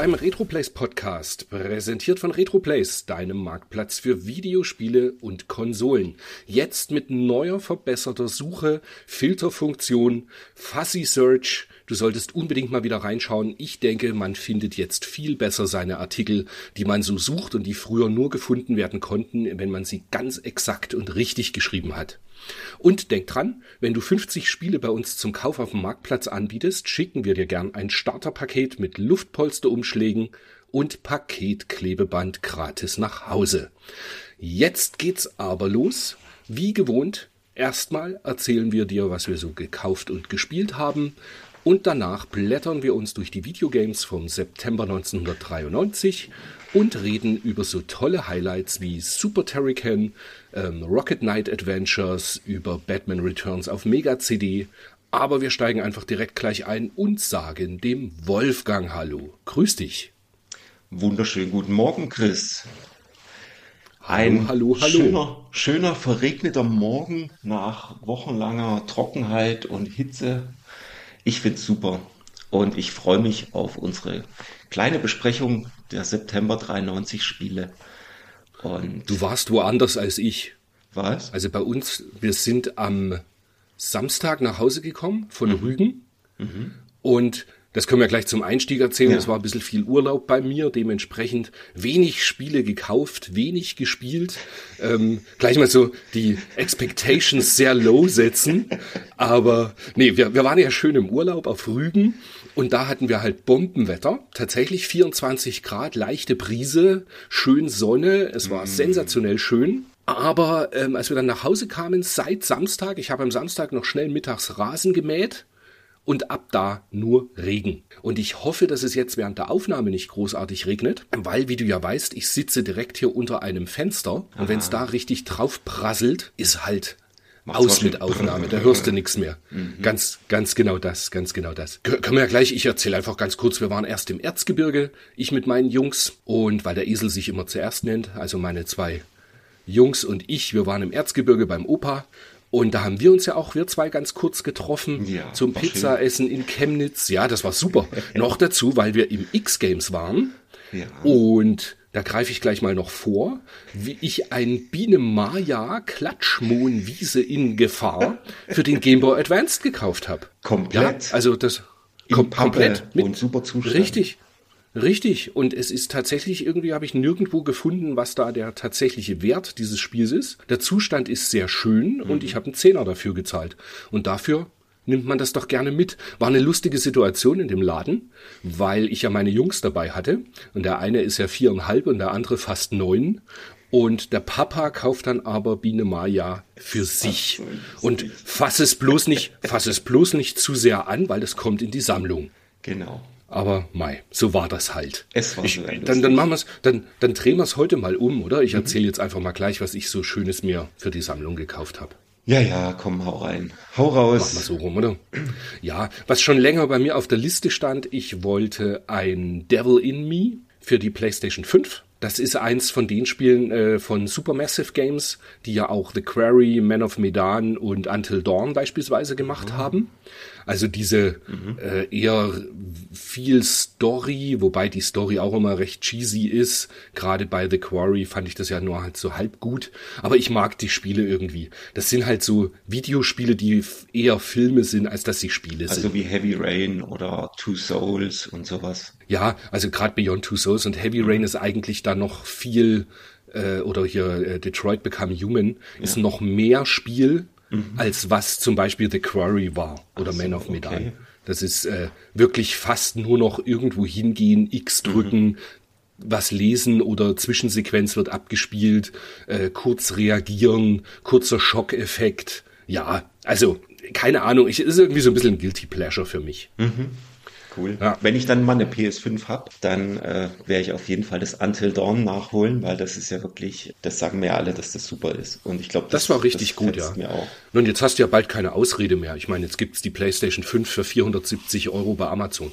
beim Retroplays Podcast, präsentiert von Retroplays, deinem Marktplatz für Videospiele und Konsolen. Jetzt mit neuer verbesserter Suche, Filterfunktion, Fuzzy Search. Du solltest unbedingt mal wieder reinschauen. Ich denke, man findet jetzt viel besser seine Artikel, die man so sucht und die früher nur gefunden werden konnten, wenn man sie ganz exakt und richtig geschrieben hat. Und denk dran, wenn du 50 Spiele bei uns zum Kauf auf dem Marktplatz anbietest, schicken wir dir gern ein Starterpaket mit Luftpolsterumschlägen und Paketklebeband gratis nach Hause. Jetzt geht's aber los. Wie gewohnt, erstmal erzählen wir dir, was wir so gekauft und gespielt haben. Und danach blättern wir uns durch die Videogames vom September 1993 und reden über so tolle Highlights wie Super Terrican, ähm, Rocket Knight Adventures, über Batman Returns auf Mega CD. Aber wir steigen einfach direkt gleich ein und sagen dem Wolfgang Hallo. Grüß dich. Wunderschönen guten Morgen, Chris. Ein hallo, hallo. Schöner, schöner verregneter Morgen nach wochenlanger Trockenheit und Hitze. Ich find's super und ich freue mich auf unsere kleine Besprechung der September 93 Spiele. Und du warst woanders als ich. Was? Also bei uns, wir sind am Samstag nach Hause gekommen von mhm. Rügen mhm. und das können wir gleich zum Einstieg erzählen. Es war ein bisschen viel Urlaub bei mir, dementsprechend wenig Spiele gekauft, wenig gespielt. Ähm, gleich mal so die Expectations sehr low setzen. Aber nee, wir, wir waren ja schön im Urlaub auf Rügen und da hatten wir halt Bombenwetter. Tatsächlich 24 Grad, leichte Brise, schön Sonne. Es war mm. sensationell schön. Aber ähm, als wir dann nach Hause kamen, seit Samstag, ich habe am Samstag noch schnell mittags Rasen gemäht, und ab da nur Regen. Und ich hoffe, dass es jetzt während der Aufnahme nicht großartig regnet, weil, wie du ja weißt, ich sitze direkt hier unter einem Fenster und wenn es da richtig drauf prasselt, ist halt Macht's aus mit Aufnahme, da hörst du nichts mehr. Mhm. Ganz, ganz genau das, ganz genau das. K können wir ja gleich, ich erzähle einfach ganz kurz, wir waren erst im Erzgebirge, ich mit meinen Jungs und weil der Esel sich immer zuerst nennt, also meine zwei Jungs und ich, wir waren im Erzgebirge beim Opa und da haben wir uns ja auch, wir zwei, ganz kurz getroffen ja, zum Pizzaessen in Chemnitz. Ja, das war super. noch dazu, weil wir im X-Games waren. Ja. Und da greife ich gleich mal noch vor, wie ich ein Biene Maya Klatschmohnwiese in Gefahr für den Game Boy Advanced gekauft habe. Komplett. Ja, also das kom komplett mit und super Zustand. Richtig. Richtig. Und es ist tatsächlich irgendwie, habe ich nirgendwo gefunden, was da der tatsächliche Wert dieses Spiels ist. Der Zustand ist sehr schön mhm. und ich habe einen Zehner dafür gezahlt. Und dafür nimmt man das doch gerne mit. War eine lustige Situation in dem Laden, weil ich ja meine Jungs dabei hatte. Und der eine ist ja viereinhalb und der andere fast neun. Und der Papa kauft dann aber Biene Maya für sich. Und fass es bloß nicht, fass es bloß nicht zu sehr an, weil es kommt in die Sammlung. Genau. Aber Mai, so war das halt. Es war ich, dann, dann machen wir's, dann, dann drehen wir es heute mal um, oder? Ich mhm. erzähle jetzt einfach mal gleich, was ich so Schönes mir für die Sammlung gekauft habe. Ja, ja, komm, hau rein. Hau raus. Machen wir so rum, oder? Ja, was schon länger bei mir auf der Liste stand, ich wollte ein Devil in Me für die PlayStation 5. Das ist eins von den Spielen äh, von Supermassive Games, die ja auch The Quarry, Man of Medan und Until Dawn beispielsweise gemacht mhm. haben. Also diese mhm. äh, eher viel Story, wobei die Story auch immer recht cheesy ist. Gerade bei The Quarry fand ich das ja nur halt so halb gut. Aber ich mag die Spiele irgendwie. Das sind halt so Videospiele, die eher Filme sind, als dass sie Spiele also sind. Also wie Heavy Rain oder Two Souls und sowas. Ja, also gerade Beyond Two Souls und Heavy Rain ist eigentlich da noch viel äh, oder hier äh, Detroit Become Human ist ja. noch mehr Spiel mhm. als was zum Beispiel The Quarry war oder so, Man of Medan. Okay. Das ist äh, wirklich fast nur noch irgendwo hingehen, X drücken, mhm. was lesen oder Zwischensequenz wird abgespielt, äh, kurz reagieren, kurzer Schockeffekt. Ja, also keine Ahnung, ich ist irgendwie so ein bisschen ein Guilty Pleasure für mich. Mhm. Cool. Ja. Wenn ich dann mal eine PS5 habe, dann äh, werde ich auf jeden Fall das Until Dawn nachholen, weil das ist ja wirklich, das sagen mir ja alle, dass das super ist. Und ich glaube, das, das, war richtig das gut, ja. Mir auch. Nun, jetzt hast du ja bald keine Ausrede mehr. Ich meine, jetzt gibt's die PlayStation 5 für 470 Euro bei Amazon.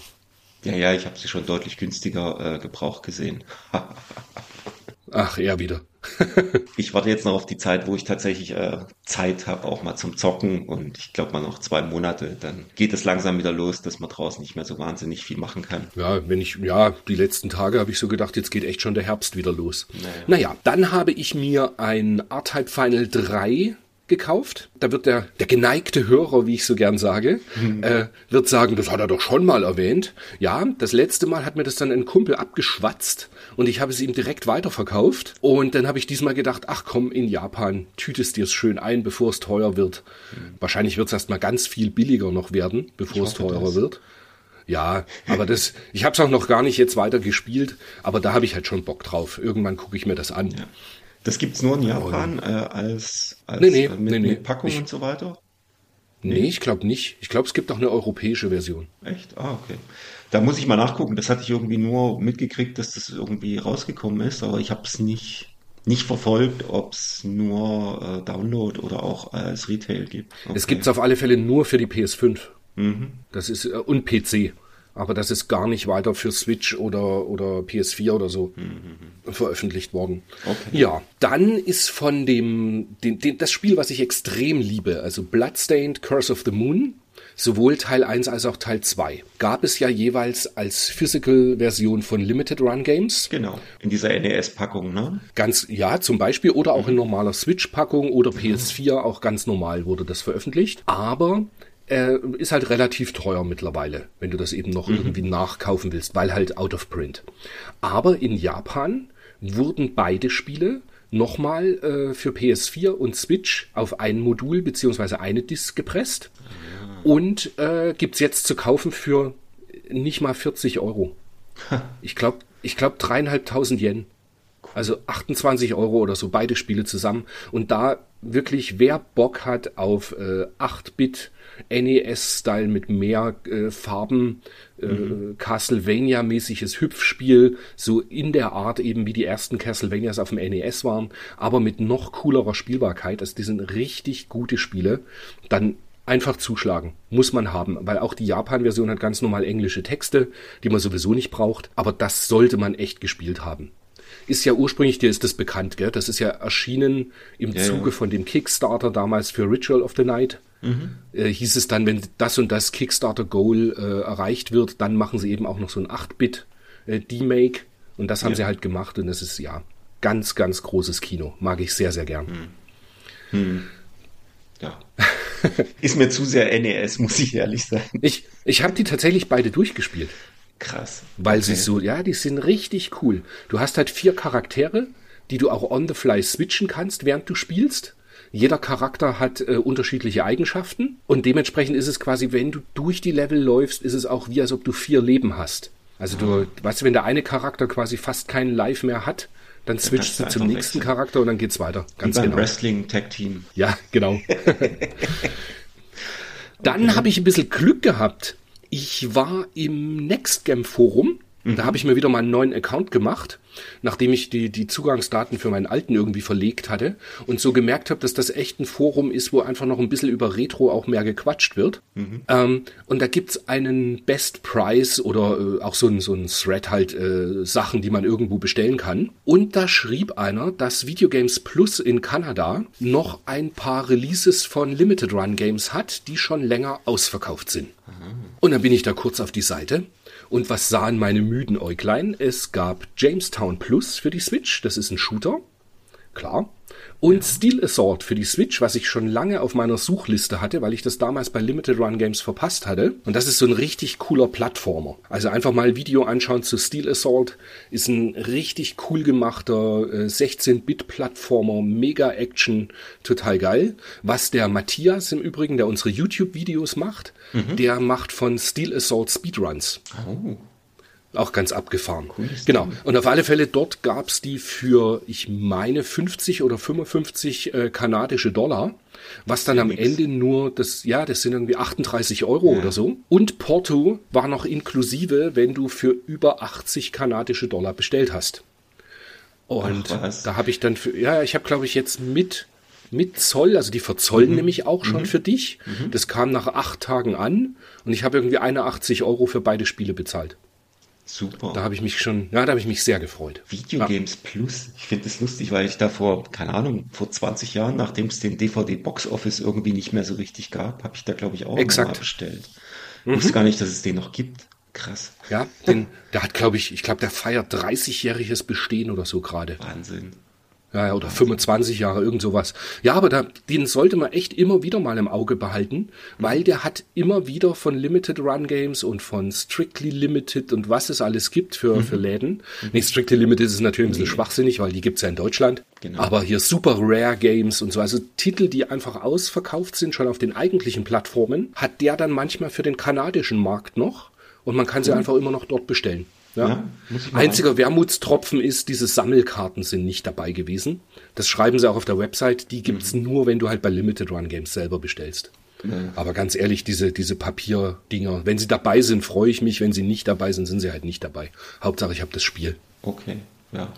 Ja, ja, ich habe sie schon deutlich günstiger äh, gebraucht gesehen. Ach, er wieder. ich warte jetzt noch auf die Zeit, wo ich tatsächlich äh, Zeit habe, auch mal zum Zocken. Und ich glaube mal noch zwei Monate, dann geht es langsam wieder los, dass man draußen nicht mehr so wahnsinnig viel machen kann. Ja, wenn ich, ja, die letzten Tage habe ich so gedacht, jetzt geht echt schon der Herbst wieder los. Naja, naja dann habe ich mir ein R-Type Final 3 gekauft. Da wird der, der geneigte Hörer, wie ich so gern sage, mhm. äh, wird sagen, das hat er doch schon mal erwähnt. Ja, das letzte Mal hat mir das dann ein Kumpel abgeschwatzt und ich habe es ihm direkt weiterverkauft. Und dann habe ich diesmal gedacht, ach komm, in Japan tütest dir es schön ein, bevor es teuer wird. Mhm. Wahrscheinlich wird es erstmal ganz viel billiger noch werden, bevor es teurer das. wird. Ja, aber das, ich habe es auch noch gar nicht jetzt weiter gespielt, aber da habe ich halt schon Bock drauf. Irgendwann gucke ich mir das an. Ja. Das gibt's nur in Japan äh, als, als nee, nee, äh, mit, nee, nee. mit Packung ich, und so weiter? Nee, nee ich glaube nicht. Ich glaube, es gibt auch eine europäische Version. Echt? Ah, okay. Da muss ich mal nachgucken. Das hatte ich irgendwie nur mitgekriegt, dass das irgendwie rausgekommen ist, aber ich habe es nicht, nicht verfolgt, ob es nur äh, Download oder auch als Retail gibt. Okay. Es gibt's auf alle Fälle nur für die PS5. Mhm. Das ist äh, und PC aber das ist gar nicht weiter für Switch oder, oder PS4 oder so mhm. veröffentlicht worden. Okay. Ja, dann ist von dem, den, den, das Spiel, was ich extrem liebe, also Bloodstained Curse of the Moon, sowohl Teil 1 als auch Teil 2, gab es ja jeweils als Physical-Version von Limited Run Games. Genau, in dieser NES-Packung, ne? Ganz, ja, zum Beispiel, oder auch in mhm. normaler Switch-Packung oder PS4, auch ganz normal wurde das veröffentlicht. Aber äh, ist halt relativ teuer mittlerweile, wenn du das eben noch mhm. irgendwie nachkaufen willst, weil halt out of print. Aber in Japan wurden beide Spiele nochmal äh, für PS4 und Switch auf ein Modul beziehungsweise eine Disk gepresst ah. Und äh, gibt's jetzt zu kaufen für nicht mal 40 Euro. ich glaube, ich glaube dreieinhalbtausend Yen. Also 28 Euro oder so, beide Spiele zusammen. Und da wirklich, wer Bock hat auf äh, 8-Bit NES-Style mit mehr äh, Farben, äh, mhm. Castlevania-mäßiges Hüpfspiel, so in der Art eben wie die ersten Castlevanias auf dem NES waren, aber mit noch coolerer Spielbarkeit. Also die sind richtig gute Spiele. Dann einfach zuschlagen. Muss man haben, weil auch die Japan-Version hat ganz normal englische Texte, die man sowieso nicht braucht, aber das sollte man echt gespielt haben ist ja ursprünglich, dir ist das bekannt, gell? Das ist ja erschienen im ja, Zuge ja. von dem Kickstarter damals für Ritual of the Night. Mhm. Äh, hieß es dann, wenn das und das Kickstarter-Goal äh, erreicht wird, dann machen sie eben auch noch so ein 8-Bit-D-Make. Äh, und das haben ja. sie halt gemacht und das ist ja ganz, ganz großes Kino. Mag ich sehr, sehr gern. Hm. Hm. Ja. ist mir zu sehr NES, muss ich ehrlich sagen. Ich, ich habe die tatsächlich beide durchgespielt. Krass. Weil okay. sie so, ja, die sind richtig cool. Du hast halt vier Charaktere, die du auch on the fly switchen kannst, während du spielst. Jeder Charakter hat äh, unterschiedliche Eigenschaften und dementsprechend ist es quasi, wenn du durch die Level läufst, ist es auch wie, als ob du vier Leben hast. Also du, ah. weißt du, wenn der eine Charakter quasi fast keinen Life mehr hat, dann switchst du zum nächsten wechseln. Charakter und dann geht's weiter. Ganz wie beim genau. Wrestling Tag Team. Ja, genau. dann okay. habe ich ein bisschen Glück gehabt. Ich war im NextGame Forum da habe ich mir wieder mal einen neuen Account gemacht, nachdem ich die, die Zugangsdaten für meinen alten irgendwie verlegt hatte und so gemerkt habe, dass das echt ein Forum ist, wo einfach noch ein bisschen über Retro auch mehr gequatscht wird. Mhm. Ähm, und da gibt's einen Best Price oder äh, auch so ein, so ein Thread halt äh, Sachen, die man irgendwo bestellen kann. Und da schrieb einer, dass Videogames Plus in Kanada noch ein paar Releases von Limited Run Games hat, die schon länger ausverkauft sind. Mhm. Und dann bin ich da kurz auf die Seite und was sahen meine müden Äuglein? Es gab Jamestown Plus für die Switch, das ist ein Shooter. Klar. Und. Steel Assault für die Switch, was ich schon lange auf meiner Suchliste hatte, weil ich das damals bei Limited Run Games verpasst hatte. Und das ist so ein richtig cooler Plattformer. Also einfach mal ein Video anschauen zu Steel Assault. Ist ein richtig cool gemachter äh, 16-Bit-Plattformer, mega Action, total geil. Was der Matthias im Übrigen, der unsere YouTube-Videos macht, mhm. der macht von Steel Assault Speedruns. Oh. Auch ganz abgefahren. Cool genau. Und auf alle Fälle dort gab's die für, ich meine, 50 oder 55 äh, kanadische Dollar. Was dann am Ende nur, das, ja, das sind irgendwie 38 Euro ja. oder so. Und Porto war noch inklusive, wenn du für über 80 kanadische Dollar bestellt hast. Und Ach, da habe ich dann für, ja, ich habe glaube ich jetzt mit mit Zoll, also die verzollen mhm. nämlich auch schon mhm. für dich. Mhm. Das kam nach acht Tagen an und ich habe irgendwie 81 Euro für beide Spiele bezahlt. Super. Da habe ich mich schon, ja, da habe ich mich sehr gefreut. Videogames ja. Plus. Ich finde es lustig, weil ich da vor, keine Ahnung, vor 20 Jahren, nachdem es den DVD Box Office irgendwie nicht mehr so richtig gab, habe ich da, glaube ich, auch Exakt. mal bestellt. Mhm. Wusste gar nicht, dass es den noch gibt. Krass. Ja, den, der hat, glaube ich, ich glaube, der feiert 30-jähriges Bestehen oder so gerade. Wahnsinn. Ja, oder 25 Jahre, irgend sowas. Ja, aber da, den sollte man echt immer wieder mal im Auge behalten, weil der hat immer wieder von Limited Run Games und von Strictly Limited und was es alles gibt für, mhm. für Läden. Mhm. Nee, Strictly Limited ist natürlich ein bisschen nee. schwachsinnig, weil die gibt's ja in Deutschland. Genau. Aber hier Super Rare Games und so, also Titel, die einfach ausverkauft sind, schon auf den eigentlichen Plattformen, hat der dann manchmal für den kanadischen Markt noch und man kann sie mhm. einfach immer noch dort bestellen. Ja. ja Einziger rein. Wermutstropfen ist, diese Sammelkarten sind nicht dabei gewesen. Das schreiben sie auch auf der Website. Die gibt's mhm. nur, wenn du halt bei Limited Run Games selber bestellst. Mhm. Aber ganz ehrlich, diese, diese Papierdinger, wenn sie dabei sind, freue ich mich. Wenn sie nicht dabei sind, sind sie halt nicht dabei. Hauptsache, ich habe das Spiel. Okay, ja.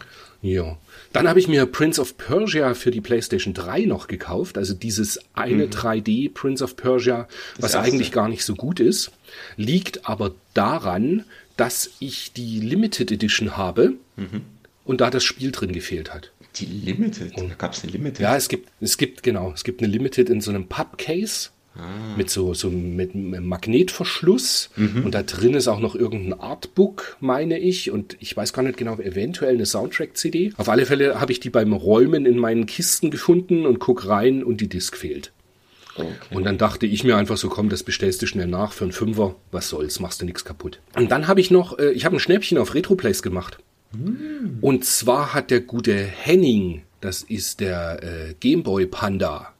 Ja. Dann habe ich mir Prince of Persia für die PlayStation 3 noch gekauft. Also dieses eine mhm. 3D Prince of Persia, das was erste. eigentlich gar nicht so gut ist. Liegt aber daran, dass ich die Limited Edition habe mhm. und da das Spiel drin gefehlt hat. Die Limited? Da gab es eine Limited? Ja, es gibt, es gibt, genau, es gibt eine Limited in so einem Pappcase. Ah. Mit so, so mit einem Magnetverschluss mhm. und da drin ist auch noch irgendein Artbook, meine ich. Und ich weiß gar nicht genau, eventuell eine Soundtrack-CD. Auf alle Fälle habe ich die beim Räumen in meinen Kisten gefunden und guck rein und die Disc fehlt. Okay. Und dann dachte ich mir einfach so, komm, das bestellst du schnell nach für einen Fünfer. Was soll's, machst du nichts kaputt. Und dann habe ich noch, äh, ich habe ein Schnäppchen auf Retroplays gemacht. Mm. Und zwar hat der gute Henning, das ist der äh, Gameboy Panda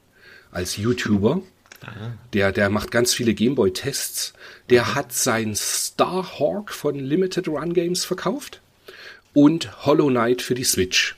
als YouTuber, der, der macht ganz viele Gameboy-Tests. Der hat sein Starhawk von Limited Run Games verkauft und Hollow Knight für die Switch.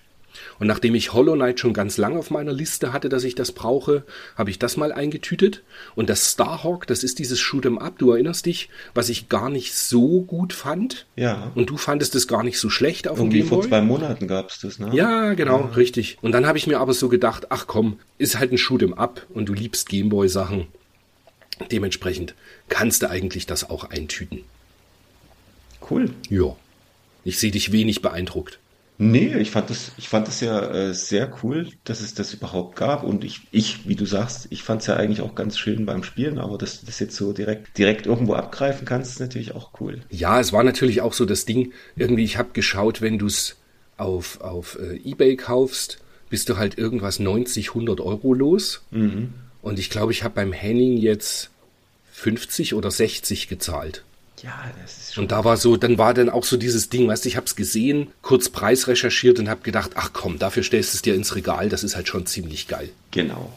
Und nachdem ich Hollow Knight schon ganz lange auf meiner Liste hatte, dass ich das brauche, habe ich das mal eingetütet. Und das Starhawk, das ist dieses Shoot'em Up, du erinnerst dich, was ich gar nicht so gut fand. Ja. Und du fandest es gar nicht so schlecht auf Irgendwie dem Gameboy. vor zwei Monaten gab es das, ne? Ja, genau, ja. richtig. Und dann habe ich mir aber so gedacht, ach komm, ist halt ein Shoot'em Up und du liebst Gameboy-Sachen. Dementsprechend kannst du eigentlich das auch eintüten. Cool. Ja. Ich sehe dich wenig beeindruckt. Nee, ich fand das, ich fand das ja äh, sehr cool, dass es das überhaupt gab. Und ich, ich, wie du sagst, ich fand es ja eigentlich auch ganz schön beim Spielen, aber dass du das jetzt so direkt, direkt irgendwo abgreifen kannst, ist natürlich auch cool. Ja, es war natürlich auch so das Ding, irgendwie, ich habe geschaut, wenn du es auf, auf äh, Ebay kaufst, bist du halt irgendwas 90, 100 Euro los. Mhm. Und ich glaube, ich habe beim Henning jetzt 50 oder 60 gezahlt. Ja, das ist schon. Und da war so, dann war dann auch so dieses Ding, weißt du, ich habe es gesehen, kurz Preis recherchiert und habe gedacht, ach komm, dafür stellst du es dir ins Regal, das ist halt schon ziemlich geil. Genau.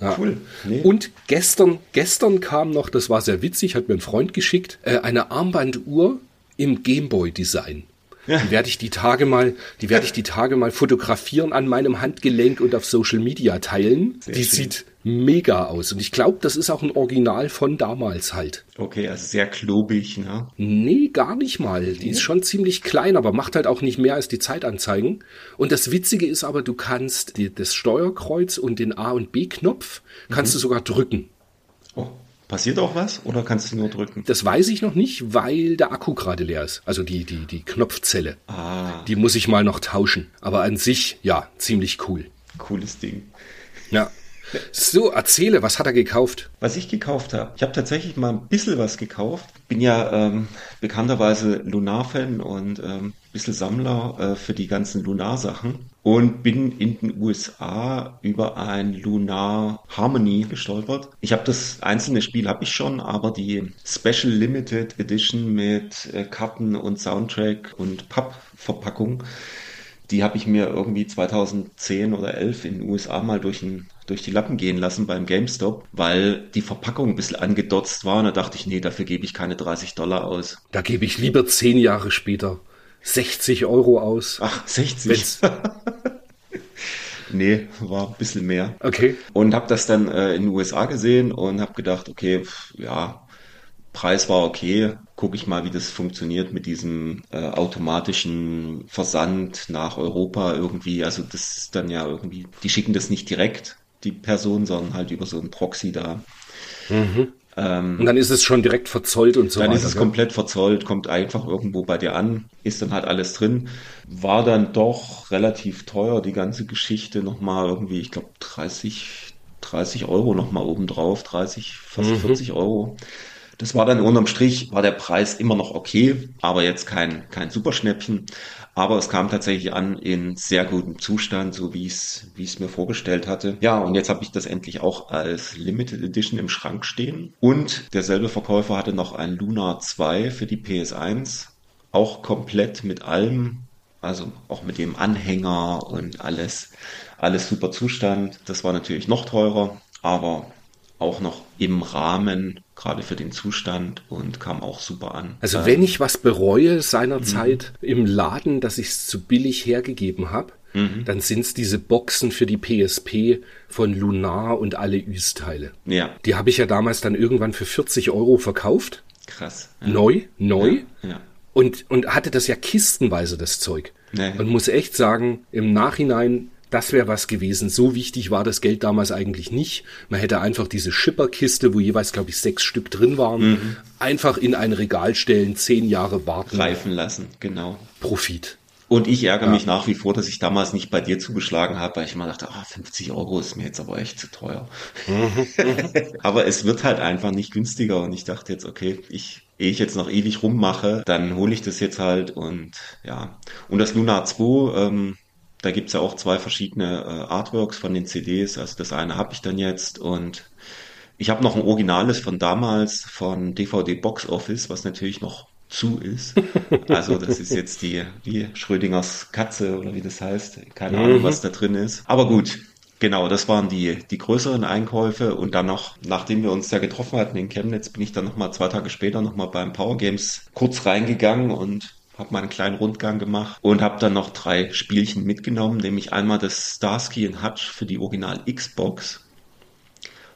Ja. Cool. Nee. Und gestern, gestern kam noch, das war sehr witzig, hat mir ein Freund geschickt, äh, eine Armbanduhr im Gameboy-Design. Ja. Die werde ich die Tage mal, die werde ich die Tage mal fotografieren an meinem Handgelenk und auf Social Media teilen. Sehr die schön. sieht mega aus. Und ich glaube, das ist auch ein Original von damals halt. Okay, also sehr klobig, ne? Nee, gar nicht mal. Die ist schon ziemlich klein, aber macht halt auch nicht mehr als die Zeitanzeigen. Und das Witzige ist aber, du kannst die, das Steuerkreuz und den A- und B-Knopf kannst mhm. du sogar drücken. Oh. Passiert auch was oder kannst du nur drücken? Das weiß ich noch nicht, weil der Akku gerade leer ist. Also die, die, die Knopfzelle. Ah. Die muss ich mal noch tauschen. Aber an sich, ja, ziemlich cool. Cooles Ding. Ja. So, erzähle, was hat er gekauft? Was ich gekauft habe. Ich habe tatsächlich mal ein bisschen was gekauft. Bin ja ähm, bekannterweise Lunar-Fan und ähm, bisschen Sammler äh, für die ganzen Lunar-Sachen und bin in den USA über ein Lunar Harmony gestolpert. Ich habe das einzelne Spiel habe ich schon, aber die Special Limited Edition mit äh, Karten und Soundtrack und Pappverpackung die habe ich mir irgendwie 2010 oder 11 in den USA mal durch, ein, durch die Lappen gehen lassen beim GameStop, weil die Verpackung ein bisschen angedotzt war. Und da dachte ich, nee, dafür gebe ich keine 30 Dollar aus. Da gebe ich lieber zehn Jahre später 60 Euro aus. Ach, 60? nee, war ein bisschen mehr. Okay. Und habe das dann äh, in den USA gesehen und habe gedacht, okay, pff, ja, Preis war okay. Gucke ich mal, wie das funktioniert mit diesem äh, automatischen Versand nach Europa irgendwie. Also das ist dann ja irgendwie, die schicken das nicht direkt, die Person, sondern halt über so einen Proxy da. Mhm. und dann ist es schon direkt verzollt und so Dann weiter. ist es gell? komplett verzollt, kommt einfach irgendwo bei dir an, ist dann halt alles drin. War dann doch relativ teuer, die ganze Geschichte nochmal irgendwie, ich glaube 30, 30 Euro nochmal obendrauf, 30, fast 40 Euro. Das war dann unterm Strich, war der Preis immer noch okay, aber jetzt kein, kein Superschnäppchen. Aber es kam tatsächlich an in sehr gutem Zustand, so wie ich es wie es mir vorgestellt hatte. Ja, und jetzt habe ich das endlich auch als Limited Edition im Schrank stehen. Und derselbe Verkäufer hatte noch ein Luna 2 für die PS1, auch komplett mit allem, also auch mit dem Anhänger und alles, alles super Zustand. Das war natürlich noch teurer, aber auch noch im Rahmen, gerade für den Zustand und kam auch super an. Also wenn ich was bereue seinerzeit im Laden, dass ich es zu billig hergegeben habe, dann sind es diese Boxen für die PSP von Lunar und alle Ys-Teile. Ja, Die habe ich ja damals dann irgendwann für 40 Euro verkauft. krass. Neu, neu. Ja. Und, und hatte das ja kistenweise, das Zeug. Nee. Und muss echt sagen, im Nachhinein, das wäre was gewesen. So wichtig war das Geld damals eigentlich nicht. Man hätte einfach diese Schipperkiste, wo jeweils, glaube ich, sechs Stück drin waren, einfach in ein Regal stellen, zehn Jahre warten. reifen lassen, genau. Profit. Und ich ärgere mich nach wie vor, dass ich damals nicht bei dir zugeschlagen habe, weil ich immer dachte, ah, 50 Euro ist mir jetzt aber echt zu teuer. aber es wird halt einfach nicht günstiger und ich dachte jetzt, okay, ich, ehe ich jetzt noch ewig rummache, dann hole ich das jetzt halt und ja. Und das Luna 2, ähm, da gibt's ja auch zwei verschiedene äh, Artworks von den CDs. Also das eine habe ich dann jetzt und ich habe noch ein Originales von damals von DVD Box Office, was natürlich noch zu ist. Also das ist jetzt die, wie Schrödingers Katze oder wie das heißt. Keine Ahnung, was da drin ist. Aber gut, genau, das waren die, die größeren Einkäufe. Und dann noch, nachdem wir uns ja getroffen hatten in Chemnitz, bin ich dann nochmal zwei Tage später nochmal beim Power Games kurz reingegangen und habe mal einen kleinen Rundgang gemacht und habe dann noch drei Spielchen mitgenommen, nämlich einmal das Starsky in Hutch für die Original Xbox,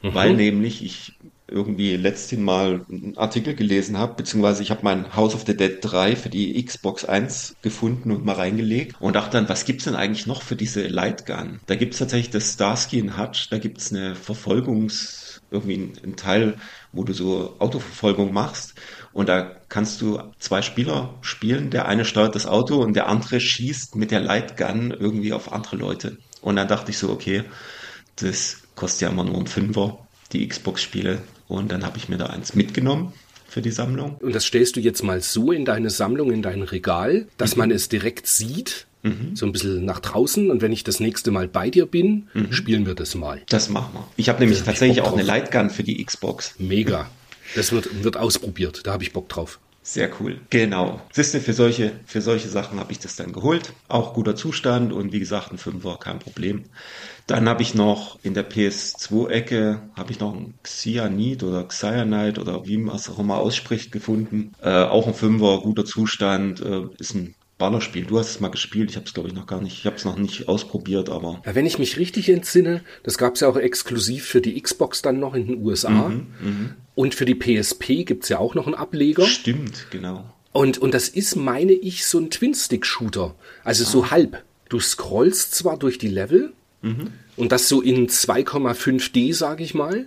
weil nämlich ich irgendwie letzthin mal einen Artikel gelesen habe, beziehungsweise ich habe mein House of the Dead 3 für die Xbox 1 gefunden und mal reingelegt und dachte dann, was gibt's denn eigentlich noch für diese Lightgun? Da gibt's tatsächlich das Starsky in Hutch, da gibt's eine Verfolgungs irgendwie ein, ein Teil, wo du so Autoverfolgung machst und da kannst du zwei Spieler spielen, der eine steuert das Auto und der andere schießt mit der Lightgun irgendwie auf andere Leute. Und dann dachte ich so, okay, das kostet ja immer nur einen Fünfer, die Xbox-Spiele. Und dann habe ich mir da eins mitgenommen für die Sammlung. Und das stellst du jetzt mal so in deine Sammlung, in dein Regal, dass man es direkt sieht, so ein bisschen nach draußen. Und wenn ich das nächste Mal bei dir bin, spielen wir das mal. Das machen wir. Ich habe nämlich ich tatsächlich auch eine. Lightgun für die Xbox. Mega. Das wird, wird ausprobiert. Da habe ich Bock drauf. Sehr cool. Genau. Siehst du, für solche, für solche Sachen habe ich das dann geholt. Auch guter Zustand und wie gesagt, ein Fünfer, kein Problem. Dann habe ich noch in der PS2-Ecke, habe ich noch ein Cyanide oder Cyanide oder wie man es auch immer ausspricht, gefunden. Äh, auch ein Fünfer, guter Zustand, äh, ist ein Ballerspiel. Du hast es mal gespielt, ich habe es glaube ich noch gar nicht, ich habe es noch nicht ausprobiert, aber Ja, wenn ich mich richtig entsinne, das gab es ja auch exklusiv für die Xbox dann noch in den USA. Und für die PSP gibt's ja auch noch einen Ableger. stimmt, genau. Und, und das ist, meine ich, so ein Twin-Stick-Shooter. Also so halb. Du scrollst zwar durch die Level und das so in 2,5D, sage ich mal.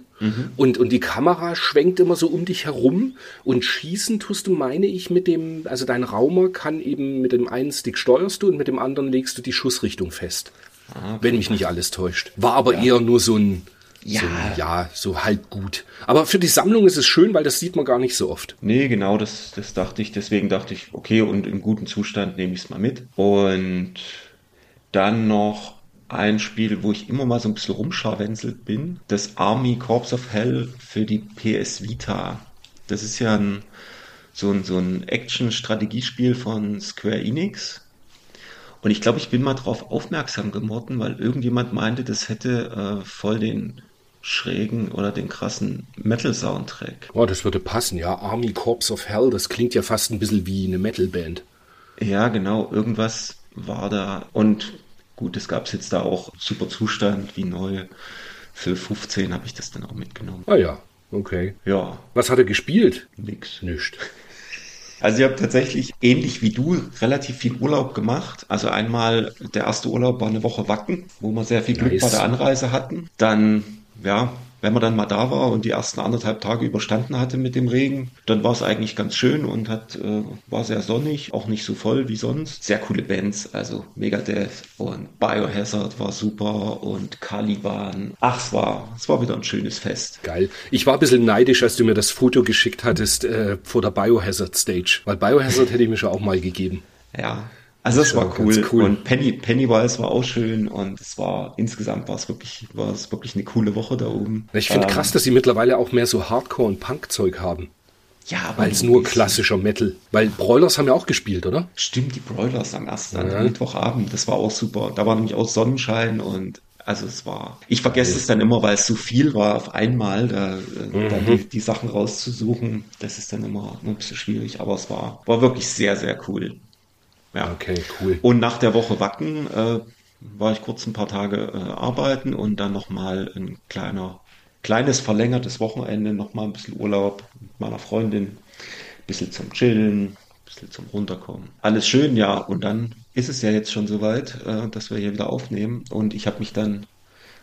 Und, und die Kamera schwenkt immer so um dich herum und schießen tust du, meine ich, mit dem, also dein Raumer kann eben mit dem einen Stick steuerst du und mit dem anderen legst du die Schussrichtung fest. Wenn mich nicht alles täuscht. War aber eher nur so ein, Ja. so, ein, ja, so halb gut. Aber für die Sammlung ist es schön, weil das sieht man gar nicht so oft. Nee, genau, das, das dachte ich. Deswegen dachte ich, okay, und im guten Zustand nehme ich es mal mit. Und dann noch ein Spiel, wo ich immer mal so ein bisschen rumscharwenzelt bin. Das Army Corps of Hell für die PS Vita. Das ist ja ein, so ein, so ein Action-Strategiespiel von Square Enix. Und ich glaube, ich bin mal drauf aufmerksam geworden, weil irgendjemand meinte, das hätte äh, voll den schrägen oder den krassen Metal-Soundtrack. Oh, das würde passen, ja. Army Corps of Hell, das klingt ja fast ein bisschen wie eine Metalband. Ja, genau, irgendwas war da. Und gut, es gab es jetzt da auch super Zustand, wie neu. Für 15 habe ich das dann auch mitgenommen. Ah ja, okay. Ja, Was hat er gespielt? nix. Nicht. Also ich habe tatsächlich ähnlich wie du relativ viel Urlaub gemacht. Also einmal der erste Urlaub war eine Woche Wacken, wo wir sehr viel Glück Nice. bei der Anreise hatten. Dann, ja, wenn man dann mal da war und die ersten anderthalb Tage überstanden hatte mit dem Regen, dann war es eigentlich ganz schön und hat, äh, war sehr sonnig, auch nicht so voll wie sonst. Sehr coole Bands, also Megadeth und Biohazard war super und Caliban. Ach, es war, es war wieder ein schönes Fest. Geil. Ich war ein bisschen neidisch, als du mir das Foto geschickt hattest äh, vor der Biohazard Stage, weil Biohazard hätte ich mir schon auch mal gegeben. Ja, also es war cool. cool. Und Penny, Pennywise war auch schön und es war insgesamt war es wirklich, war es wirklich eine coole Woche da oben. Ich finde ähm, krass, dass sie mittlerweile auch mehr so Hardcore und Punk-Zeug haben. Ja, weil es nur klassischer Metal. Weil Broilers haben ja auch gespielt, oder? Stimmt, die Broilers am ersten ja. Mittwochabend, das war auch super. Da war nämlich auch Sonnenschein und also es war. Ich vergesse ja. es dann immer, weil es so viel war auf einmal, da, mhm. da die, die, Sachen rauszusuchen. Das ist dann immer ein bisschen schwierig, aber es war, war wirklich sehr, sehr cool. Ja. Okay, cool. Und nach der Woche Wacken äh, war ich kurz ein paar Tage äh, arbeiten und dann nochmal ein kleiner, kleines verlängertes Wochenende, nochmal ein bisschen Urlaub mit meiner Freundin, ein bisschen zum Chillen, ein bisschen zum Runterkommen. Alles schön, ja. Und dann ist es ja jetzt schon soweit, äh, dass wir hier wieder aufnehmen. Und ich habe mich dann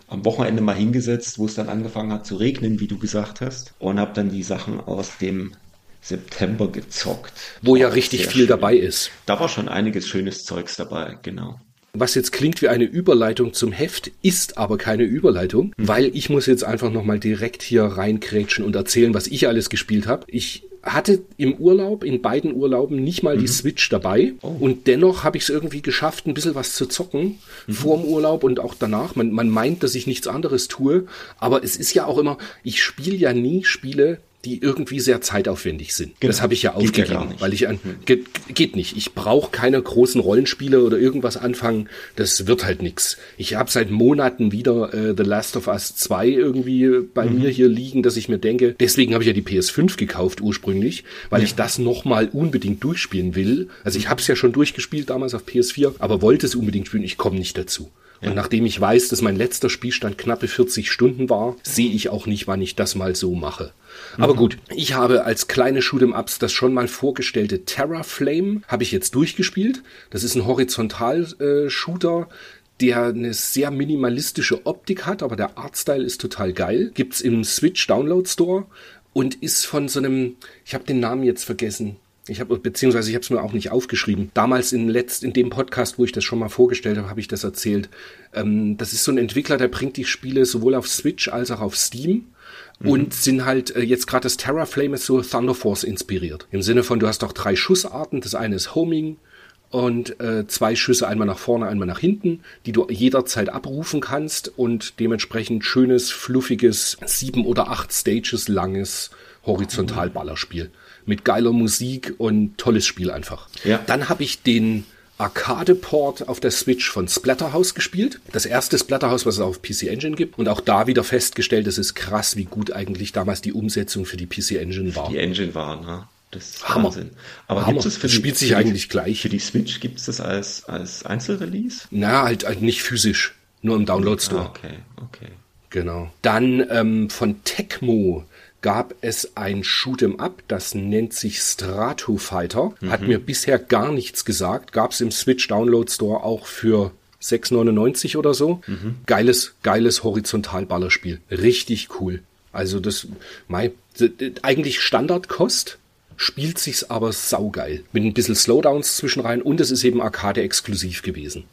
am Wochenende mal hingesetzt, wo es dann angefangen hat zu regnen, wie du gesagt hast, und habe dann die Sachen aus dem September gezockt. Wo ja richtig viel schön. dabei ist. Da war schon einiges schönes Zeugs dabei, genau. Was jetzt klingt wie eine Überleitung zum Heft, ist aber keine Überleitung, mhm. weil ich muss jetzt einfach nochmal direkt hier reinkrätschen und erzählen, was ich alles gespielt habe. Ich hatte im Urlaub, in beiden Urlauben, nicht mal mhm. die Switch dabei. Oh. Und dennoch habe ich es irgendwie geschafft, ein bisschen was zu zocken mhm. vor dem Urlaub und auch danach. Man, man meint, dass ich nichts anderes tue. Aber es ist ja auch immer, ich spiele ja nie Spiele, die irgendwie sehr zeitaufwendig sind. Genau. Das habe ich ja aufgegeben, ja weil ich an hm. geht, geht nicht. Ich brauche keine großen Rollenspiele oder irgendwas anfangen. Das wird halt nix. Ich habe seit Monaten wieder äh, The Last of Us 2 irgendwie bei mhm. mir hier liegen, dass ich mir denke, deswegen habe ich ja die PS5 gekauft ursprünglich, weil ja. ich das nochmal unbedingt durchspielen will. Also ich habe es ja schon durchgespielt damals auf PS4, aber wollte es unbedingt spielen. Ich komme nicht dazu. Ja. Und nachdem ich weiß, dass mein letzter Spielstand knappe 40 Stunden war, sehe ich auch nicht, wann ich das mal so mache. Aber mhm. gut, ich habe als kleine Shoot'em Ups das schon mal vorgestellte Terra Flame habe ich jetzt durchgespielt. Das ist ein Horizontal-Shooter, der eine sehr minimalistische Optik hat, aber der Artstyle ist total geil. Gibt's im Switch Download Store und ist von so einem, ich habe den Namen jetzt vergessen. Ich habe beziehungsweise ich habe es mir auch nicht aufgeschrieben. Damals in letzt in dem Podcast, wo ich das schon mal vorgestellt habe, habe ich das erzählt. Ähm, das ist so ein Entwickler, der bringt die Spiele sowohl auf Switch als auch auf Steam mhm. und sind halt äh, jetzt gerade das Terraflame ist so Thunder Force inspiriert. Im Sinne von, du hast auch drei Schussarten. Das eine ist Homing und äh, zwei Schüsse, einmal nach vorne, einmal nach hinten, die du jederzeit abrufen kannst und dementsprechend schönes, fluffiges, sieben oder acht Stages langes Horizontalballerspiel. Mit geiler Musik und tolles Spiel einfach. Ja. Dann habe ich den Arcade-Port auf der Switch von Splatterhouse gespielt. Das erste Splatterhouse, was es auf PC Engine gibt. Und auch da wieder festgestellt, es ist krass, wie gut eigentlich damals die Umsetzung für die PC Engine war. Die Engine war, ne? Das ist Hammer. Wahnsinn. Aber Hammer. das spielt sich eigentlich gleich. Für die Switch gibt es das als, als Einzelrelease? Na, halt, halt nicht physisch. Nur im Download Store. Ah, okay, okay. Genau. Dann ähm, von Tecmo gab es ein Shoot'em Up, das nennt sich Stratofighter. Mhm. Hat mir bisher gar nichts gesagt. Gab es im Switch Download Store auch für 6,99 oder so. Mhm. Geiles, geiles Horizontalballerspiel. Richtig cool. Also das, mein, eigentlich Standardkost, spielt sich's aber saugeil. Mit ein bisschen Slowdowns zwischenrein und es ist eben Arcade-exklusiv gewesen.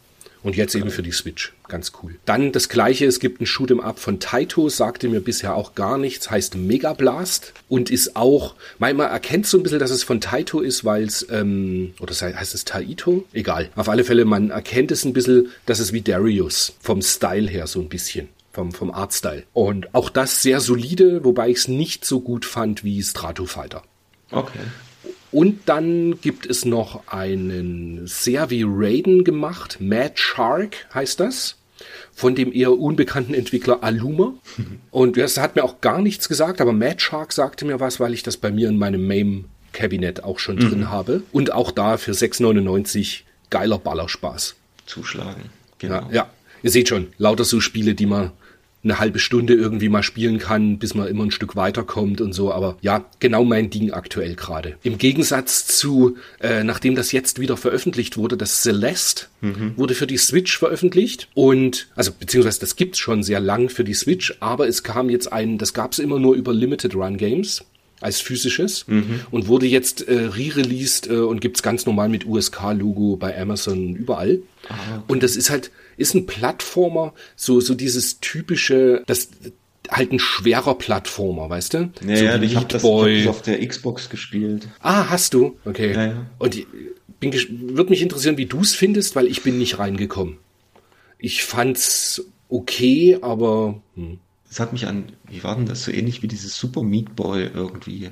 Und jetzt eben für die Switch. Ganz cool. Dann das gleiche, es gibt ein Shoot'em Up von Taito, sagte mir bisher auch gar nichts, heißt Mega Blast und ist auch, man erkennt so ein bisschen, dass es von Taito ist, weil es, ähm, oder heißt es Taito? Egal. Auf alle Fälle, man erkennt es ein bisschen, dass es wie Darius vom Style her so ein bisschen vom, vom Artstyle. Und auch das sehr solide, wobei ich es nicht so gut fand wie Stratofighter. Okay. Und dann gibt es noch einen sehr wie Raiden gemacht, Mad Shark heißt das, von dem eher unbekannten Entwickler Aluma. Und das hat mir auch gar nichts gesagt, aber Mad Shark sagte mir was, weil ich das bei mir in meinem MAME-Kabinett auch schon drin mhm. habe. Und auch da für 6,99 geiler Ballerspaß. Zuschlagen, genau. Ja, ja, ihr seht schon, lauter so Spiele, die man eine halbe Stunde irgendwie mal spielen kann, bis man immer ein Stück weiterkommt und so. Aber ja, genau mein Ding aktuell gerade. Im Gegensatz zu, äh, nachdem das jetzt wieder veröffentlicht wurde, das Celeste mhm. wurde für die Switch veröffentlicht und also beziehungsweise das gibt's schon sehr lang für die Switch, aber es kam jetzt ein, das gab's immer nur über Limited Run Games als physisches mhm. und wurde jetzt äh, re-released äh, und gibt's ganz normal mit USK-Logo bei Amazon überall. Ah, okay. Und das ist halt, ist ein Plattformer, so, so dieses typische, das halt ein schwerer Plattformer, weißt du? Ja, so ja ich habe das, hab das auf der Xbox gespielt. Ah, hast du? Okay. Ja, ja. Und bin, würde mich interessieren, wie du es findest, weil ich bin nicht reingekommen. Ich fand's okay, aber hm. Das hat mich an, wie war denn das, so ähnlich wie dieses Super Meat Boy irgendwie.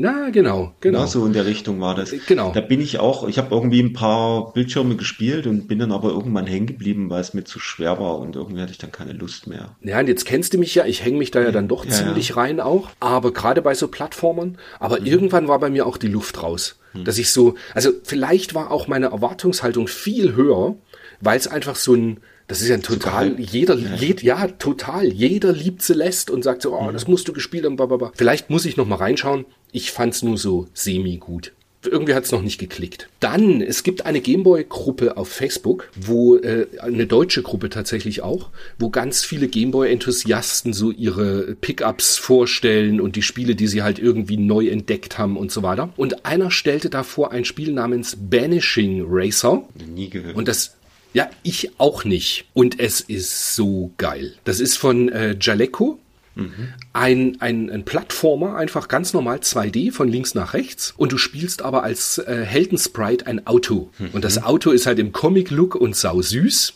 Na, genau, genau. Na, so in der Richtung war das. Genau. Da bin ich auch, ich habe irgendwie ein paar Bildschirme gespielt und bin dann aber irgendwann hängen geblieben, weil es mir zu schwer war und irgendwie hatte ich dann keine Lust mehr. Ja, und jetzt kennst du mich ja, ich hänge mich da ja dann doch ja, ziemlich ja. rein auch, aber gerade bei so Plattformern, aber mhm. irgendwann war bei mir auch die Luft raus. Mhm. Dass ich so, also vielleicht war auch meine Erwartungshaltung viel höher, weil es einfach so ein, das ist ja ein total, jeder, ja. Jed, ja, total, jeder liebt Celeste und sagt so, oh, mhm. das musst du gespielt haben, blablabla. Vielleicht muss ich noch mal reinschauen. Ich fand's nur so semi gut. Irgendwie hat's noch nicht geklickt. Dann, es gibt eine Gameboy-Gruppe auf Facebook, wo äh, eine deutsche Gruppe tatsächlich auch, wo ganz viele Gameboy-Enthusiasten so ihre Pickups vorstellen und die Spiele, die sie halt irgendwie neu entdeckt haben und so weiter. Und einer stellte davor ein Spiel namens Banishing Racer. Nie gehört. Und das ja, ich auch nicht. Und es ist so geil. Das ist von äh, Jaleco. Mhm. Ein, ein, ein Plattformer, einfach ganz normal 2D von links nach rechts. Und du spielst aber als äh, Heldensprite ein Auto. Mhm. Und das Auto ist halt im Comic-Look und sau süß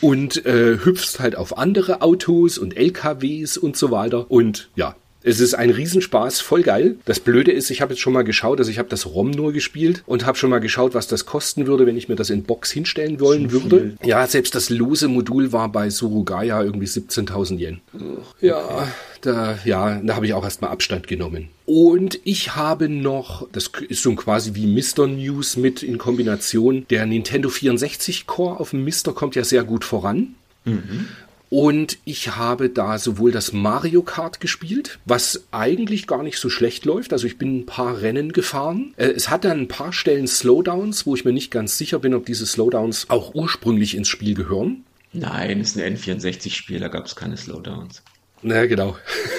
und äh, hüpfst halt auf andere Autos und LKWs und so weiter. Und ja, es ist ein Riesenspaß, voll geil. Das Blöde ist, ich habe jetzt schon mal geschaut, also ich habe das ROM nur gespielt und habe schon mal geschaut, was das kosten würde, wenn ich mir das in Box hinstellen wollen Zu würde. Viel. Ja, selbst das lose Modul war bei Surugaya irgendwie 17.000 Yen. Okay. Ja, da, ja, da habe ich auch erstmal Abstand genommen. Und ich habe noch, das ist so quasi wie Mr. News mit in Kombination, der Nintendo 64 Core auf dem Mr. kommt ja sehr gut voran. Mhm. Und ich habe da sowohl das Mario Kart gespielt, was eigentlich gar nicht so schlecht läuft. Also ich bin ein paar Rennen gefahren. Äh, es hat dann ein paar Stellen Slowdowns, wo ich mir nicht ganz sicher bin, ob diese Slowdowns auch ursprünglich ins Spiel gehören. Nein, es ist ein N64-Spiel, da gab es keine Slowdowns. Na genau.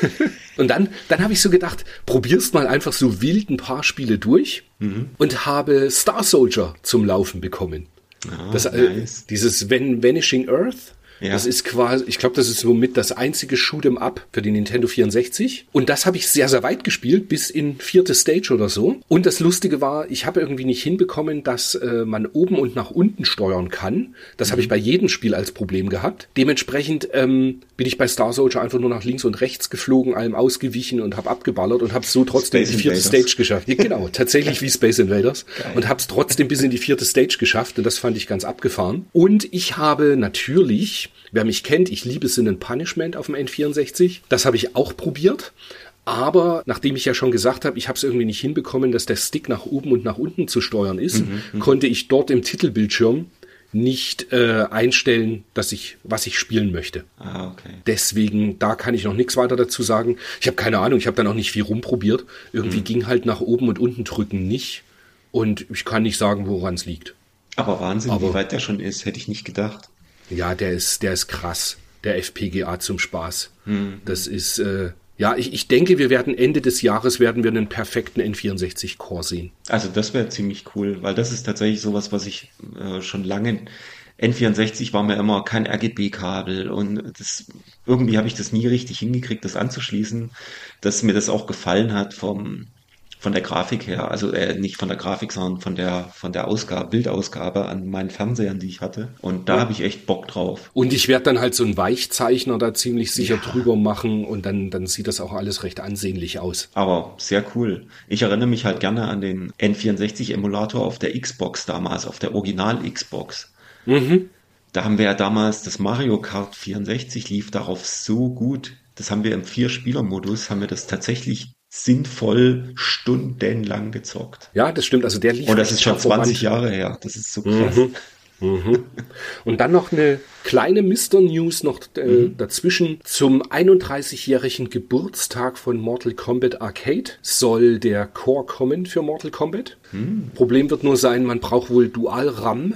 und dann, dann habe ich so gedacht, probierst mal einfach so wild ein paar Spiele durch mhm. und habe Star Soldier zum Laufen bekommen. Oh, das, äh, nice. Dieses Vanishing Earth ja. Das ist quasi, ich glaube, das ist somit das einzige Shoot'em Up für die Nintendo 64. Und das habe ich sehr, sehr weit gespielt, bis in vierte Stage oder so. Und das Lustige war, ich habe irgendwie nicht hinbekommen, dass äh, man oben und nach unten steuern kann. Das mhm. habe ich bei jedem Spiel als Problem gehabt. Dementsprechend ähm, bin ich bei Star Soldier einfach nur nach links und rechts geflogen, allem ausgewichen und habe abgeballert und habe so trotzdem Space die vierte Invaders. Stage geschafft. Ja, genau, tatsächlich wie Space Invaders. Geil. Und habe es trotzdem bis in die vierte Stage geschafft und das fand ich ganz abgefahren. Und ich habe natürlich Wer mich kennt, ich liebe Sin and Punishment auf dem N64. Das habe ich auch probiert. Aber nachdem ich ja schon gesagt habe, ich habe es irgendwie nicht hinbekommen, dass der Stick nach oben und nach unten zu steuern ist, mhm, mhm, konnte ich dort im Titelbildschirm nicht äh, einstellen, dass ich was ich spielen möchte. Ah, okay. Deswegen da kann ich noch nichts weiter dazu sagen. Ich habe keine Ahnung, ich habe dann auch nicht viel rumprobiert. Irgendwie mhm. ging halt nach oben und unten drücken nicht und ich kann nicht sagen, woran es liegt. Aber Wahnsinn, Aber, wie weit der schon ist, hätte ich nicht gedacht. Ja, der ist, der ist krass. Der FPGA zum Spaß. Mhm. Das ist, äh, ja, ich, ich denke, wir werden Ende des Jahres werden wir einen perfekten N64 Core sehen. Also das wäre ziemlich cool, weil das ist tatsächlich sowas, was ich äh, schon lange N64 war mir immer kein RGB-Kabel und das, irgendwie habe ich das nie richtig hingekriegt, das anzuschließen, dass mir das auch gefallen hat vom, von der Grafik her, also äh, nicht von der Grafik, sondern von der von der Ausgabe, Bildausgabe an meinen Fernsehern, die ich hatte. Und da ja. habe ich echt Bock drauf. Und ich werde dann halt so einen Weichzeichner da ziemlich sicher ja. drüber machen und dann dann sieht das auch alles recht ansehnlich aus. Aber sehr cool. Ich erinnere mich halt gerne an den N64 Emulator auf der Xbox damals, auf der Original Xbox. Mhm. Da haben wir ja damals das Mario Kart 64 lief darauf so gut. Das haben wir im Vier-Spieler-Modus, haben wir das tatsächlich sinnvoll stundenlang gezockt. Ja, das stimmt. Also der lief. Und das ist schon 20 Jahre her. Das ist so krass. Mhm. Und dann noch eine kleine Mr. News noch äh, mhm. dazwischen. Zum 31-jährigen Geburtstag von Mortal Kombat Arcade soll der Core kommen für Mortal Kombat. Mhm. Problem wird nur sein, man braucht wohl Dual-RAM.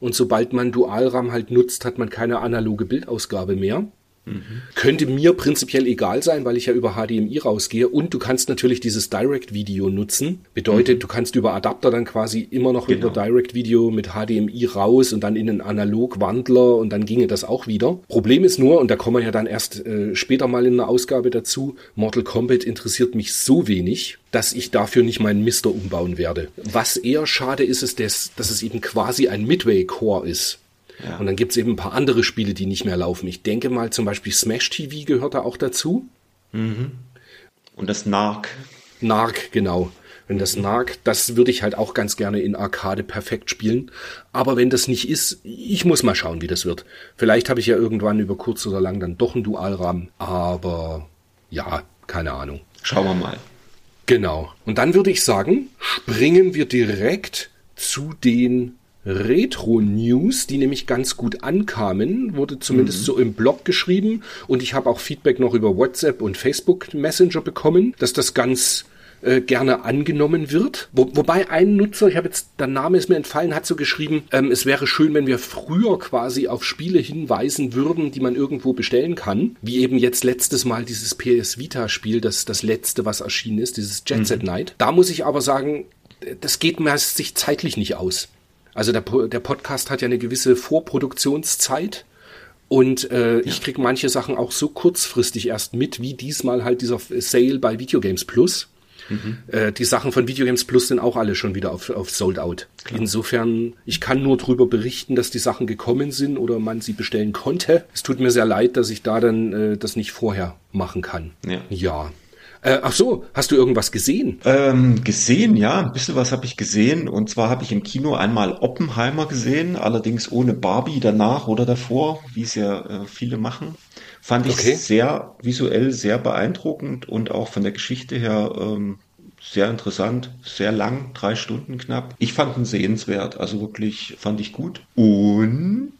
Und sobald man Dual-RAM halt nutzt, hat man keine analoge Bildausgabe mehr. Mhm. Könnte mir prinzipiell egal sein, weil ich ja über HDMI rausgehe. Und du kannst natürlich dieses Direct-Video nutzen. Bedeutet, mhm. du kannst über Adapter dann quasi immer noch genau. über Direct-Video mit HDMI raus und dann in einen Analog-Wandler und dann ginge das auch wieder. Problem ist nur, und da kommen wir ja dann erst äh, später mal in einer Ausgabe dazu, Mortal Kombat interessiert mich so wenig, dass ich dafür nicht meinen Mister umbauen werde. Was eher schade ist, ist, dass, dass es eben quasi ein Midway-Core ist. Ja. Und dann gibt es eben ein paar andere Spiele, die nicht mehr laufen. Ich denke mal zum Beispiel Smash TV gehört da auch dazu. Mhm. Und das Narc. Narc, genau. Wenn das Narc, das würde ich halt auch ganz gerne in Arcade perfekt spielen. Aber wenn das nicht ist, ich muss mal schauen, wie das wird. Vielleicht habe ich ja irgendwann über kurz oder lang dann doch einen Dualrahmen. Aber ja, keine Ahnung. Schauen wir mal. Genau. Und dann würde ich sagen, springen wir direkt zu den Retro-News, die nämlich ganz gut ankamen, wurde zumindest mhm. so im Blog geschrieben und ich habe auch Feedback noch über WhatsApp und Facebook Messenger bekommen, dass das ganz äh, gerne angenommen wird. Wo, wobei ein Nutzer, ich habe jetzt, der Name ist mir entfallen, hat so geschrieben, ähm, es wäre schön, wenn wir früher quasi auf Spiele hinweisen würden, die man irgendwo bestellen kann, wie eben jetzt letztes Mal dieses PS Vita Spiel, das das letzte, was erschienen ist, dieses Jet Set mhm. Night. Da muss ich aber sagen, das geht mir sich zeitlich nicht aus. Also der, der Podcast hat ja eine gewisse Vorproduktionszeit. Und äh, ja. ich krieg manche Sachen auch so kurzfristig erst mit, wie diesmal halt dieser Sale bei Videogames Plus. Mhm. Äh, die Sachen von Videogames Plus sind auch alle schon wieder auf, auf Sold Out. Klar. Insofern, ich kann nur drüber berichten, dass die Sachen gekommen sind oder man sie bestellen konnte. Es tut mir sehr leid, dass ich da dann äh, das nicht vorher machen kann. Ja. ja. Äh, ach so, hast du irgendwas gesehen? Ähm, gesehen, ja, ein bisschen was habe ich gesehen. Und zwar habe ich im Kino einmal Oppenheimer gesehen, allerdings ohne Barbie danach oder davor, wie es ja äh, viele machen. Fand ich okay. sehr visuell sehr beeindruckend und auch von der Geschichte her ähm, sehr interessant, sehr lang, drei Stunden knapp. Ich fand ihn sehenswert, also wirklich fand ich gut. Und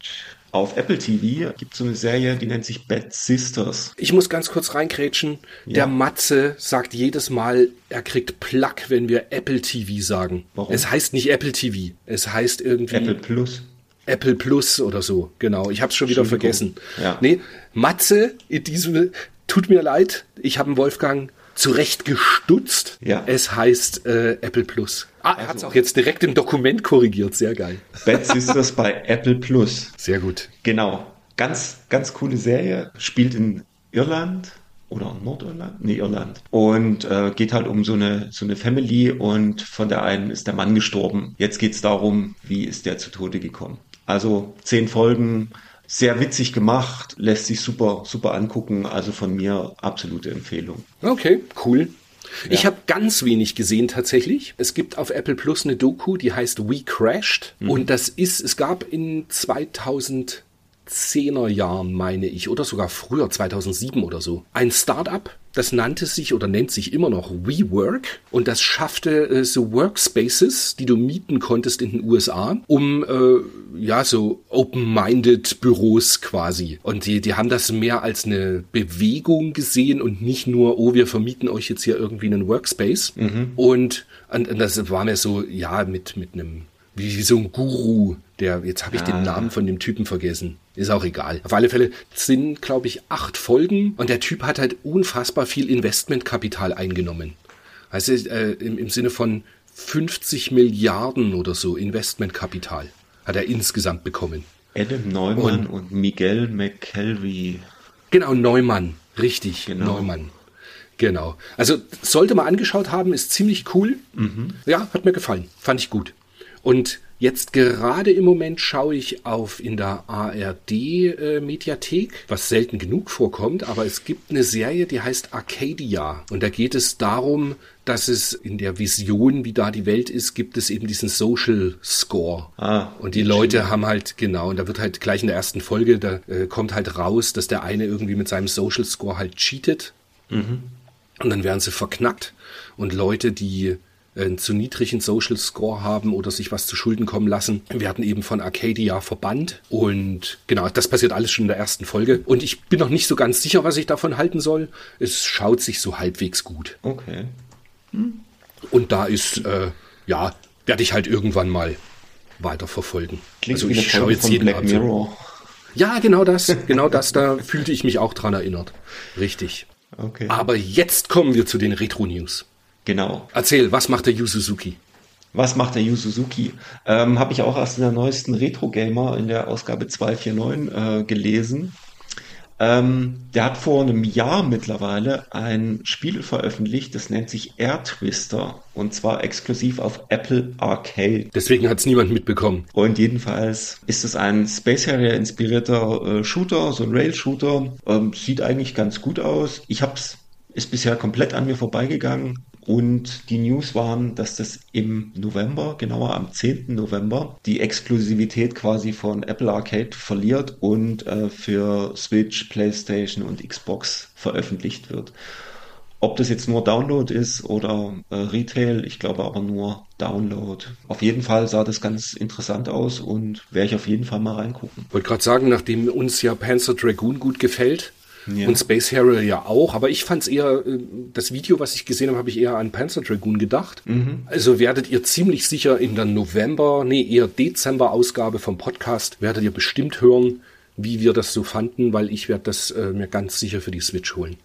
auf Apple TV gibt es so eine Serie, die nennt sich Bad Sisters. Ich muss ganz kurz reinkrätschen. Ja. Der Matze sagt jedes Mal, er kriegt Plack, wenn wir Apple TV sagen. Warum? Es heißt nicht Apple TV. Es heißt irgendwie. Apple Plus. Apple Plus oder so, genau. Ich habe es schon wieder vergessen. Ja. Nee, Matze, in diesem, tut mir leid, ich habe Wolfgang zurecht gestutzt. Ja. Es heißt äh, Apple Plus. Ah, er also, hat es auch jetzt direkt im Dokument korrigiert. Sehr geil. Bad Sisters bei Apple Plus. Sehr gut. Genau. Ganz, ganz coole Serie. Spielt in Irland oder Nordirland? Nee, Irland. Und äh, geht halt um so eine, so eine Family und von der einen ist der Mann gestorben. Jetzt geht es darum, wie ist der zu Tode gekommen. Also zehn Folgen, sehr witzig gemacht, lässt sich super, super angucken. Also von mir absolute Empfehlung. Okay, cool. Ja. Ich habe ganz wenig gesehen tatsächlich. Es gibt auf Apple Plus eine Doku, die heißt We Crashed. Mhm. Und das ist, es gab in 2010er Jahren, meine ich, oder sogar früher, 2007 oder so, ein Startup, das nannte sich oder nennt sich immer noch WeWork und das schaffte äh, so Workspaces, die du mieten konntest in den USA, um äh, ja so open-minded Büros quasi. Und die, die haben das mehr als eine Bewegung gesehen und nicht nur, oh, wir vermieten euch jetzt hier irgendwie einen Workspace. Mhm. Und, und, und das war mir so, ja, mit, mit einem wie, wie so ein Guru, der, jetzt habe ich ja. den Namen von dem Typen vergessen. Ist auch egal. Auf alle Fälle sind, glaube ich, acht Folgen und der Typ hat halt unfassbar viel Investmentkapital eingenommen. Also äh, im, im Sinne von 50 Milliarden oder so Investmentkapital hat er insgesamt bekommen. Adam Neumann und, und Miguel McKelvey. Genau, Neumann. Richtig, genau. Neumann. Genau. Also sollte man angeschaut haben, ist ziemlich cool. Mhm. Ja, hat mir gefallen. Fand ich gut. Und Jetzt gerade im Moment schaue ich auf in der ARD äh, Mediathek, was selten genug vorkommt, aber es gibt eine Serie, die heißt Arcadia und da geht es darum, dass es in der Vision, wie da die Welt ist, gibt es eben diesen Social Score. Ah, und die Leute schön. haben halt, genau, und da wird halt gleich in der ersten Folge, da äh, kommt halt raus, dass der eine irgendwie mit seinem Social Score halt cheatet. Mhm. Und dann werden sie verknackt. Und Leute, die einen zu niedrigen Social Score haben oder sich was zu Schulden kommen lassen, werden eben von Arcadia verbannt. Und genau, das passiert alles schon in der ersten Folge. Und ich bin noch nicht so ganz sicher, was ich davon halten soll. Es schaut sich so halbwegs gut. Okay. Und da ist, äh, ja, werde ich halt irgendwann mal weiterverfolgen. Klingt also ich schaue jetzt jeden Black Abend. Mirror. Ja, genau das, genau das, da fühlte ich mich auch dran erinnert. Richtig. Okay. Aber jetzt kommen wir zu den Retro-News. Genau. Erzähl, was macht der Yu Suzuki? Was macht der Yu Suzuki? Ähm, Habe ich auch erst in der neuesten Retro Gamer in der Ausgabe 249 äh, gelesen. Ähm, der hat vor einem Jahr mittlerweile ein Spiel veröffentlicht, das nennt sich Air Twister und zwar exklusiv auf Apple Arcade. Deswegen hat es niemand mitbekommen. Und jedenfalls ist es ein Space Harrier inspirierter äh, Shooter, so ein Rail-Shooter. Ähm, sieht eigentlich ganz gut aus. Ich hab's, ist bisher komplett an mir vorbeigegangen. Und die News waren, dass das im November, genauer am 10. November, die Exklusivität quasi von Apple Arcade verliert und äh, für Switch, PlayStation und Xbox veröffentlicht wird. Ob das jetzt nur Download ist oder äh, Retail, ich glaube aber nur Download. Auf jeden Fall sah das ganz interessant aus und werde ich auf jeden Fall mal reingucken. Wollte gerade sagen, nachdem uns ja Panzer Dragoon gut gefällt Ja. und Space Harrier ja auch, aber ich fand es eher, äh, das Video, was ich gesehen habe, habe ich eher an Panzer Dragoon gedacht. Also werdet ihr ziemlich sicher in der November, nee, eher Dezember-Ausgabe vom Podcast, werdet ihr bestimmt hören, wie wir das so fanden, weil ich werde das äh, mir ganz sicher für die Switch holen.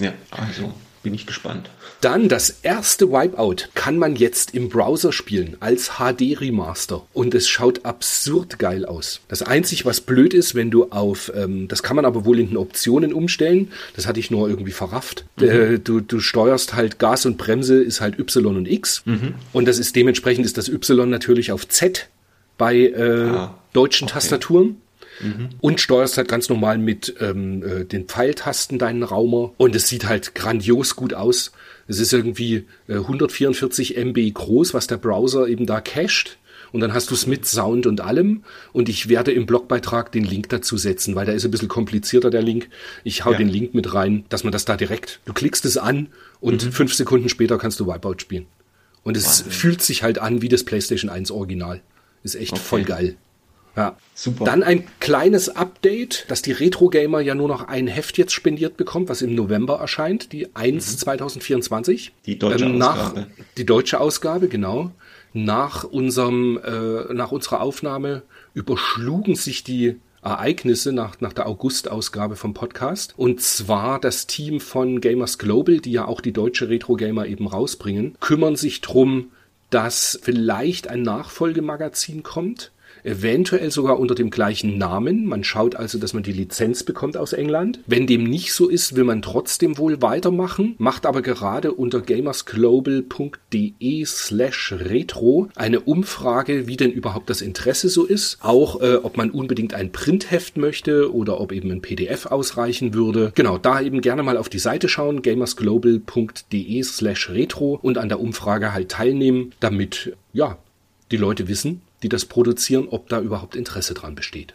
Ja, also bin ich gespannt. Dann das erste Wipeout kann man jetzt im Browser spielen als HD Remaster und es schaut absurd geil aus. Das einzig, was blöd ist, wenn du auf, ähm, das kann man aber wohl in den Optionen umstellen, das hatte ich nur irgendwie verrafft. Äh, du, du steuerst halt Gas und Bremse ist halt Y und X und das ist dementsprechend ist das Y natürlich auf Z bei äh, Ah, deutschen okay. Tastaturen. Und steuerst halt ganz normal mit ähm, äh, den Pfeiltasten deinen Raumer. Und es sieht halt grandios gut aus. Es ist irgendwie äh, 144 MB groß, was der Browser eben da cached. Und dann hast du es mit Sound und allem. Und ich werde im Blogbeitrag den Link dazu setzen, weil der ist ein bisschen komplizierter, der Link. Ich hau Ja. den Link mit rein, dass man das da direkt, du klickst es an und fünf Sekunden später kannst du Wipeout spielen. Und es Wahnsinn. fühlt sich halt an wie das PlayStation 1 Original. Ist echt Okay. voll geil. Ja. Super. Dann ein kleines Update, dass die Retro Gamer ja nur noch ein Heft jetzt spendiert bekommt, was im November erscheint, die 1 2024. Mhm. Die deutsche nach, Ausgabe. Die deutsche Ausgabe, genau. Nach unserem, äh, nach unserer Aufnahme überschlugen sich die Ereignisse nach, nach der August-Ausgabe vom Podcast. Und zwar das Team von Gamers Global, die ja auch die deutsche Retro Gamer eben rausbringen, kümmern sich drum, dass vielleicht ein Nachfolgemagazin kommt. Eventuell sogar unter dem gleichen Namen. Man schaut also, dass man die Lizenz bekommt aus England. Wenn dem nicht so ist, will man trotzdem wohl weitermachen, macht aber gerade unter gamersglobal.de slash retro eine Umfrage, wie denn überhaupt das Interesse so ist. Auch, äh, ob man unbedingt ein Printheft möchte oder ob eben ein PDF ausreichen würde. Genau, da eben gerne mal auf die Seite schauen, gamersglobal.de slash retro und an der Umfrage halt teilnehmen, damit, ja, die Leute wissen, die das produzieren, ob da überhaupt Interesse dran besteht.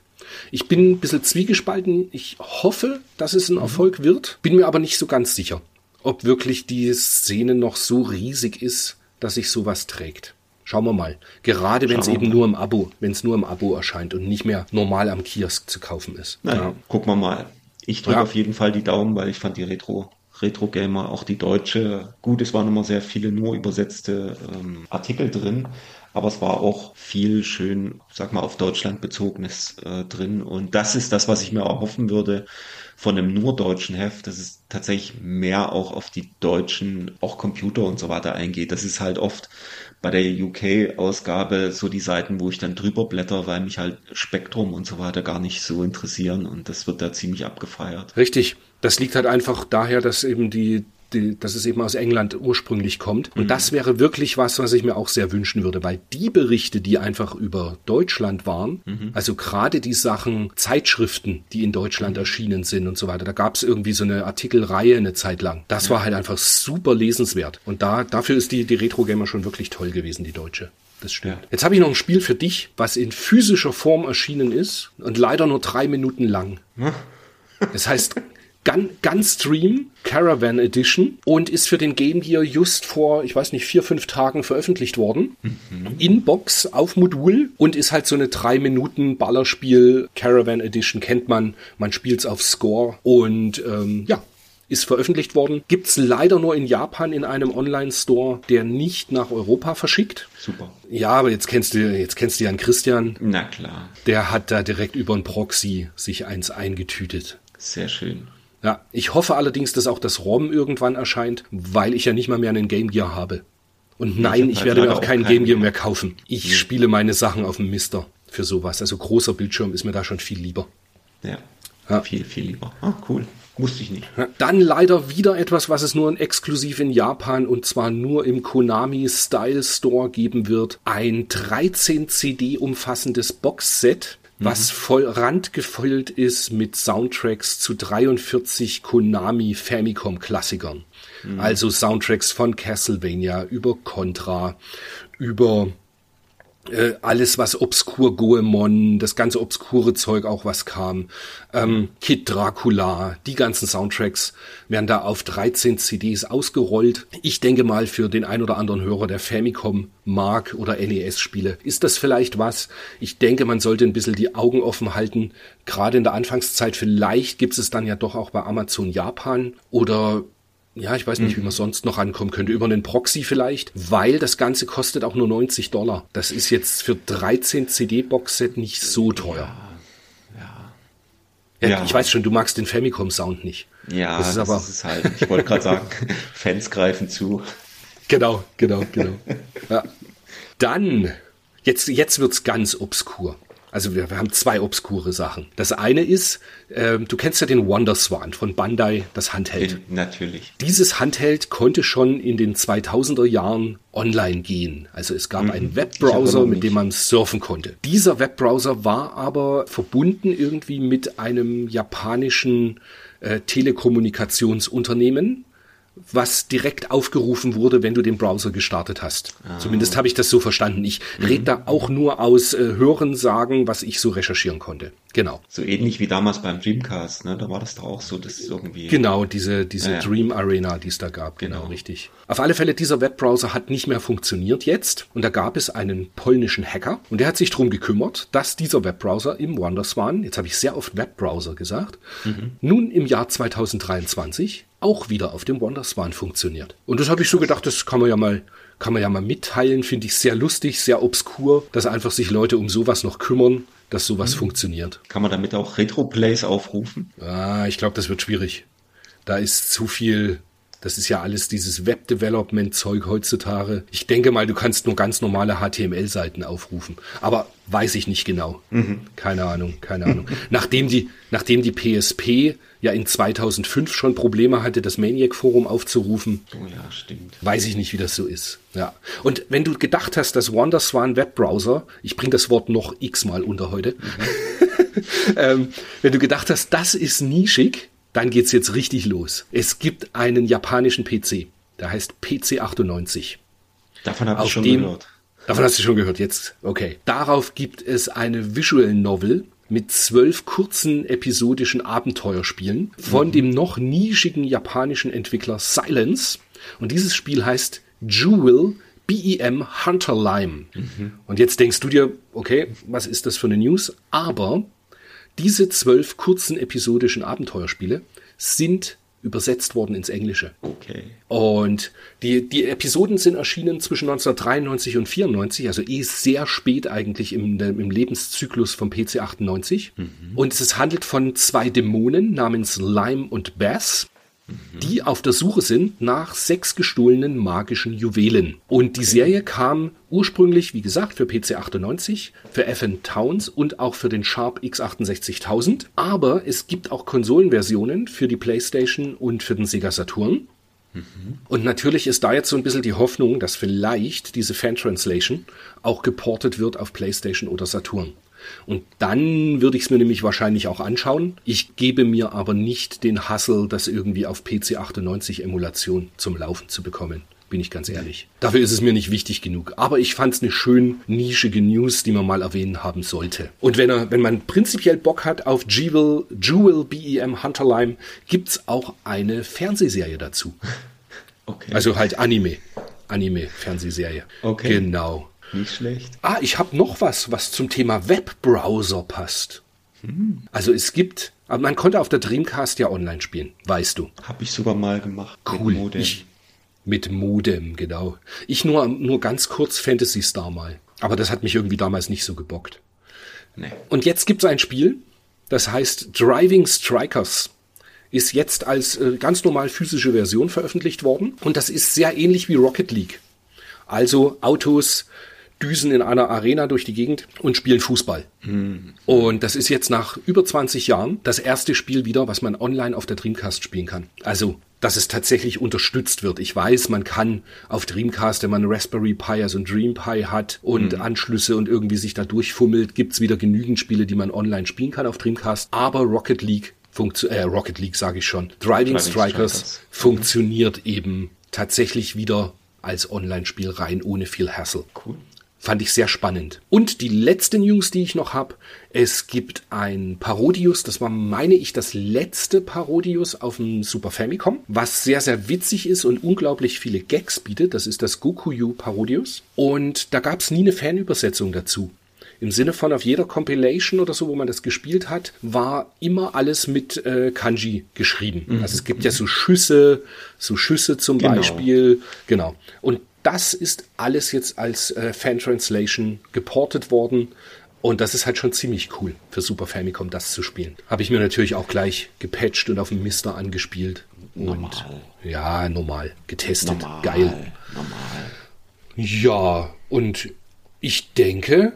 Ich bin ein bisschen zwiegespalten. Ich hoffe, dass es ein Erfolg wird, bin mir aber nicht so ganz sicher, ob wirklich die Szene noch so riesig ist, dass sich sowas trägt. Schauen wir mal. Gerade wenn es eben mal. nur im Abo, wenn es nur im Abo erscheint und nicht mehr normal am Kiosk zu kaufen ist. Naja, gucken wir mal. Ich drücke Ja. auf jeden Fall die Daumen, weil ich fand die Retro, Retro Gamer, auch die deutsche, gut, es waren immer sehr viele nur übersetzte ähm, Artikel drin, aber es war auch viel schön, sag mal, auf Deutschland bezogenes äh, drin. Und das ist das, was ich mir erhoffen würde von einem nur deutschen Heft, dass es tatsächlich mehr auch auf die deutschen, auch Computer und so weiter eingeht. Das ist halt oft bei der UK-Ausgabe so die Seiten, wo ich dann drüber blätter, weil mich halt Spektrum und so weiter gar nicht so interessieren und das wird da ziemlich abgefeiert. Richtig. Das liegt halt einfach daher, dass eben die, die, dass es eben aus England ursprünglich kommt. Und das wäre wirklich was, was ich mir auch sehr wünschen würde, weil die Berichte, die einfach über Deutschland waren, also gerade die Sachen Zeitschriften, die in Deutschland erschienen sind und so weiter, da gab es irgendwie so eine Artikelreihe eine Zeit lang. Das war halt einfach super lesenswert. Und da, dafür ist die, die Retro Gamer schon wirklich toll gewesen, die deutsche. Das stimmt. Ja. Jetzt habe ich noch ein Spiel für dich, was in physischer Form erschienen ist und leider nur drei Minuten lang. Das heißt Gun, Gunstream Caravan Edition und ist für den Game Gear just vor, ich weiß nicht, vier, fünf Tagen veröffentlicht worden. Mhm. In Box auf Modul und ist halt so eine drei Minuten Ballerspiel. Caravan Edition kennt man. Man spielt's auf Score und ähm, ja, ist veröffentlicht worden. Gibt's leider nur in Japan in einem Online-Store, der nicht nach Europa verschickt. Super. Ja, aber jetzt kennst du, jetzt kennst du Jan Christian. Na klar. Der hat da direkt über ein Proxy sich eins eingetütet. Sehr schön. Ja, ich hoffe allerdings, dass auch das ROM irgendwann erscheint, weil ich ja nicht mal mehr einen Game Gear habe. Und nein, ich, ich werde mir auch keinen Game Gear mehr kaufen. Ich ja. spiele meine Sachen auf dem Mister für sowas. Also großer Bildschirm ist mir da schon viel lieber. Ja, ja. viel, viel lieber. Ah, cool. Wusste ich nicht. Dann leider wieder etwas, was es nur exklusiv in Japan und zwar nur im Konami Style Store geben wird. Ein 13 CD umfassendes Boxset was mhm. voll randgefüllt ist mit Soundtracks zu 43 Konami Famicom Klassikern. Mhm. Also Soundtracks von Castlevania über Contra, über äh, alles, was obskur Goemon, das ganze obskure Zeug auch, was kam, ähm, Kid Dracula, die ganzen Soundtracks werden da auf 13 CDs ausgerollt. Ich denke mal, für den ein oder anderen Hörer der Famicom mag oder NES-Spiele ist das vielleicht was. Ich denke, man sollte ein bisschen die Augen offen halten. Gerade in der Anfangszeit, vielleicht gibt es dann ja doch auch bei Amazon Japan oder ja, ich weiß nicht, mhm. wie man sonst noch rankommen könnte. Über einen Proxy vielleicht, weil das Ganze kostet auch nur 90 Dollar. Das ist jetzt für 13 CD-Boxset nicht so teuer. Ja, ja. ja. Ich weiß schon, du magst den Famicom-Sound nicht. Ja, das ist das aber. Ist halt, ich wollte gerade sagen, Fans greifen zu. Genau, genau, genau. ja. Dann, jetzt, jetzt wird's ganz obskur. Also wir, wir, haben zwei obskure Sachen. Das eine ist, äh, du kennst ja den Wonder Swan von Bandai, das Handheld. Natürlich. Dieses Handheld konnte schon in den 2000er Jahren online gehen. Also es gab mhm. einen Webbrowser, mit dem man surfen konnte. Dieser Webbrowser war aber verbunden irgendwie mit einem japanischen äh, Telekommunikationsunternehmen, was direkt aufgerufen wurde, wenn du den Browser gestartet hast. Ah. Zumindest habe ich das so verstanden. Ich mhm. rede da auch nur aus äh, Hören sagen, was ich so recherchieren konnte. Genau. So ähnlich wie damals beim Dreamcast, ne? Da war das doch auch so, dass irgendwie. Genau, diese, diese ja, Dream Arena, die es da gab. Genau, genau, richtig. Auf alle Fälle, dieser Webbrowser hat nicht mehr funktioniert jetzt. Und da gab es einen polnischen Hacker und der hat sich darum gekümmert, dass dieser Webbrowser im WonderSwan, jetzt habe ich sehr oft Webbrowser gesagt, mhm. nun im Jahr 2023 auch wieder auf dem WonderSwan funktioniert. Und das habe ich so gedacht, das kann man ja mal kann man ja mal mitteilen, finde ich sehr lustig, sehr obskur, dass einfach sich Leute um sowas noch kümmern, dass sowas mhm. funktioniert. Kann man damit auch Retro-Plays aufrufen? Ah, ich glaube, das wird schwierig. Da ist zu viel das ist ja alles dieses Web-Development-Zeug heutzutage. Ich denke mal, du kannst nur ganz normale HTML-Seiten aufrufen. Aber weiß ich nicht genau. Mhm. Keine Ahnung, keine Ahnung. nachdem die, nachdem die PSP ja in 2005 schon Probleme hatte, das Maniac-Forum aufzurufen. Oh ja, stimmt. Weiß ich nicht, wie das so ist. Ja. Und wenn du gedacht hast, dass WonderSwan Webbrowser, ich bringe das Wort noch x-mal unter heute, mhm. ähm, wenn du gedacht hast, das ist nischig, dann geht's jetzt richtig los. Es gibt einen japanischen PC, der heißt PC98. Davon habe ich schon dem, gehört. Davon hast du schon gehört, jetzt. Okay. Darauf gibt es eine Visual Novel mit zwölf kurzen episodischen Abenteuerspielen von mhm. dem noch nischigen japanischen Entwickler Silence. Und dieses Spiel heißt Jewel BEM Hunter Lime. Mhm. Und jetzt denkst du dir, okay, was ist das für eine News? Aber diese zwölf kurzen episodischen Abenteuerspiele sind übersetzt worden ins Englische. Okay. Und die, die Episoden sind erschienen zwischen 1993 und 94, also eh sehr spät eigentlich im, im Lebenszyklus vom PC 98. Mhm. Und es handelt von zwei Dämonen namens Lime und Bass die auf der Suche sind nach sechs gestohlenen magischen Juwelen. Und die Serie kam ursprünglich, wie gesagt, für PC 98, für FN Towns und auch für den Sharp X68000. Aber es gibt auch Konsolenversionen für die PlayStation und für den Sega Saturn. Mhm. Und natürlich ist da jetzt so ein bisschen die Hoffnung, dass vielleicht diese Fan-Translation auch geportet wird auf PlayStation oder Saturn. Und dann würde ich es mir nämlich wahrscheinlich auch anschauen. Ich gebe mir aber nicht den Hassel, das irgendwie auf PC 98 Emulation zum Laufen zu bekommen. bin ich ganz ehrlich. Dafür ist es mir nicht wichtig genug. Aber ich fand es eine schön nischige News, die man mal erwähnen haben sollte. Und wenn er, wenn man prinzipiell Bock hat auf Jewel, Jewel BEM Hunterlime, gibt's auch eine Fernsehserie dazu. Okay. Also halt Anime. Anime-Fernsehserie. Okay. Genau. Nicht schlecht. Ah, ich habe noch was, was zum Thema Webbrowser passt. Also es gibt, aber man konnte auf der Dreamcast ja online spielen, weißt du. Habe ich sogar mal gemacht. mit Cool. Modem. Ich, mit Modem, genau. Ich nur, nur ganz kurz Fantasy Star mal. Aber das hat mich irgendwie damals nicht so gebockt. nee. Und jetzt gibt's ein Spiel, das heißt Driving Strikers. Ist jetzt als äh, ganz normal physische Version veröffentlicht worden. Und das ist sehr ähnlich wie Rocket League. Also Autos düsen in einer Arena durch die Gegend und spielen Fußball. Und das ist jetzt nach über 20 Jahren das erste Spiel wieder, was man online auf der Dreamcast spielen kann. Also, dass es tatsächlich unterstützt wird. Ich weiß, man kann auf Dreamcast, wenn man Raspberry Pi, also ein Dream Pi hat und Anschlüsse und irgendwie sich da durchfummelt, gibt's wieder genügend Spiele, die man online spielen kann auf Dreamcast. Aber Rocket League funktioniert, äh, Rocket League sage ich schon, Driving, Driving Strikers, Strikers. funktioniert eben tatsächlich wieder als Online-Spiel rein, ohne viel Hassle. Cool. Fand ich sehr spannend. Und die letzte News, die ich noch habe, es gibt ein Parodius, das war, meine ich, das letzte Parodius auf dem Super Famicom, was sehr, sehr witzig ist und unglaublich viele Gags bietet. Das ist das Gokuyu Parodius. Und da gab es nie eine Fanübersetzung dazu. Im Sinne von auf jeder Compilation oder so, wo man das gespielt hat, war immer alles mit äh, Kanji geschrieben. Also es gibt ja so Schüsse, so Schüsse zum Genau. Beispiel. Genau. Und das ist alles jetzt als äh, Fan-Translation geportet worden. Und das ist halt schon ziemlich cool für Super Famicom, das zu spielen. Habe ich mir natürlich auch gleich gepatcht und auf dem Mister angespielt. Und Normal. ja, normal. Getestet. Normal. Geil. Normal. Ja, und ich denke,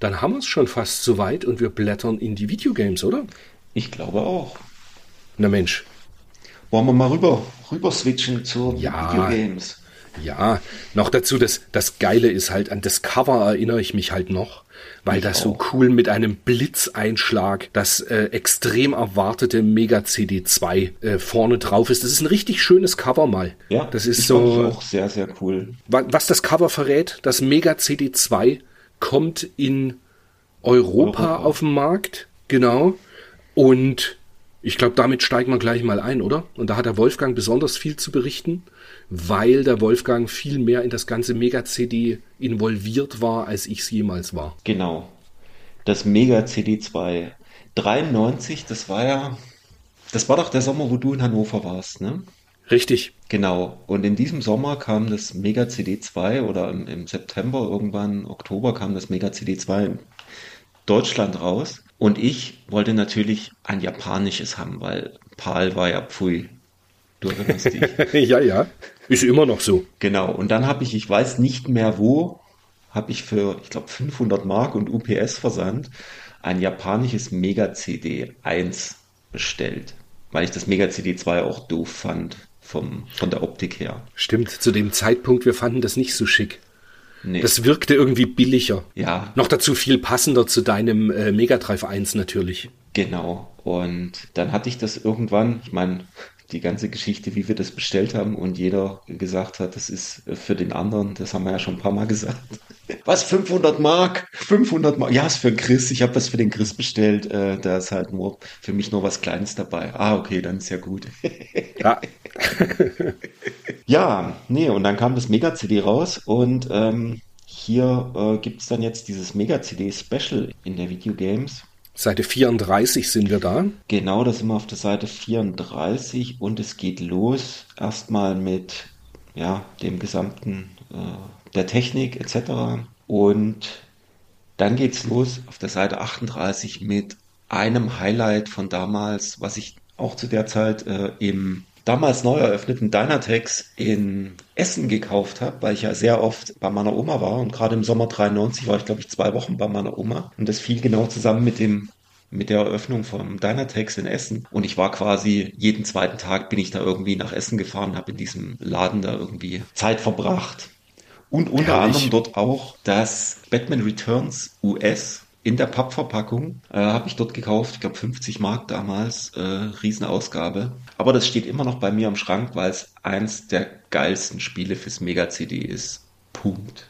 dann haben wir es schon fast soweit und wir blättern in die Videogames, oder? Ich glaube auch. Na Mensch, Wollen wir mal rüber, rüber switchen zu Ja. Videogames? Ja, noch dazu, das, das Geile ist halt, an das Cover erinnere ich mich halt noch, weil Ich das so auch. cool mit einem Blitzeinschlag, das äh, extrem erwartete Mega CD 2 äh, vorne drauf ist. Das ist ein richtig schönes Cover mal. Ja, das ist so. auch sehr, sehr cool. Wa- Was das Cover verrät, das Mega CD 2 kommt in Europa, Europa. auf den Markt, genau. Und ich glaube, damit steigen wir gleich mal ein, oder? Und da hat der Wolfgang besonders viel zu berichten, weil der Wolfgang viel mehr in das ganze Mega CD involviert war, als ich es jemals war. Genau. Das Mega CD2 93, das war ja, das war doch der Sommer, wo du in Hannover warst, ne? Richtig. Genau. Und in diesem Sommer kam das Mega CD2 oder im, im September, irgendwann Oktober kam das Mega CD2 in Deutschland raus. Und ich wollte natürlich ein japanisches haben, weil PAL war ja Pfui. Du erinnerst dich. ja, ja. Ist immer noch so. Genau, und dann habe ich, ich weiß nicht mehr wo, habe ich für, ich glaube, 500 Mark und UPS versandt ein japanisches Mega CD 1 bestellt, weil ich das Mega CD 2 auch doof fand vom, von der Optik her. Stimmt, zu dem Zeitpunkt, wir fanden das nicht so schick. Nee, Das wirkte irgendwie billiger. ja, Noch dazu viel passender zu deinem äh, Mega Drive 1 natürlich. genau. Und dann hatte ich das irgendwann, ich meine, die ganze Geschichte, wie wir das bestellt haben und jeder gesagt hat, das ist für den anderen, das haben wir ja schon ein paar Mal gesagt. Was, 500 Mark? 500 Mark? Ja, ist für Chris. Ich habe was für den Chris bestellt. Äh, da ist halt nur für mich nur was Kleines dabei. Ah, okay, dann ist ja gut. Ja, ja, nee, und dann kam das Mega-CD raus und ähm, hier äh, gibt's dann jetzt dieses Mega-CD-Special in der Videogames. Seite 34 sind wir da. Genau, da sind wir auf der Seite 34 und es geht los erstmal mit ja, dem gesamten äh, der Technik etc. Und dann geht's los auf der Seite 38 mit einem Highlight von damals, was ich auch zu der Zeit äh, im damals neu eröffneten Dynatex in Essen gekauft habe, weil ich ja sehr oft bei meiner Oma war und gerade im Sommer 93 war ich glaube ich zwei Wochen bei meiner Oma. Und das fiel genau zusammen mit dem mit der Eröffnung vom Dynatex in Essen. Und ich war quasi jeden zweiten Tag bin ich da irgendwie nach Essen gefahren, habe in diesem Laden da irgendwie Zeit verbracht. Und unter Herrlich. anderem dort auch das Batman Returns US in der Pappverpackung. Äh, Habe ich dort gekauft, ich glaube 50 Mark damals, äh, Riesenausgabe. Aber das steht immer noch bei mir am Schrank, weil es eins der geilsten Spiele fürs Mega-CD ist. Punkt.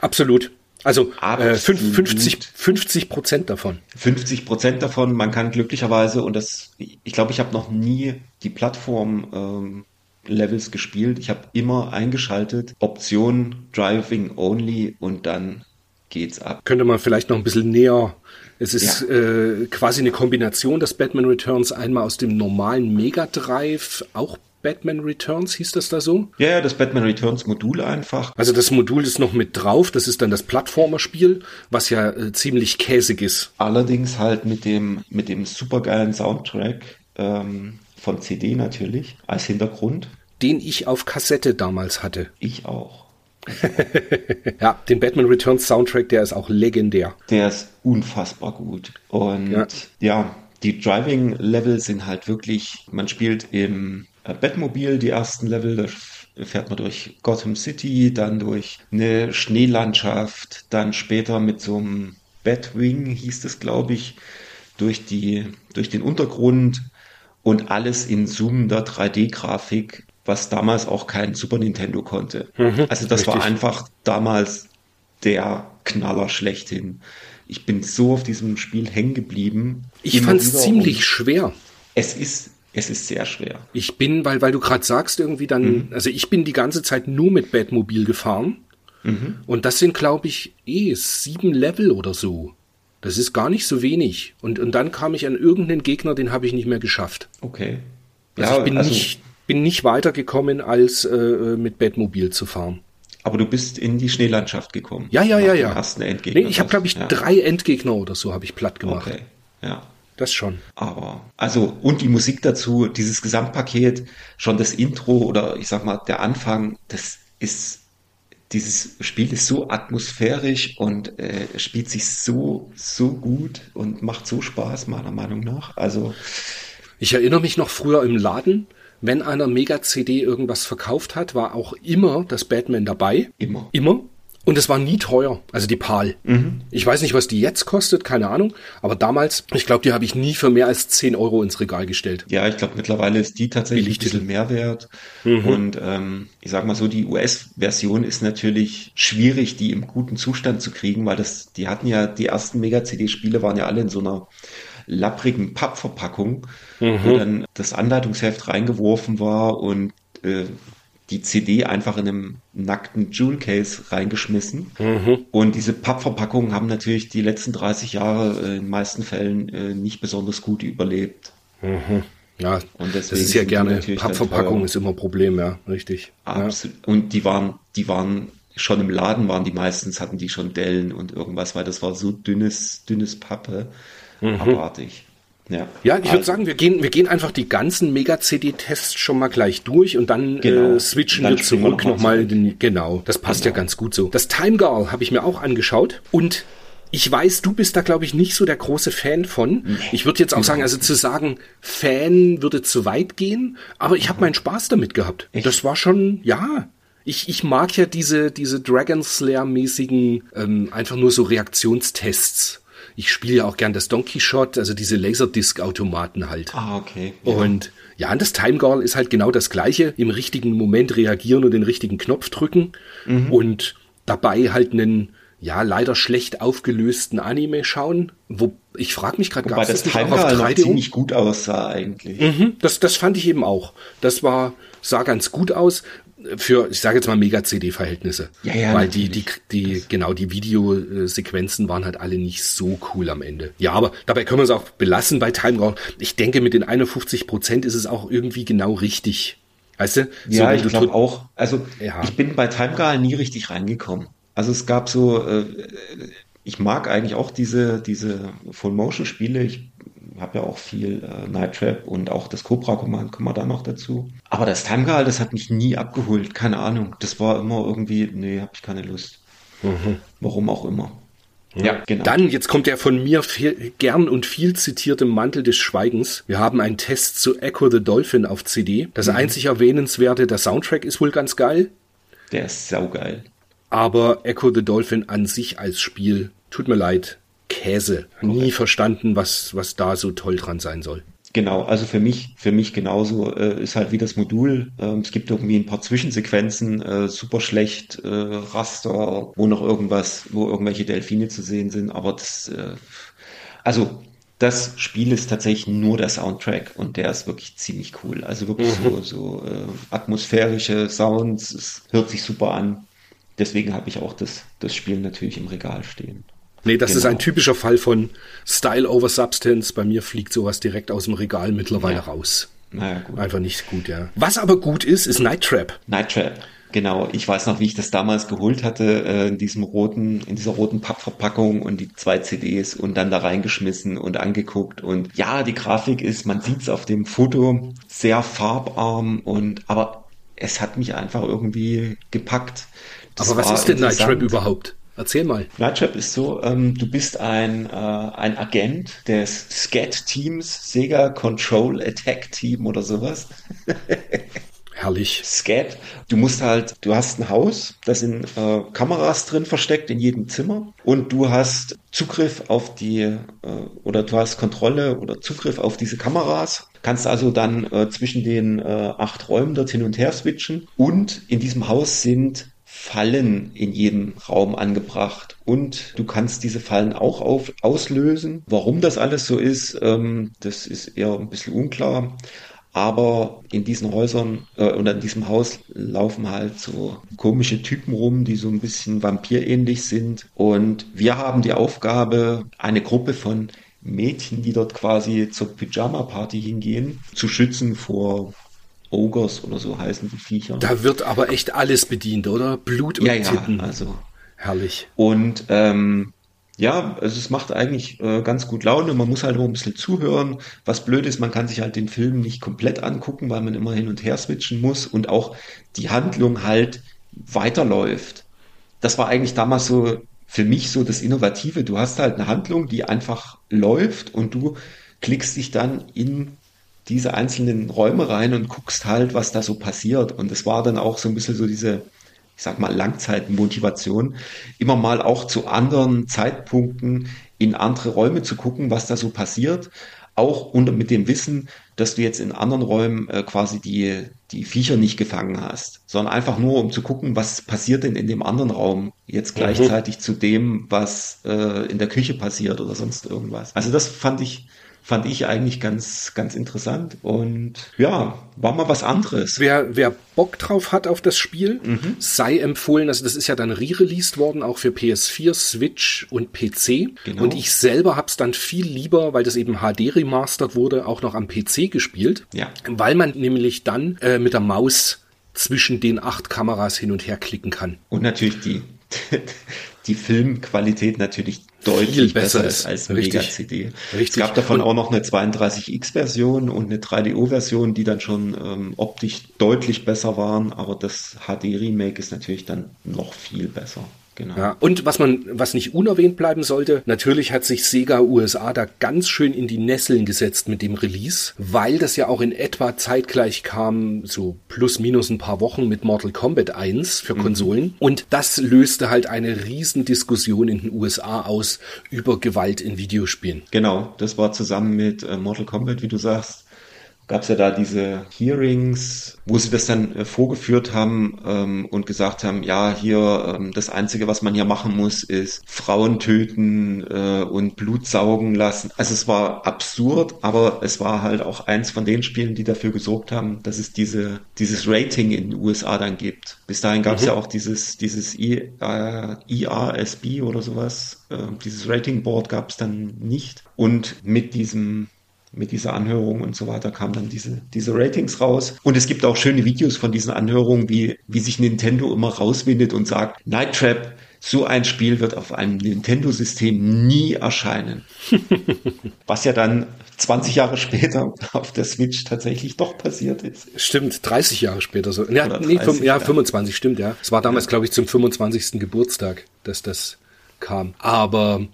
Absolut. Also äh, Absolut. 50, 50 Prozent davon. 50 Prozent davon, man kann glücklicherweise, und das, ich glaube, ich habe noch nie die Plattform ähm, Levels gespielt. Ich habe immer eingeschaltet, Option Driving Only und dann geht's ab. Könnte man vielleicht noch ein bisschen näher. Es ist ja. äh, quasi eine Kombination des Batman Returns einmal aus dem normalen Mega Drive, auch Batman Returns, hieß das da so? Ja, ja, das Batman Returns Modul einfach. Also das Modul ist noch mit drauf, das ist dann das Plattformerspiel, was ja äh, ziemlich käsig ist. Allerdings halt mit dem, mit dem supergeilen Soundtrack ähm, von CD natürlich als Hintergrund. Den ich auf Kassette damals hatte. Ich auch. ja, den Batman Returns Soundtrack, der ist auch legendär. Der ist unfassbar gut. Und ja, ja die Driving-Level sind halt wirklich, man spielt im äh, Batmobil die ersten Level, da fährt man durch Gotham City, dann durch eine Schneelandschaft, dann später mit so einem Batwing, hieß es, glaube ich, durch, die, durch den Untergrund und alles in zoomender 3D-Grafik, was damals auch kein Super Nintendo konnte. Mhm, also das richtig. war einfach damals der Knaller schlechthin. Ich bin so auf diesem Spiel hängen geblieben. Ich fand es ziemlich schwer. Es ist es ist sehr schwer. Ich bin, weil, weil du gerade sagst, irgendwie dann, mhm. also ich bin die ganze Zeit nur mit Batmobil gefahren. Mhm. Und das sind, glaube ich, eh sieben Level oder so. Das ist gar nicht so wenig. Und, und dann kam ich an irgendeinen Gegner, den habe ich nicht mehr geschafft. Okay. Also ja, ich bin, also, nicht, bin nicht weitergekommen, als äh, mit Batmobil zu fahren. Aber du bist in die Schneelandschaft gekommen. Ja, ja, ja, ja. Hast einen Endgegner. Nee, ich habe, glaube ich, ja. drei Endgegner oder so habe ich platt gemacht. Okay. Ja. Das schon. Aber, also, und die Musik dazu, dieses Gesamtpaket, schon das Intro oder ich sag mal, der Anfang, das ist, dieses Spiel ist so atmosphärisch und äh, spielt sich so, so gut und macht so Spaß, meiner Meinung nach. Also. Ich erinnere mich noch früher im Laden, wenn einer Mega-CD irgendwas verkauft hat, war auch immer das Batman dabei. Immer. Immer. Und es war nie teuer, also die PAL. Mhm. Ich weiß nicht, was die jetzt kostet, keine Ahnung. Aber damals, ich glaube, die habe ich nie für mehr als 10 Euro ins Regal gestellt. Ja, ich glaube, mittlerweile ist die tatsächlich ein bisschen mehr wert. Mhm. Und ähm, ich sag mal so, die US-Version ist natürlich schwierig, die im guten Zustand zu kriegen, weil das, die hatten ja, die ersten Mega-CD-Spiele waren ja alle in so einer lapprigen Pappverpackung, mhm. wo dann das Anleitungsheft reingeworfen war und äh, die CD einfach in einem nackten Jewel Case reingeschmissen. Mhm. Und diese Pappverpackungen haben natürlich die letzten 30 Jahre äh, in den meisten Fällen äh, nicht besonders gut überlebt. Mhm. Ja, und das ist ja gerne, Pappverpackung ist immer ein Problem, ja, richtig. Absolut. Ja. Und die waren, die waren schon im Laden waren die meistens, hatten die schon Dellen und irgendwas, weil das war so dünnes, dünnes Pappe. Mhm. Abartig. Ja, ja ich also. würde sagen, wir gehen, wir gehen einfach die ganzen Mega-CD-Tests schon mal gleich durch und dann genau. äh, switchen dann wir zurück nochmal. Noch genau, das passt genau. ja ganz gut so. Das Time Girl habe ich mir auch angeschaut und ich weiß, du bist da, glaube ich, nicht so der große Fan von. Nee, ich würde jetzt auch sagen, also zu sagen, Fan würde zu weit gehen, aber ich habe meinen Spaß damit gehabt. Echt? Das war schon, ja. Ich, ich mag ja diese, diese Dragon Slayer-mäßigen, ähm, einfach nur so Reaktionstests ich spiele ja auch gern das Donkey Shot, also diese Laserdisc-Automaten halt. Ah, okay. Ja. Und ja, und das Time Girl ist halt genau das gleiche. Im richtigen Moment reagieren und den richtigen Knopf drücken mhm. und dabei halt einen ja leider schlecht aufgelösten Anime schauen. Wo ich frage mich gerade, gab es das, das Time Girl noch ziemlich gut aussah eigentlich. Mhm, das das fand ich eben auch. Das war sah ganz gut aus für, ich sage jetzt mal Mega-CD-Verhältnisse. Ja, ja, Weil die, die, die, genau, die Videosequenzen waren halt alle nicht so cool am Ende. Ja, aber dabei können wir es auch belassen bei Time Girl. Ich denke, mit den 51 Prozent ist es auch irgendwie genau richtig. Weißt du? Ja, so, ich glaube auch. Also, ja. ich bin bei Time Girl nie richtig reingekommen. Also, es gab so, äh, ich mag eigentlich auch diese, diese Full-Motion-Spiele. Ich habe ja auch viel äh, Night Trap und auch das Cobra Command kommen wir da noch dazu. Aber das Time Girl, das hat mich nie abgeholt. Keine Ahnung. Das war immer irgendwie, nee, habe ich keine Lust. Mhm. Warum auch immer. Ja, genau. Dann, jetzt kommt der von mir viel, gern und viel zitierte Mantel des Schweigens. Wir haben einen Test zu Echo the Dolphin auf CD. Das mhm. einzig erwähnenswerte, der Soundtrack ist wohl ganz geil. Der ist saugeil. Aber Echo the Dolphin an sich als Spiel, tut mir leid, Käse. Nie verstanden, was, was da so toll dran sein soll. Genau, also für mich, für mich genauso äh, ist halt wie das Modul. Ähm, es gibt irgendwie ein paar Zwischensequenzen, äh, super schlecht, äh, Raster, wo noch irgendwas, wo irgendwelche Delfine zu sehen sind, aber das, äh, also das Spiel ist tatsächlich nur der Soundtrack und der ist wirklich ziemlich cool. Also wirklich mhm. so, so äh, atmosphärische Sounds, es hört sich super an. Deswegen habe ich auch das, das Spiel natürlich im Regal stehen. Nee, das genau. ist ein typischer Fall von Style over Substance. Bei mir fliegt sowas direkt aus dem Regal mittlerweile ja. raus. Naja, gut. Einfach nicht gut, ja. Was aber gut ist, ist Night Trap. Night Trap. Genau, ich weiß noch, wie ich das damals geholt hatte, äh, in diesem roten, in dieser roten Pappverpackung und die zwei CDs und dann da reingeschmissen und angeguckt. Und ja, die Grafik ist, man sieht's auf dem Foto, sehr farbarm und aber es hat mich einfach irgendwie gepackt. Das aber was ist denn Night Trap überhaupt? Erzähl mal. Night Trap ist so, ähm, du bist ein, äh, ein Agent des SCAT-Teams, Sega Control Attack Team oder sowas. Herrlich. Scat. Du musst halt, du hast ein Haus, da sind äh, Kameras drin versteckt in jedem Zimmer und du hast Zugriff auf die äh, oder du hast Kontrolle oder Zugriff auf diese Kameras. Kannst also dann äh, zwischen den äh, acht Räumen dort hin und her switchen und in diesem Haus sind Fallen in jedem Raum angebracht und du kannst diese Fallen auch auf, auslösen. Warum das alles so ist, ähm, das ist eher ein bisschen unklar. Aber in diesen Häusern äh, oder in diesem Haus laufen halt so komische Typen rum, die so ein bisschen vampirähnlich sind. Und wir haben die Aufgabe, eine Gruppe von Mädchen, die dort quasi zur Pyjama-Party hingehen, zu schützen vor Ogres oder so heißen die Viecher. Da wird aber echt alles bedient, oder? Blut und ja, ja, Titten. Also herrlich. Und ähm, ja, also es macht eigentlich äh, ganz gut Laune. Man muss halt immer ein bisschen zuhören. Was blöd ist, man kann sich halt den Film nicht komplett angucken, weil man immer hin und her switchen muss und auch die Handlung halt weiterläuft. Das war eigentlich damals so für mich so das Innovative. Du hast halt eine Handlung, die einfach läuft und du klickst dich dann in diese einzelnen Räume rein und guckst halt, was da so passiert. Und es war dann auch so ein bisschen so diese ich sag mal, Langzeitmotivation, immer mal auch zu anderen Zeitpunkten in andere Räume zu gucken, was da so passiert. Auch unter, mit dem Wissen, dass du jetzt in anderen Räumen äh, quasi die, die Viecher nicht gefangen hast, sondern einfach nur, um zu gucken, was passiert denn in dem anderen Raum jetzt mhm. gleichzeitig mhm. zu dem, was äh, in der Küche passiert oder sonst irgendwas. Also das fand ich, fand ich eigentlich ganz, ganz interessant und ja, war mal was anderes. Wer, wer Bock drauf hat auf das Spiel, mhm. sei empfohlen, also das ist ja dann re-released worden, auch für PS4, Switch und PC. Genau. Und ich selber hab's dann viel lieber, weil das eben HD remastered wurde, auch noch am PC gespielt. Ja. Weil man nämlich dann äh, mit der Maus zwischen den acht Kameras hin und her klicken kann. Und natürlich die, die Filmqualität natürlich deutlich besser, besser ist als Mega-CD. Es gab davon auch noch eine 32X-Version und eine 3DO-Version, die dann schon ähm, optisch deutlich besser waren, aber das HD-Remake ist natürlich dann noch viel besser. Genau. Ja, und was man, was nicht unerwähnt bleiben sollte, natürlich hat sich Sega USA da ganz schön in die Nesseln gesetzt mit dem Release, weil das ja auch in etwa zeitgleich kam, so plus minus ein paar Wochen mit Mortal Kombat 1 für mhm. Konsolen. Und das löste halt eine Riesendiskussion in den USA aus über Gewalt in Videospielen. Genau, das war zusammen mit äh, Mortal Kombat, wie du sagst, gab es ja da diese Hearings, wo sie das dann äh, vorgeführt haben ähm, und gesagt haben, ja, hier ähm, das Einzige, was man hier machen muss, ist Frauen töten äh, und Blut saugen lassen. Also es war absurd, aber es war halt auch eins von den Spielen, die dafür gesorgt haben, dass es diese dieses Rating in den USA dann gibt. Bis dahin gab es mhm. ja auch dieses dieses I, äh, IASB oder sowas. Äh, dieses Rating Board gab es dann nicht. Und mit diesem mit dieser Anhörung und so weiter kamen dann diese, diese Ratings raus. Und es gibt auch schöne Videos von diesen Anhörungen, wie, wie sich Nintendo immer rauswindet und sagt, Night Trap, so ein Spiel wird auf einem Nintendo-System nie erscheinen. Was ja dann 20 Jahre später auf der Switch tatsächlich doch passiert ist. Stimmt, 30 Jahre später so. Ja, nee, ja, 25, stimmt, ja. Es war damals, ja. glaube ich, zum 25. Geburtstag, dass das kam. Aber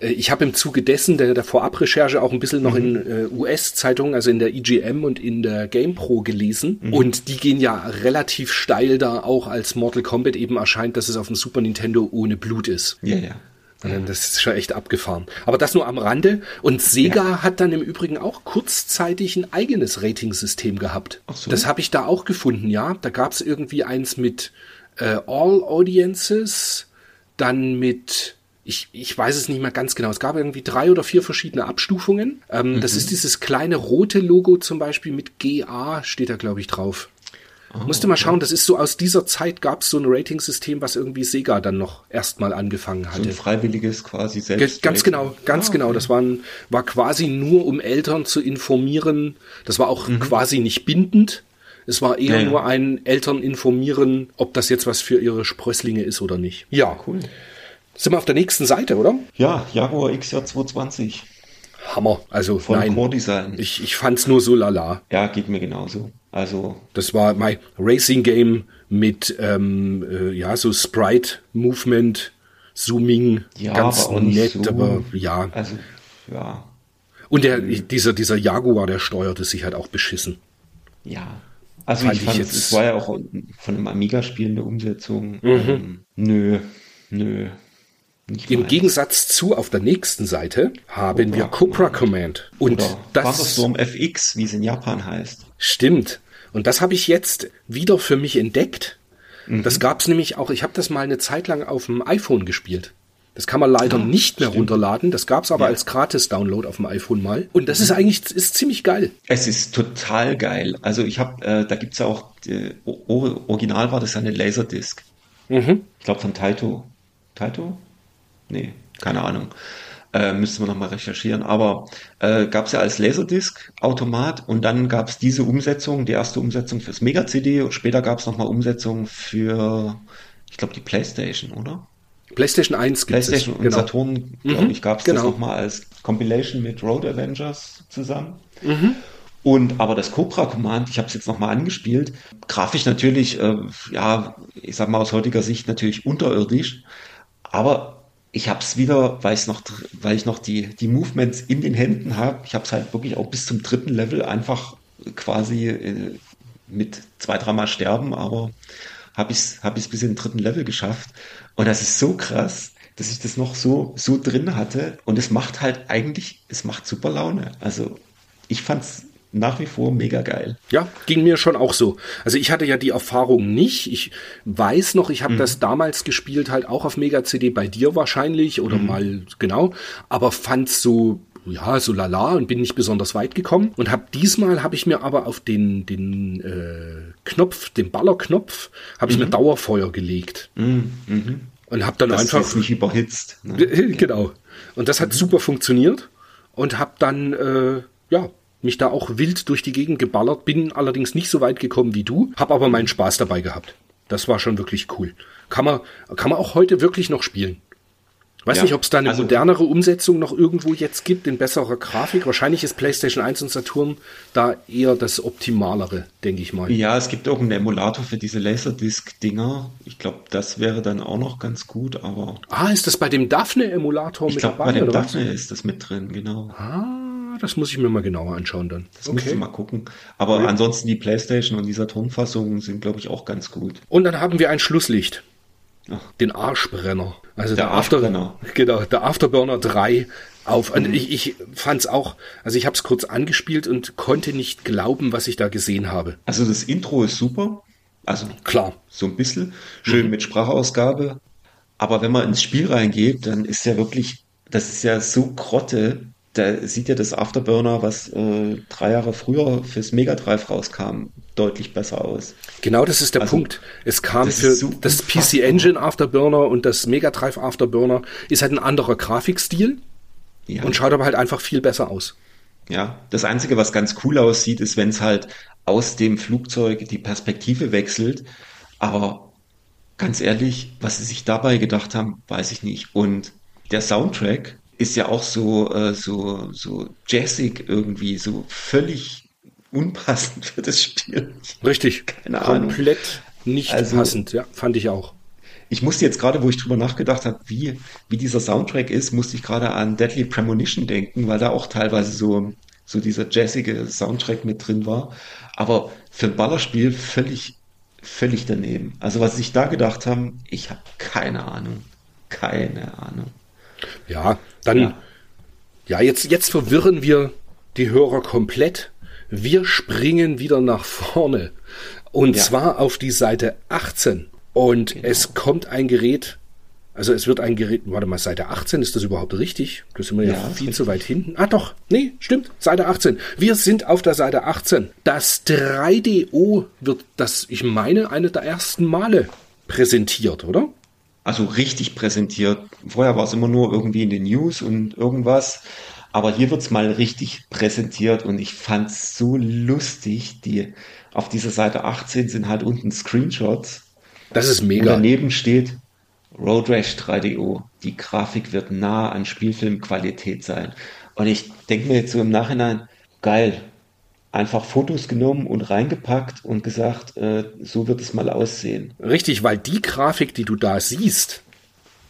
äh, ich habe im Zuge dessen der, der Vorabrecherche auch ein bisschen noch mhm. in äh, US-Zeitungen, also in der EGM und in der GamePro gelesen. Mhm. Und die gehen ja relativ steil da auch, als Mortal Kombat eben erscheint, dass es auf dem Super Nintendo ohne Blut ist. Ja, ja. Das ist schon echt abgefahren. Aber das nur am Rande. Und Sega ja. hat dann im Übrigen auch kurzzeitig ein eigenes Ratingsystem gehabt. Ach so. Das habe ich da auch gefunden, ja. Da gab es irgendwie eins mit äh, All Audiences, dann mit ich, ich weiß es nicht mehr ganz genau. Es gab irgendwie drei oder vier verschiedene Abstufungen. Ähm, mhm. Das ist dieses kleine rote Logo zum Beispiel mit GA, steht da, glaube ich, drauf. Oh, Musste mal schauen, das ist so aus dieser Zeit gab es so ein Ratingsystem, was irgendwie Sega dann noch erstmal angefangen hatte. So ein freiwilliges quasi selbst. Ganz genau, ganz ah, genau. Okay. Das war, war quasi nur, um Eltern zu informieren. Das war auch mhm. quasi nicht bindend. Es war eher ja, nur ein Eltern informieren, ob das jetzt was für ihre Sprösslinge ist oder nicht. Ja, cool. Sind wir auf der nächsten Seite, oder? Ja, Jaguar XJ220. Hammer. Also Von nein, Core Design. Ich, ich fand's nur so lala. Ja, geht mir genauso. Also das war mein Racing Game mit ähm, äh, ja so Sprite Movement, Zooming, ja, ganz aber nett, so, aber ja. Also ja. Und der dieser dieser Jaguar, der steuerte sich halt auch beschissen. Ja. Also fand ich fand, es war ja auch von einem Amiga-Spiel eine Umsetzung. Mhm. Ähm, nö, nö. Im Gegensatz zu auf der nächsten Seite haben Cobra wir Cobra Command. Und Oder das Storm FX, wie es in Japan heißt. Stimmt. Und das habe ich jetzt wieder für mich entdeckt. Mhm. Das gab es nämlich auch, ich habe das mal eine Zeit lang auf dem iPhone gespielt. Das kann man leider ah, nicht mehr stimmt. runterladen. Das gab es aber ja. als Gratis-Download auf dem iPhone mal. Und das ist eigentlich ist ziemlich geil. Es ist total geil. Also ich habe, äh, da gibt's ja auch, äh, original war das eine Laserdisc. Mhm. Ich glaube von Taito. Taito? Nee, keine Ahnung. Äh, müsste man nochmal recherchieren. Aber äh, gab es ja als Laserdisc-Automat und dann gab es diese Umsetzung, die erste Umsetzung fürs Mega-CD und später gab es nochmal Umsetzung für, ich glaube, die Playstation, oder? PlayStation 1 gibt PlayStation es. und genau. Saturn, glaube mhm, ich, gab es genau. das nochmal als Compilation mit Road Avengers zusammen. Mhm. Und aber das Cobra Command, ich habe es jetzt nochmal angespielt, grafisch natürlich, äh, ja, ich sag mal aus heutiger Sicht natürlich unterirdisch, aber ich habe es wieder, weil ich noch, weil ich noch die die Movements in den Händen habe. Ich habe es halt wirklich auch bis zum dritten Level einfach quasi äh, mit zwei dreimal sterben, aber habe ich es hab ich's bis in den dritten Level geschafft. Und das ist so krass, dass ich das noch so so drin hatte. Und es macht halt eigentlich, es macht super Laune. Also ich fand's nach wie vor mega geil. Ja, ging mir schon auch so. Also ich hatte ja die Erfahrung nicht. Ich weiß noch, ich habe mhm. das damals gespielt, halt auch auf Mega CD bei dir wahrscheinlich oder mhm. mal genau, aber fand's so ja, so lala und bin nicht besonders weit gekommen und habe diesmal habe ich mir aber auf den den äh, Knopf, den Ballerknopf, habe ich mhm. mir Dauerfeuer gelegt. Mhm. Mhm. Und habe dann das einfach ist nicht überhitzt. Ne? genau. Und das hat mhm. super funktioniert und habe dann äh, ja mich da auch wild durch die Gegend geballert, bin allerdings nicht so weit gekommen wie du, habe aber meinen Spaß dabei gehabt. Das war schon wirklich cool. Kann man, kann man auch heute wirklich noch spielen. Weiß ja, nicht, ob es da eine also, modernere Umsetzung noch irgendwo jetzt gibt, in besserer Grafik. Wahrscheinlich ist PlayStation 1 und Saturn da eher das Optimalere, denke ich mal. Ja, es gibt auch einen Emulator für diese Laserdisc-Dinger. Ich glaube, das wäre dann auch noch ganz gut, aber. Ah, ist das bei dem Daphne-Emulator mit glaub, dabei? Bei dem Daphne was? ist das mit drin, genau. Ah, das muss ich mir mal genauer anschauen dann. Das okay. musst du mal gucken. Aber ja. ansonsten die Playstation und dieser Tonfassung sind, glaube ich, auch ganz gut. Und dann haben wir ein Schlusslicht. Den Arschbrenner. Also der, der Afterbrenner. genau, der Afterburner 3 auf. Mhm. Ich, ich fand es auch, also ich habe es kurz angespielt und konnte nicht glauben, was ich da gesehen habe. Also das Intro ist super. Also klar, so ein bisschen schön mhm. mit Sprachausgabe. Aber wenn man ins Spiel reingeht, dann ist ja wirklich, das ist ja so Grotte, da sieht ja das Afterburner, was äh, drei Jahre früher fürs Mega Drive rauskam, deutlich besser aus. Genau, das ist der also, Punkt. Es kam das für so das PC Engine Afterburner und das Mega Drive Afterburner ist halt ein anderer Grafikstil ja. und schaut aber halt einfach viel besser aus. Ja, das Einzige, was ganz cool aussieht, ist, wenn es halt aus dem Flugzeug die Perspektive wechselt. Aber ganz ehrlich, was sie sich dabei gedacht haben, weiß ich nicht. Und der Soundtrack ist ja auch so, äh, so, so jazzig irgendwie, so völlig unpassend für das Spiel. Richtig. Keine Komplett Ahnung. nicht also, passend, ja, fand ich auch. Ich musste jetzt gerade, wo ich drüber nachgedacht habe, wie, wie dieser Soundtrack ist, musste ich gerade an Deadly Premonition denken, weil da auch teilweise so, so dieser jazzige Soundtrack mit drin war. Aber für ein Ballerspiel völlig, völlig daneben. Also was sich da gedacht haben, ich habe keine Ahnung. Keine Ahnung. Ja, dann, ja, ja jetzt, jetzt verwirren wir die Hörer komplett. Wir springen wieder nach vorne. Und ja. zwar auf die Seite 18. Und genau. es kommt ein Gerät, also es wird ein Gerät, warte mal, Seite 18, ist das überhaupt richtig? Das sind wir ja, ja viel zu weit hinten. Ah doch, nee, stimmt, Seite 18. Wir sind auf der Seite 18. Das 3DO wird, das ich meine, eine der ersten Male präsentiert, oder? Also richtig präsentiert. Vorher war es immer nur irgendwie in den News und irgendwas. Aber hier wird's mal richtig präsentiert und ich fand's so lustig. Die, auf dieser Seite 18 sind halt unten Screenshots. Das ist mega. Und daneben steht Road Rash 3DO. Die Grafik wird nah an Spielfilmqualität sein. Und ich denke mir jetzt so im Nachhinein, geil. Einfach Fotos genommen und reingepackt und gesagt, äh, so wird es mal aussehen. Richtig, weil die Grafik, die du da siehst,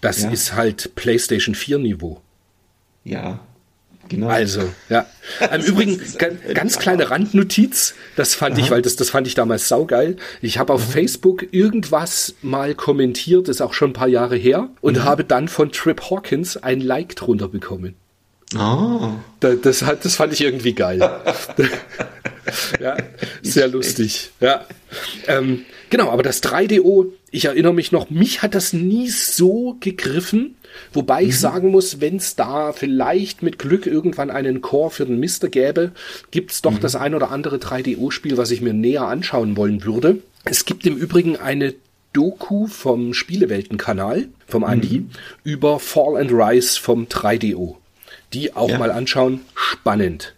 das ja. ist halt PlayStation 4 Niveau. Ja, Genau. Also, ja. Im Übrigen, ganz kleine Randnotiz, das fand Aha. ich, weil das, das fand ich damals saugeil. Ich habe auf Aha. Facebook irgendwas mal kommentiert, ist auch schon ein paar Jahre her, und mhm. habe dann von Trip Hawkins ein Like drunter bekommen. Oh. Das, das, das fand ich irgendwie geil. ja, sehr lustig. Ja. Ähm, genau, aber das 3DO, ich erinnere mich noch, mich hat das nie so gegriffen. Wobei mhm. ich sagen muss, wenn es da vielleicht mit Glück irgendwann einen Core für den Mister gäbe, gibt es doch mhm. das ein oder andere 3DO-Spiel, was ich mir näher anschauen wollen würde. Es gibt im Übrigen eine Doku vom Spielewelten-Kanal, vom Andi, mhm. über Fall and Rise vom 3DO. Die auch ja. mal anschauen. Spannend.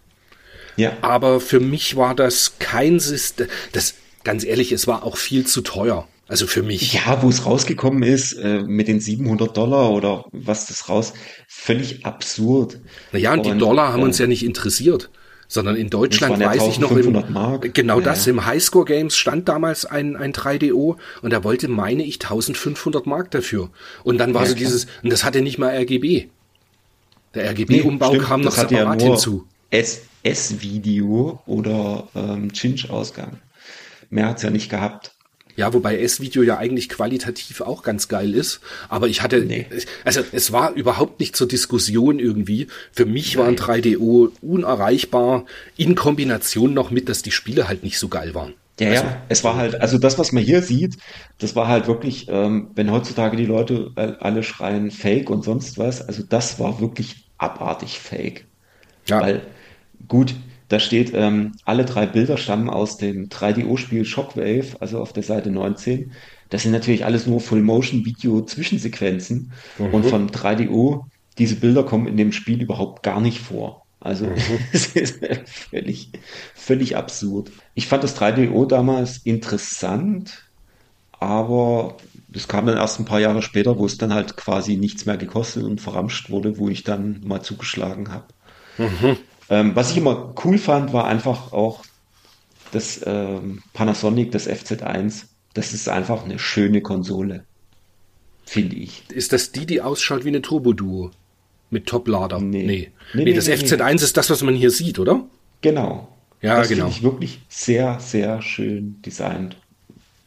Ja. Aber für mich war das kein System. Das, ganz ehrlich, es war auch viel zu teuer. Also für mich. Ja, wo es rausgekommen ist, äh, mit den 700 Dollar oder was das raus, völlig absurd. Naja, und, und die Dollar haben äh, uns ja nicht interessiert, sondern in Deutschland ja weiß ich noch, im, Mark. genau ja, das, ja. im Highscore Games stand damals ein, ein 3DO und er wollte, meine ich, 1500 Mark dafür. Und dann war ja, so klar. dieses, und das hatte nicht mal RGB. Der RGB-Umbau nee, kam noch separat hinzu. S-Video oder ähm, Cinch-Ausgang. Mehr hat's ja nicht gehabt. Ja, wobei S-Video ja eigentlich qualitativ auch ganz geil ist. Aber ich hatte, nee. also es war überhaupt nicht zur Diskussion irgendwie. Für mich Nein. waren 3DO unerreichbar in Kombination noch mit, dass die Spiele halt nicht so geil waren. Ja, also, ja, es war halt, also das, was man hier sieht, das war halt wirklich, ähm, wenn heutzutage die Leute alle schreien Fake und sonst was, also das war wirklich abartig Fake. Ja. Weil, gut, da steht, ähm, alle drei Bilder stammen aus dem 3DO-Spiel Shockwave, also auf der Seite 19. Das sind natürlich alles nur Full-Motion-Video-Zwischensequenzen. Mhm. Und von 3DO, diese Bilder kommen in dem Spiel überhaupt gar nicht vor. Also mhm. es ist völlig, völlig absurd. Ich fand das 3DO damals interessant, aber das kam dann erst ein paar Jahre später, wo es dann halt quasi nichts mehr gekostet und verramscht wurde, wo ich dann mal zugeschlagen habe. Mhm. Ähm, was ich immer cool fand, war einfach auch das ähm, Panasonic, das FZ1. Das ist einfach eine schöne Konsole. Finde ich. Ist das die, die ausschaut wie eine Turbo-Duo? Mit Top-Lader? Nee. Nee. nee. nee. das nee, FZ1 ist das, was man hier sieht, oder? Genau. Ja, das genau. finde ich wirklich sehr, sehr schön designt.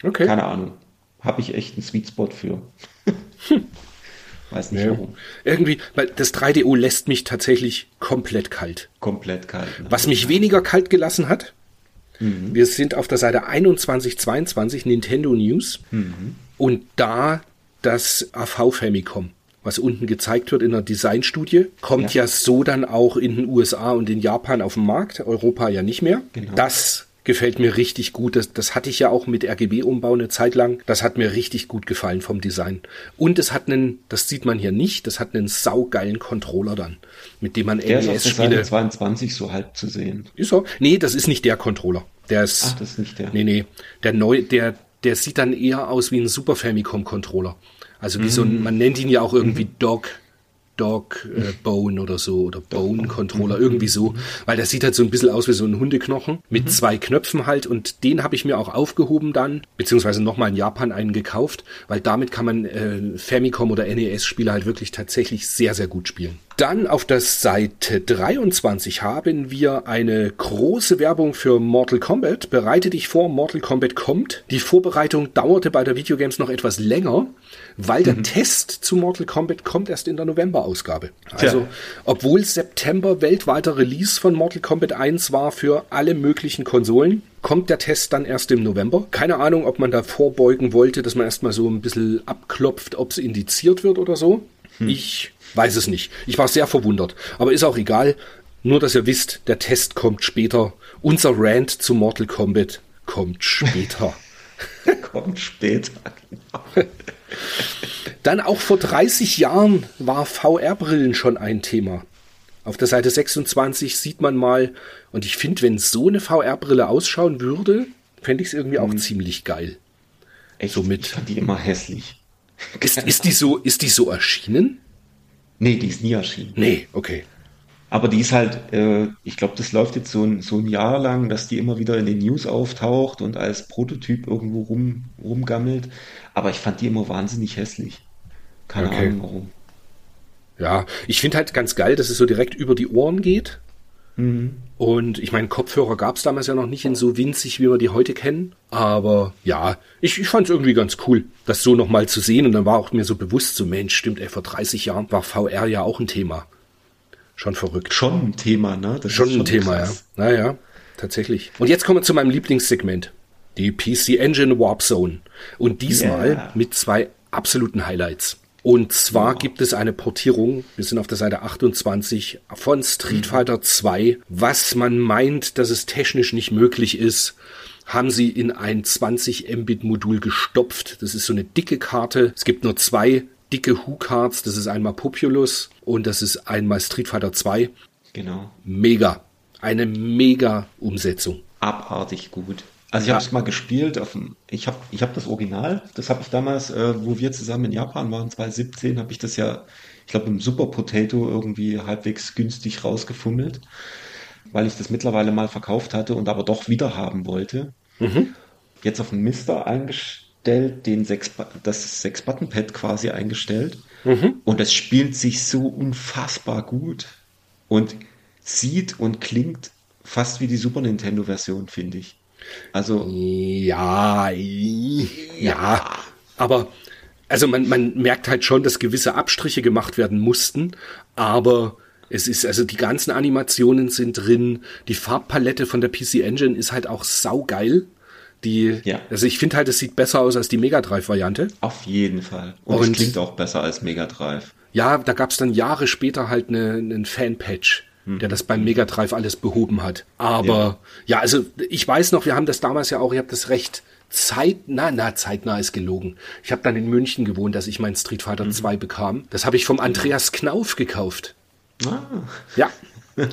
Okay. Keine Ahnung. Habe ich echt einen Sweet Spot für. Weiß nicht ja. warum. Irgendwie, weil das 3DO lässt mich tatsächlich komplett kalt. Komplett kalt. Ne? Was mich weniger kalt gelassen hat, mhm. wir sind auf der Seite 2122 Nintendo News mhm. und da das AV Famicom was unten gezeigt wird in der Designstudie, kommt ja. ja. so dann auch in den USA und in Japan auf den Markt, Europa ja nicht mehr. Genau. Das gefällt mir richtig gut. Das, das hatte ich ja auch mit RGB-Umbau eine Zeit lang. Das hat mir richtig gut gefallen vom Design. Und es hat einen, das sieht man hier nicht, das hat einen saugeilen Controller dann, mit dem man der NES-Spiele... Der ist 22 so halb zu sehen. Ist so? Nee, das ist nicht der Controller. Der ist... Ach, das ist nicht der. Nee, nee. Der neu, der, der sieht dann eher aus wie ein Super Famicom Controller. Also wie mm. so ein, man nennt ihn ja auch irgendwie mm. Dog Dog äh, Bone oder so oder Bone Controller, irgendwie so, weil das sieht halt so ein bisschen aus wie so ein Hundeknochen mit mhm. zwei Knöpfen halt und den habe ich mir auch aufgehoben dann, beziehungsweise nochmal in Japan einen gekauft, weil damit kann man äh, Famicom oder NES-Spiele halt wirklich tatsächlich sehr, sehr gut spielen. Dann auf der Seite 23 haben wir eine große Werbung für Mortal Kombat. Bereite dich vor, Mortal Kombat kommt. Die Vorbereitung dauerte bei der Videogames noch etwas länger, weil der mhm. Test zu Mortal Kombat kommt erst in der November-Ausgabe. Also, obwohl September weltweiter Release von Mortal Kombat 1 war für alle möglichen Konsolen, kommt der Test dann erst im November. Keine Ahnung, ob man da vorbeugen wollte, dass man erstmal so ein bisschen abklopft, ob es indiziert wird oder so. Hm. Ich weiß es nicht. Ich war sehr verwundert. Aber ist auch egal. Nur, dass ihr wisst, der Test kommt später. Unser Rant zu Mortal Kombat kommt später. kommt später. Dann auch vor 30 Jahren war VR-Brillen schon ein Thema. Auf der Seite 26 sieht man mal, und ich finde, wenn so eine VR-Brille ausschauen würde, fände ich es irgendwie auch hm. ziemlich geil. Echt? So mit. Ich fand die immer hässlich. Ist, ist, die so, ist die so erschienen? Nee, die ist nie erschienen. Nee, okay. Aber die ist halt, äh, ich glaube, das läuft jetzt so ein, so ein Jahr lang, dass die immer wieder in den News auftaucht und als Prototyp irgendwo rum, rumgammelt. Aber ich fand die immer wahnsinnig hässlich. Keine okay. Ahnung warum. Ja, ich finde halt ganz geil, dass es so direkt über die Ohren geht. Mhm. Und ich meine, Kopfhörer gab es damals ja noch nicht in so winzig, wie wir die heute kennen. Aber ja, ich, ich fand es irgendwie ganz cool, das so nochmal zu sehen. Und dann war auch mir so bewusst, so Mensch, stimmt, ey, vor 30 Jahren war VR ja auch ein Thema. Schon verrückt. Schon ein Thema, ne? Das schon, schon ein Thema, krass. ja. Naja, tatsächlich. Und jetzt kommen wir zu meinem Lieblingssegment. Die PC Engine Warp Zone. Und diesmal yeah. mit zwei absoluten Highlights. Und zwar wow. gibt es eine Portierung, wir sind auf der Seite 28, von Street mhm. Fighter 2. Was man meint, dass es technisch nicht möglich ist, haben sie in ein 20 Mbit Modul gestopft. Das ist so eine dicke Karte. Es gibt nur zwei dicke Hu-Cards. Das ist einmal Populous und das ist einmal Street Fighter 2. Genau. Mega. Eine mega Umsetzung. Abartig gut. Also ich habe es mal gespielt. Auf dem, ich habe ich hab das Original. Das habe ich damals, äh, wo wir zusammen in Japan waren, 2017, habe ich das ja, ich glaube, im Super Potato irgendwie halbwegs günstig rausgefummelt, weil ich das mittlerweile mal verkauft hatte und aber doch wieder haben wollte. Mhm. Jetzt auf den Mister eingestellt, den sechs, das Sechs-Button-Pad quasi eingestellt. Mhm. Und es spielt sich so unfassbar gut und sieht und klingt fast wie die Super Nintendo-Version, finde ich. Also. Ja, ja. Aber, also man, man merkt halt schon, dass gewisse Abstriche gemacht werden mussten, aber es ist, also die ganzen Animationen sind drin, die Farbpalette von der PC Engine ist halt auch saugeil. Die, ja. also ich finde halt, es sieht besser aus als die Mega Drive Variante. Auf jeden Fall. Und, Und es klingt auch besser als Mega Drive. Ja, da gab es dann Jahre später halt einen eine Fan-Patch hm. der das beim Mega Drive alles behoben hat. Aber ja. ja, also ich weiß noch, wir haben das damals ja auch, ich habe das recht zeitnah, na, zeitnah ist gelogen. Ich habe dann in München gewohnt, dass ich mein Street Fighter mhm. 2 bekam. Das habe ich vom Andreas Knauf gekauft. Ah. Ja.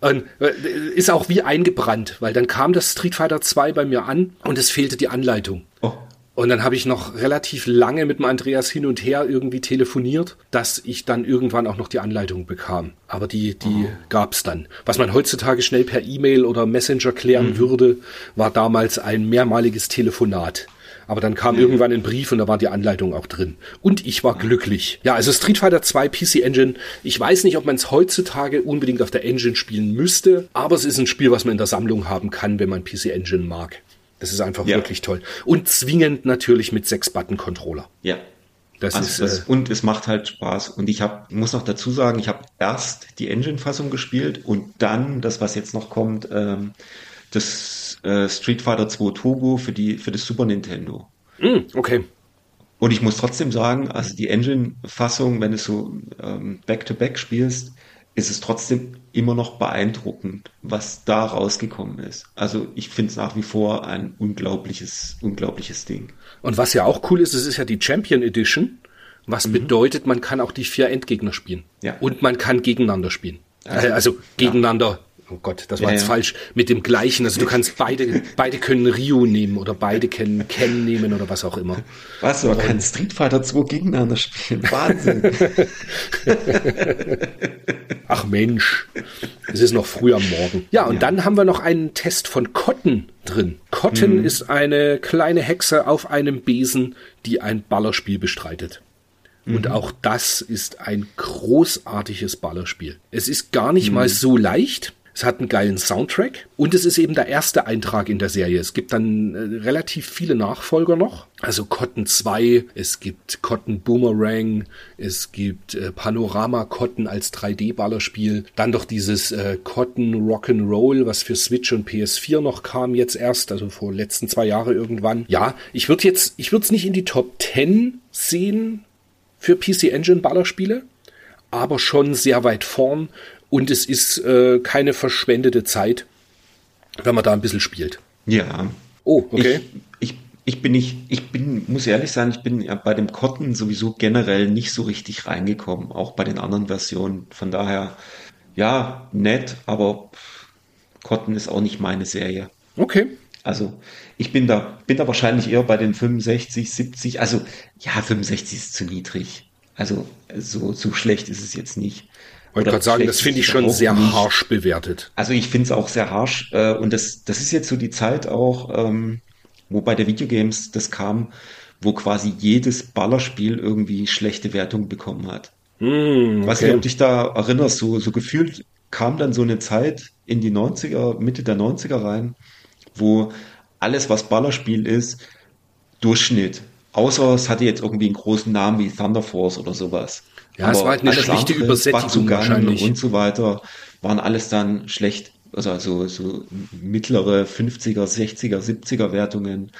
Und äh, ist auch wie eingebrannt, weil dann kam das Street Fighter 2 bei mir an und es fehlte die Anleitung. Oh. Und dann habe ich noch relativ lange mit dem Andreas hin und her irgendwie telefoniert, dass ich dann irgendwann auch noch die Anleitung bekam. Aber die, die oh. gab's dann. Was man heutzutage schnell per E-Mail oder Messenger klären mhm. würde, war damals ein mehrmaliges Telefonat. Aber dann kam mhm. irgendwann ein Brief und da war die Anleitung auch drin. Und ich war glücklich. Ja, also Street Fighter 2 PC Engine. Ich weiß nicht, ob man es heutzutage unbedingt auf der Engine spielen müsste, aber es ist ein Spiel, was man in der Sammlung haben kann, wenn man PC Engine mag. Das ist einfach ja. wirklich toll. Und zwingend natürlich mit sechs Button-Controller. Ja. Das also ist, das, äh, und es macht halt Spaß. Und ich hab, muss noch dazu sagen, ich habe erst die Engine-Fassung gespielt und dann das, was jetzt noch kommt, ähm, das äh, Street Fighter 2 Turbo für die für das Super Nintendo. Mm, okay. Und ich muss trotzdem sagen, also die Engine-Fassung, wenn du so ähm, Back-to-Back -back spielst, ist es trotzdem immer noch beeindruckend, was da rausgekommen ist. Also ich finde es nach wie vor ein unglaubliches, unglaubliches Ding. Und was ja auch cool ist, es ist ja die Champion Edition, was mhm. bedeutet, man kann auch die vier Endgegner spielen. Ja. Und man kann gegeneinander spielen. Also, also gegeneinander oh Gott, das war ja, jetzt ja. falsch, mit dem gleichen. Also du kannst beide, beide können Ryu nehmen oder beide können Ken nehmen oder was auch immer. Was, man kann Street Fighter 2 gegeneinander spielen. Wahnsinn. Ach Mensch, es ist noch früh am Morgen. Ja, und ja. dann haben wir noch einen Test von Cotton drin. Cotton hm. ist eine kleine Hexe auf einem Besen, die ein Ballerspiel bestreitet. Und auch das ist ein großartiges Ballerspiel. Es ist gar nicht mal so leicht. Es hat einen geilen Soundtrack und es ist eben der erste Eintrag in der Serie. Es gibt dann äh, relativ viele Nachfolger noch. Also Cotton 2, es gibt Cotton Boomerang, es gibt äh, Panorama Cotton als 3D-Ballerspiel. Dann doch dieses äh, Cotton Rock'n'Roll, was für Switch und PS4 noch kam jetzt erst, also vor letzten zwei Jahre irgendwann. Ja, ich würde jetzt, ich würde es nicht in die Top 10 sehen für PC Engine Ballerspiele, aber schon sehr weit vorn und es ist äh, keine verschwendete Zeit, wenn man da ein bisschen spielt. Ja. Oh, okay. Ich, ich, ich bin nicht, ich bin, muss ehrlich sein, ich bin ja bei dem Cotton sowieso generell nicht so richtig reingekommen, auch bei den anderen Versionen. Von daher, ja, nett, aber Cotton ist auch nicht meine Serie. Okay. Also ich bin da, bin da wahrscheinlich eher bei den 65, 70. Also ja, 65 ist zu niedrig. Also so, so schlecht ist es jetzt nicht. Wollte gerade sagen, das finde ich schon sehr nicht. harsch bewertet. Also ich finde es auch sehr harsch. Äh, und das, das ist jetzt so die Zeit auch, ähm, wo bei der Videogames das kam, wo quasi jedes Ballerspiel irgendwie schlechte Wertung bekommen hat. Mm, okay. Weiß nicht, ob dich da erinnerst, so, so gefühlt kam dann so eine Zeit in die 90er, Mitte der 90er rein, wo alles, was Ballerspiel ist, Durchschnitt. Außer es hatte jetzt irgendwie einen großen Namen wie Thunder Force oder sowas. Ja, Aber es war halt eine schlechte Übersetzung wahrscheinlich. Und so weiter waren alles dann schlecht, also, also so mittlere 50er, 60er, 70er Wertungen.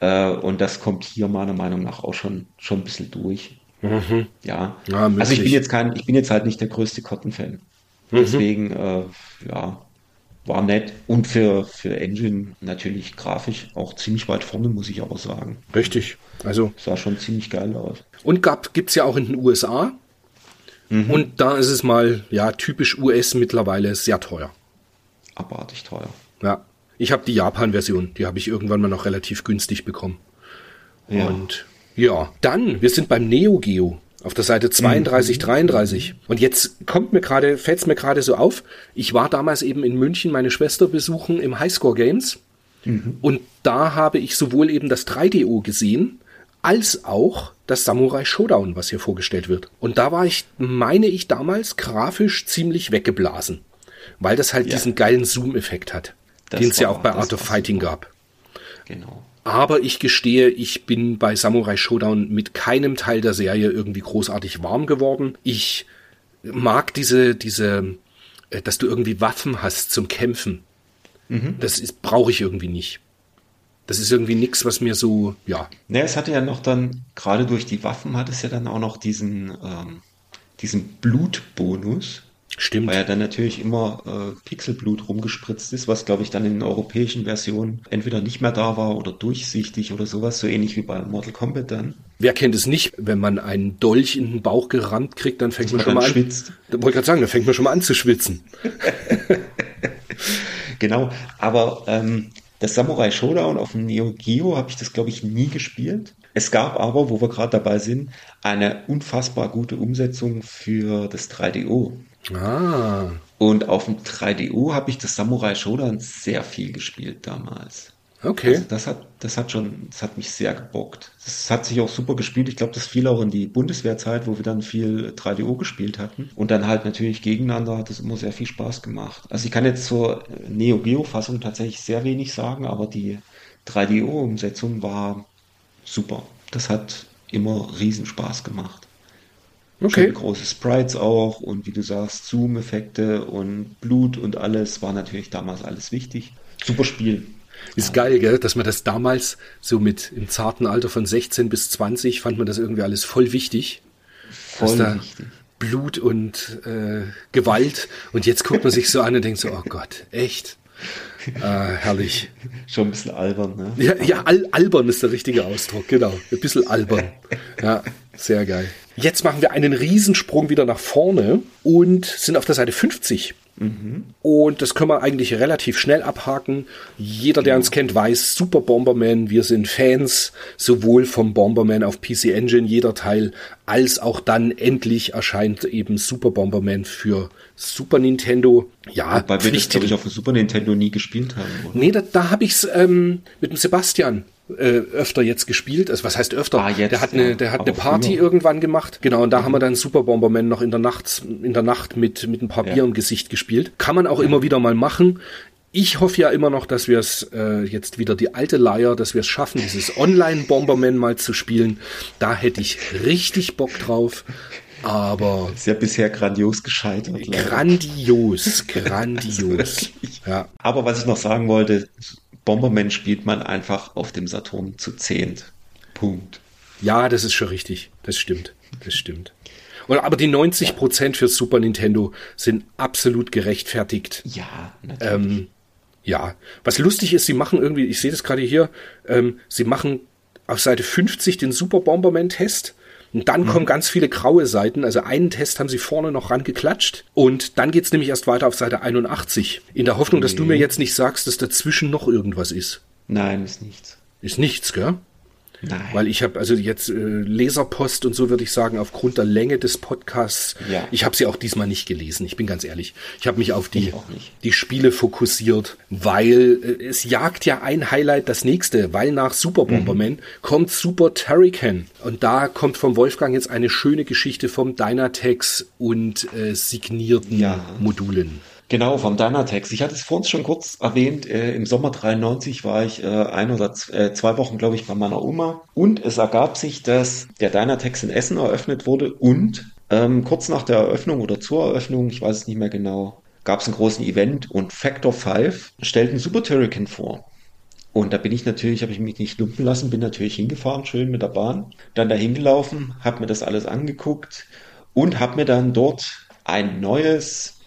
Äh, und das kommt hier meiner Meinung nach auch schon, schon ein bisschen durch. Mhm. Ja. ja also ich bin jetzt kein, ich bin jetzt halt nicht der größte Cotton-Fan. Mhm. Deswegen, äh, ja, war nett und für, für Engine natürlich grafisch auch ziemlich weit vorne, muss ich aber sagen. Richtig. Also. Sah schon ziemlich geil aus. Und gab, gibt's ja auch in den USA. Mhm. Und da ist es mal, ja, typisch US mittlerweile sehr teuer. Abartig teuer. Ja. Ich habe die Japan-Version, die habe ich irgendwann mal noch relativ günstig bekommen. Ja. Und ja, dann, wir sind beim Neo Geo auf der Seite 32, mhm. 33. Und jetzt kommt mir gerade, fällt es mir gerade so auf, ich war damals eben in München meine Schwester besuchen im Highscore Games. Mhm. Und da habe ich sowohl eben das 3DO gesehen, als auch das Samurai Showdown, was hier vorgestellt wird. Und da war ich, meine ich damals, grafisch ziemlich weggeblasen, weil das halt ja. diesen geilen Zoom-Effekt hat, den es ja auch bei Art of Fighting super. gab. Genau. Aber ich gestehe, ich bin bei Samurai Showdown mit keinem Teil der Serie irgendwie großartig warm geworden. Ich mag diese, diese, äh, dass du irgendwie Waffen hast zum Kämpfen. Mhm. Das brauche ich irgendwie nicht. Das ist irgendwie nichts, was mir so, ja. Ne, es hatte ja noch dann, gerade durch die Waffen hat es ja dann auch noch diesen, ähm, diesen Blutbonus. Stimmt. Weil ja dann natürlich immer äh, Pixelblut rumgespritzt ist, was glaube ich dann in den europäischen Versionen entweder nicht mehr da war oder durchsichtig oder sowas, so ähnlich wie bei Mortal Kombat dann. Wer kennt es nicht, wenn man einen Dolch in den Bauch gerammt kriegt, dann fängt Dass man, schon mal schwitzt. an. Da wollte ich gerade sagen, dann fängt man schon mal an zu schwitzen. genau, aber ähm, das Samurai Showdown auf dem Neo Geo habe ich das, glaube ich, nie gespielt. Es gab aber, wo wir gerade dabei sind, eine unfassbar gute Umsetzung für das 3DO. Ah. Und auf dem 3DO habe ich das Samurai Showdown sehr viel gespielt damals. Okay. Also das hat, das hat schon, das hat mich sehr gebockt. Das hat sich auch super gespielt. Ich glaube, das fiel auch in die Bundeswehrzeit, wo wir dann viel 3DO gespielt hatten. Und dann halt natürlich gegeneinander hat es immer sehr viel Spaß gemacht. Also ich kann jetzt zur Neo Geo Fassung tatsächlich sehr wenig sagen, aber die 3DO Umsetzung war super. Das hat immer riesen Spaß gemacht. Okay. Schön große Sprites auch und wie du sagst, Zoom-Effekte und Blut und alles war natürlich damals alles wichtig. Super Spiel. Ist geil, gell? dass man das damals so mit im zarten Alter von 16 bis 20 fand man das irgendwie alles voll wichtig. Voll wichtig. Blut und äh, Gewalt. Und jetzt guckt man sich so an und denkt so, oh Gott, echt? Äh, herrlich. Schon ein bisschen albern, ne? Ja, ja al albern ist der richtige Ausdruck, genau. Ein bisschen albern. Ja, sehr geil. Jetzt machen wir einen Riesensprung wieder nach vorne und sind auf der Seite 50. Mhm. Und das können wir eigentlich relativ schnell abhaken. Jeder, der uns kennt, weiß, Super Bomberman, wir sind Fans sowohl vom Bomberman auf PC Engine, jeder Teil, als auch dann endlich erscheint eben Super Bomberman für Super Nintendo. Ja, Wobei wir das, glaube ich, auf dem Super Nintendo nie gespielt haben. Oder? Nee, da, da habe ich es ähm, mit dem Sebastian äh, öfter jetzt gespielt. Also was heißt öfter? Ah, jetzt, der hat eine, ja. der hat Aber eine Party früher. irgendwann gemacht. Genau, und da haben wir dann Super Bomberman noch in der Nacht, in der Nacht mit, mit ein paar Ja. Bier im Gesicht gespielt. Kann man auch immer wieder mal machen. Ich hoffe ja immer noch, dass wir es äh, jetzt wieder die alte Leier, dass wir es schaffen, dieses Online-Bomberman mal zu spielen. Da hätte ich richtig Bock drauf. Aber Ist ja bisher grandios gescheitert. leider. grandios, grandios. Ja, Aber was ich noch sagen wollte, Bomberman spielt man einfach auf dem Saturn zu zehnt. Punkt. Ja, das ist schon richtig. Das stimmt. Das stimmt. Und, aber die 90 Prozent für Super Nintendo sind absolut gerechtfertigt. Ja, natürlich. Ähm, ja, was lustig ist, sie machen irgendwie, ich sehe das gerade hier, ähm, sie machen auf Seite 50 den Super Bomberman Test. Und dann kommen ganz viele graue Seiten. Also einen Test haben sie vorne noch rangeklatscht. Und dann geht's nämlich erst weiter auf Seite 81. In der Hoffnung, dass du mir jetzt nicht sagst, dass dazwischen noch irgendwas ist. Nein, ist nichts. Ist nichts, gell? Nein. Weil ich habe also jetzt äh, Leserpost und so würde ich sagen, aufgrund der Länge des Podcasts, Ja. ich habe sie auch diesmal nicht gelesen, ich bin ganz ehrlich. Ich habe mich auf die, die Spiele fokussiert, weil äh, es jagt ja ein Highlight das nächste, weil nach Super Bomberman kommt Super Turrican. Und da kommt vom Wolfgang jetzt eine schöne Geschichte vom Dynatex und äh, signierten Ja. Modulen. Genau, vom Dynatex. Ich hatte es vorhin schon kurz erwähnt. Äh, Im Sommer 93 war ich äh, ein oder äh, zwei Wochen, glaube ich, bei meiner Oma. Und es ergab sich, dass der Dynatex in Essen eröffnet wurde und ähm, kurz nach der Eröffnung oder zur Eröffnung, ich weiß es nicht mehr genau, gab es einen großen Event und Factor 5 stellten Super Turrican vor. Und da bin ich natürlich, habe ich mich nicht lumpen lassen, bin natürlich hingefahren, schön mit der Bahn. Dann dahin gelaufen, habe mir das alles angeguckt und habe mir dann dort ein neues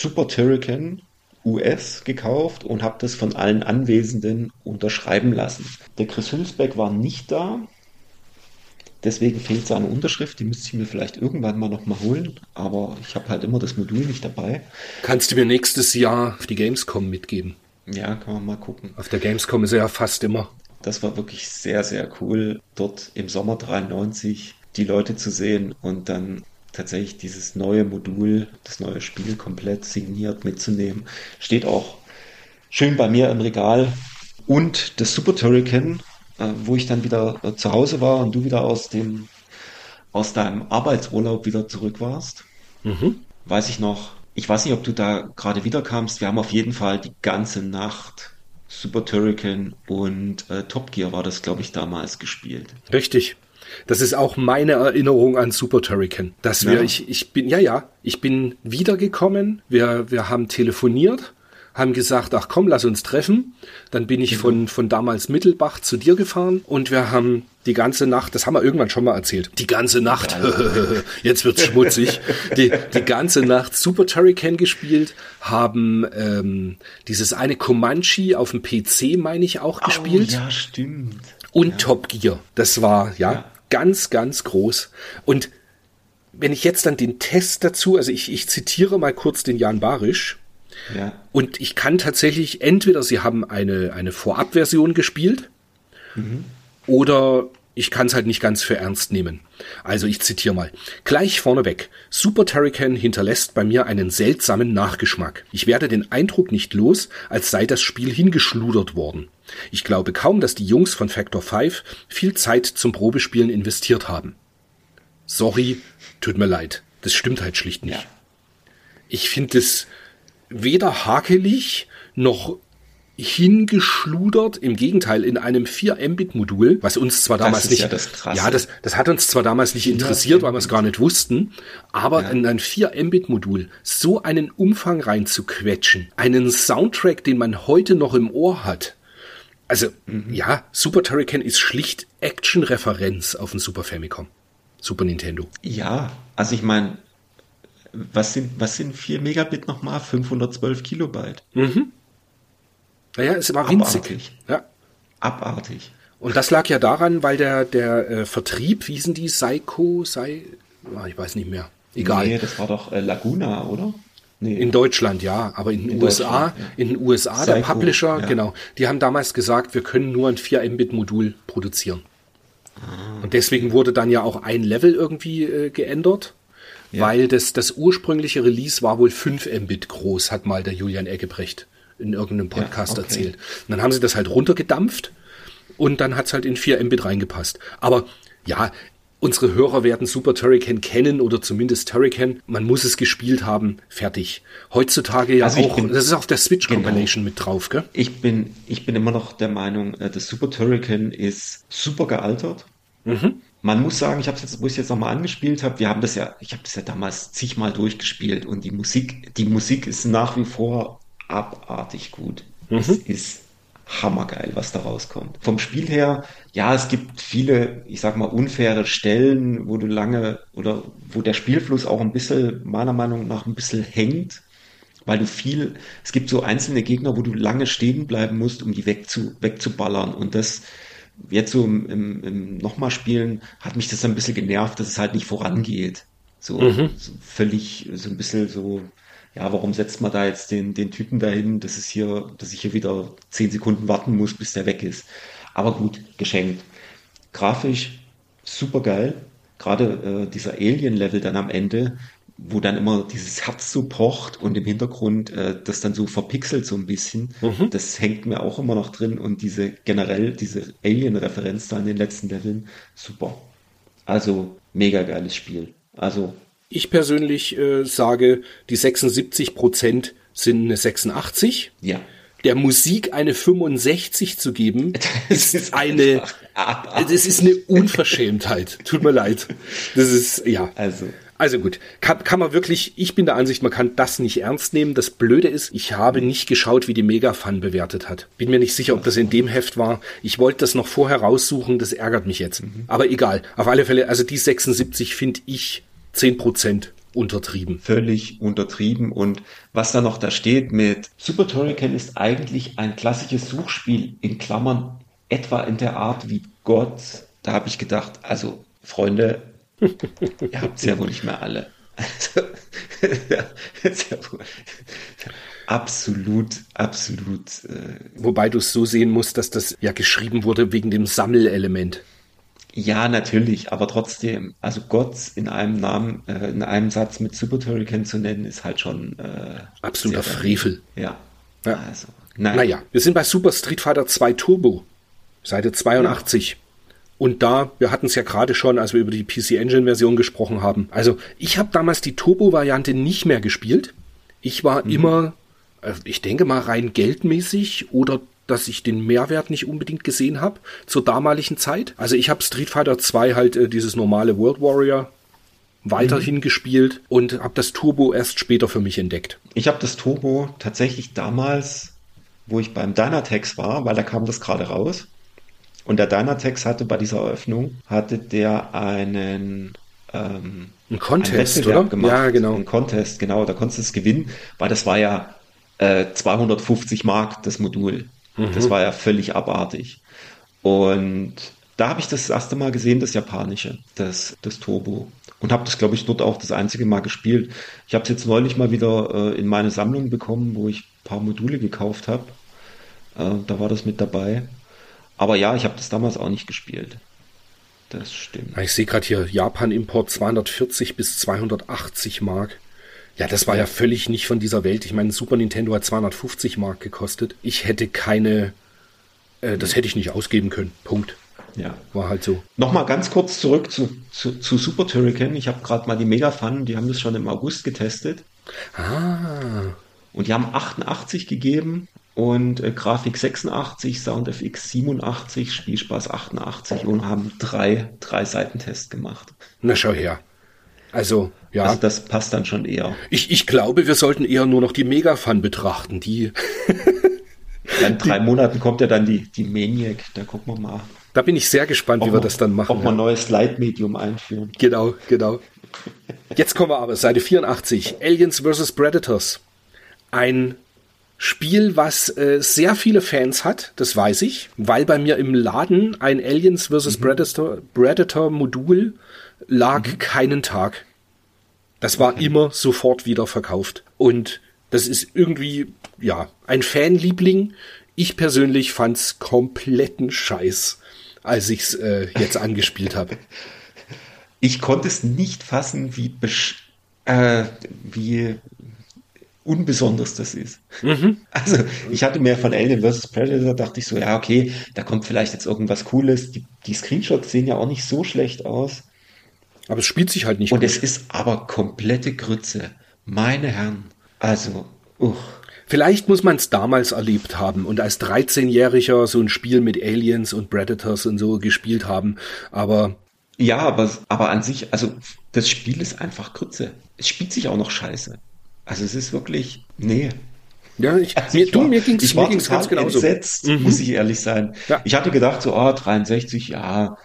Super Turrican US gekauft und habe das von allen Anwesenden unterschreiben lassen. Der Chris Hülsbeck war nicht da, deswegen fehlt seine Unterschrift. Die müsste ich mir vielleicht irgendwann mal nochmal holen, aber ich habe halt immer das Modul nicht dabei. Kannst du mir nächstes Jahr auf die Gamescom mitgeben? Ja, kann man mal gucken. Auf der Gamescom ist er ja fast immer. Das war wirklich sehr, sehr cool, dort im Sommer 93 die Leute zu sehen und dann tatsächlich dieses neue Modul, das neue Spiel komplett signiert mitzunehmen. Steht auch schön bei mir im Regal. Und das Super Turrican, äh, wo ich dann wieder äh, zu Hause war und du wieder aus dem, aus deinem Arbeitsurlaub wieder zurück warst, weiß ich noch, ich weiß nicht, ob du da gerade wiederkamst. Wir haben auf jeden Fall die ganze Nacht Super Turrican und äh, Top Gear war das, glaube ich, damals gespielt. Richtig. Das ist auch meine Erinnerung an Super Turrican. Dass wir, Ja. ich, ich bin, ja, ja, ich bin wiedergekommen. Wir, wir haben telefoniert, haben gesagt, ach komm, lass uns treffen. Dann bin ich von, von damals Mittelbach zu dir gefahren und wir haben die ganze Nacht, das haben wir irgendwann schon mal erzählt, die ganze Nacht, jetzt wird's schmutzig, die, die ganze Nacht Super Turrican gespielt, haben ähm, dieses eine Comanche auf dem PC, meine ich, auch gespielt Oh, ja, stimmt. und Top Gear. Das war ja, Ja. Ganz, ganz groß. Und wenn ich jetzt dann den Test dazu, also ich, ich zitiere mal kurz den Jan Barisch. Ja. Und ich kann tatsächlich, entweder sie haben eine, eine Vorabversion gespielt oder ich kann es halt nicht ganz für ernst nehmen. Also ich zitiere mal. Gleich vorneweg. Super Turrican hinterlässt bei mir einen seltsamen Nachgeschmack. Ich werde den Eindruck nicht los, als sei das Spiel hingeschludert worden. Ich glaube kaum, dass die Jungs von Factor 5 viel Zeit zum Probespielen investiert haben. Sorry, tut mir leid. Das stimmt halt schlicht nicht. Ja. Ich finde es weder hakelig noch hingeschludert, im Gegenteil, in einem 4-Mbit-Modul, was uns zwar damals ist nicht, ja das ja, das, das hat uns zwar damals nicht interessiert, weil wir es gar nicht wussten, aber in ein 4-Mbit-Modul so einen Umfang reinzuquetschen, einen Soundtrack, den man heute noch im Ohr hat, also, ja, Super Turrican ist schlicht Action-Referenz auf dem Super Famicom. Super Nintendo. Ja, also ich meine, was sind, was sind 4 Megabit nochmal? 512 Kilobyte. Naja, es war winzig. Abartig. Ja. Abartig. Und das lag ja daran, weil der, der äh, Vertrieb, wie hießen die, Seiko, sei, ah, ich weiß nicht mehr. Egal. Nee, das war doch äh, Laguna, oder? Nee. In Deutschland, ja, aber in den USA, ja. in den USA, der Seiko, Publisher, ja. genau, die haben damals gesagt, wir können nur ein 4 Mbit Modul produzieren. Ah. Und deswegen wurde dann ja auch ein Level irgendwie äh, geändert, Ja. weil das, das ursprüngliche Release war wohl 5 Mbit groß, hat mal der Julian Eggebrecht in irgendeinem Podcast okay. erzählt. Und dann haben sie das halt runtergedampft und dann hat's halt in 4 Mbit reingepasst. Aber ja, unsere Hörer werden Super Turrican kennen oder zumindest Turrican. Man muss es gespielt haben, fertig. Heutzutage ja Also auch, bin- das ist auf der Switch Genau. Compilation mit drauf, gell? Ich bin, ich bin immer noch der Meinung, äh, das Super Turrican ist super gealtert. Man muss sagen, ich habe es jetzt, wo ich es jetzt nochmal angespielt habe, wir haben das ja, ich habe das ja damals zigmal durchgespielt und die Musik, die Musik ist nach wie vor abartig gut. Es ist hammergeil, was da rauskommt. Vom Spiel her, ja, es gibt viele, ich sag mal, unfaire Stellen, wo du lange oder wo der Spielfluss auch ein bisschen, meiner Meinung nach, ein bisschen hängt weil du viel, es gibt so einzelne Gegner, wo du lange stehen bleiben musst, um die wegzu, wegzuballern. Und das jetzt so im, im, im nochmal spielen, hat mich das ein bisschen genervt, dass es halt nicht vorangeht. So, so völlig, so ein bisschen so, ja, warum setzt man da jetzt den, den Typen dahin, dass es hier, dass ich hier wieder zehn Sekunden warten muss, bis der weg ist. Aber gut, geschenkt. Grafisch super geil. Gerade äh, dieser Alien-Level dann am Ende, wo dann immer dieses Herz so pocht und im Hintergrund äh, das dann so verpixelt so ein bisschen. Das hängt mir auch immer noch drin und diese generell, diese Alien-Referenz da in den letzten Leveln, super. Also mega geiles Spiel. Also Ich persönlich äh, sage, die 76 Prozent sind eine 86. ja. Der Musik eine 65 zu geben, Das ist eine, das ist eine Unverschämtheit. Tut mir leid. Das ist, ja. Also Also gut, kann, kann man wirklich, ich bin der Ansicht, man kann das nicht ernst nehmen. Das Blöde ist, ich habe nicht geschaut, wie die Megafun bewertet hat. Bin mir nicht sicher, ob das in dem Heft war. Ich wollte das noch vorher raussuchen, das ärgert mich jetzt. Aber egal, auf alle Fälle, also die 76 finde ich 10% untertrieben. völlig untertrieben. Und was da noch da steht mit Super Turrican ist eigentlich ein klassisches Suchspiel in Klammern etwa in der Art wie Gott. Da habe ich gedacht, also Freunde, ihr habt es ja wohl nicht mehr alle. Also, ja, ist ja wohl- absolut, absolut. Äh, Wobei du es so sehen musst, dass das ja geschrieben wurde wegen dem Sammelelement. Ja, natürlich, aber trotzdem, also Gott in einem Namen, äh, in einem Satz mit Super Turrican zu nennen, ist halt schon äh, Absoluter Frevel. Ja. Ja. Also, nein. Naja, wir sind bei Super Street Fighter 2 Turbo, Seite 82. Und da, wir hatten es ja gerade schon, als wir über die PC Engine Version gesprochen haben. Also ich habe damals die Turbo-Variante nicht mehr gespielt. Ich war immer, äh, ich denke mal rein geldmäßig oder dass ich den Mehrwert nicht unbedingt gesehen habe zur damaligen Zeit. Also ich habe Street Fighter 2 halt äh, dieses normale World Warrior weiterhin gespielt und habe das Turbo erst später für mich entdeckt. Ich habe das Turbo tatsächlich damals, wo ich beim Dynatex war, weil da kam das gerade raus. Und der Dynatex hatte bei dieser Eröffnung, hatte der einen, ähm, Ein Contest, einen oder? gemacht. Ja, genau. Ein Contest, genau. Da konntest du es gewinnen, weil das war ja äh, 250 Mark, das Modul. Mhm. Das war ja völlig abartig. Und da habe ich das erste Mal gesehen, das japanische, das, das Turbo. Und habe das, glaube ich, dort auch das einzige Mal gespielt. Ich habe es jetzt neulich mal wieder äh, in meine Sammlung bekommen, wo ich ein paar Module gekauft habe. Äh, da war das mit dabei. Aber ja, ich habe das damals auch nicht gespielt. Das stimmt. Ich sehe gerade hier Japan-Import 240 bis 280 Mark. Ja, das war ja völlig nicht von dieser Welt. Ich meine, Super Nintendo hat 250 Mark gekostet. Ich hätte keine, äh, das hätte ich nicht ausgeben können. Punkt. Ja. War halt so. Nochmal ganz kurz zurück zu, zu, zu Super Turrican. Ich habe gerade mal die Mega Fun, die haben das schon im August getestet. Ah, Und die haben 88 gegeben und äh, Grafik 86, SoundFX 87, Spielspaß 88 und haben drei, drei Seitentest gemacht. na schau her. Also, ja, Also das passt dann schon eher. ich, ich glaube, wir sollten eher nur noch die Megafun betrachten. Die, In drei Monaten kommt ja dann die, die Maniac. Da gucken wir mal. da bin ich sehr gespannt, wie wir wir- das dann machen. Ob wir ein neues Light-Medium einführen. Genau, genau. Jetzt kommen wir aber, Seite 84, Aliens vs. Predators. Ein Spiel, was äh, sehr viele Fans hat, das weiß ich, weil bei mir im Laden ein Aliens vs. Predator, Predator Modul lag keinen Tag. Das war immer sofort wieder verkauft. Und das ist irgendwie, ja, ein Fanliebling. Ich persönlich fand's kompletten Scheiß, als ich's äh, jetzt angespielt habe. Ich konnte es nicht fassen, wie, besch äh, wie unbesonders das ist. Mhm. Also ich hatte mir von Alien vs. Predator, dachte ich so, ja, okay, da kommt vielleicht jetzt irgendwas Cooles. Die, die Screenshots sehen ja auch nicht so schlecht aus. Aber es spielt sich halt nicht Und gut. es ist aber komplette Grütze. Meine Herren. Also, uch. Vielleicht muss man es damals erlebt haben und als 13-Jähriger so ein Spiel mit Aliens und Predators und so gespielt haben, aber. Ja, aber, aber an sich, also das Spiel ist einfach Grütze. Es spielt sich auch noch scheiße. Also es ist wirklich, nee. Ja, ich, also mir, ich war, du, mir ging's, ich war mir ging's ganz genauso. entsetzt, mhm. muss ich ehrlich sein. Ja. Ich hatte gedacht, so, oh, 63, ja,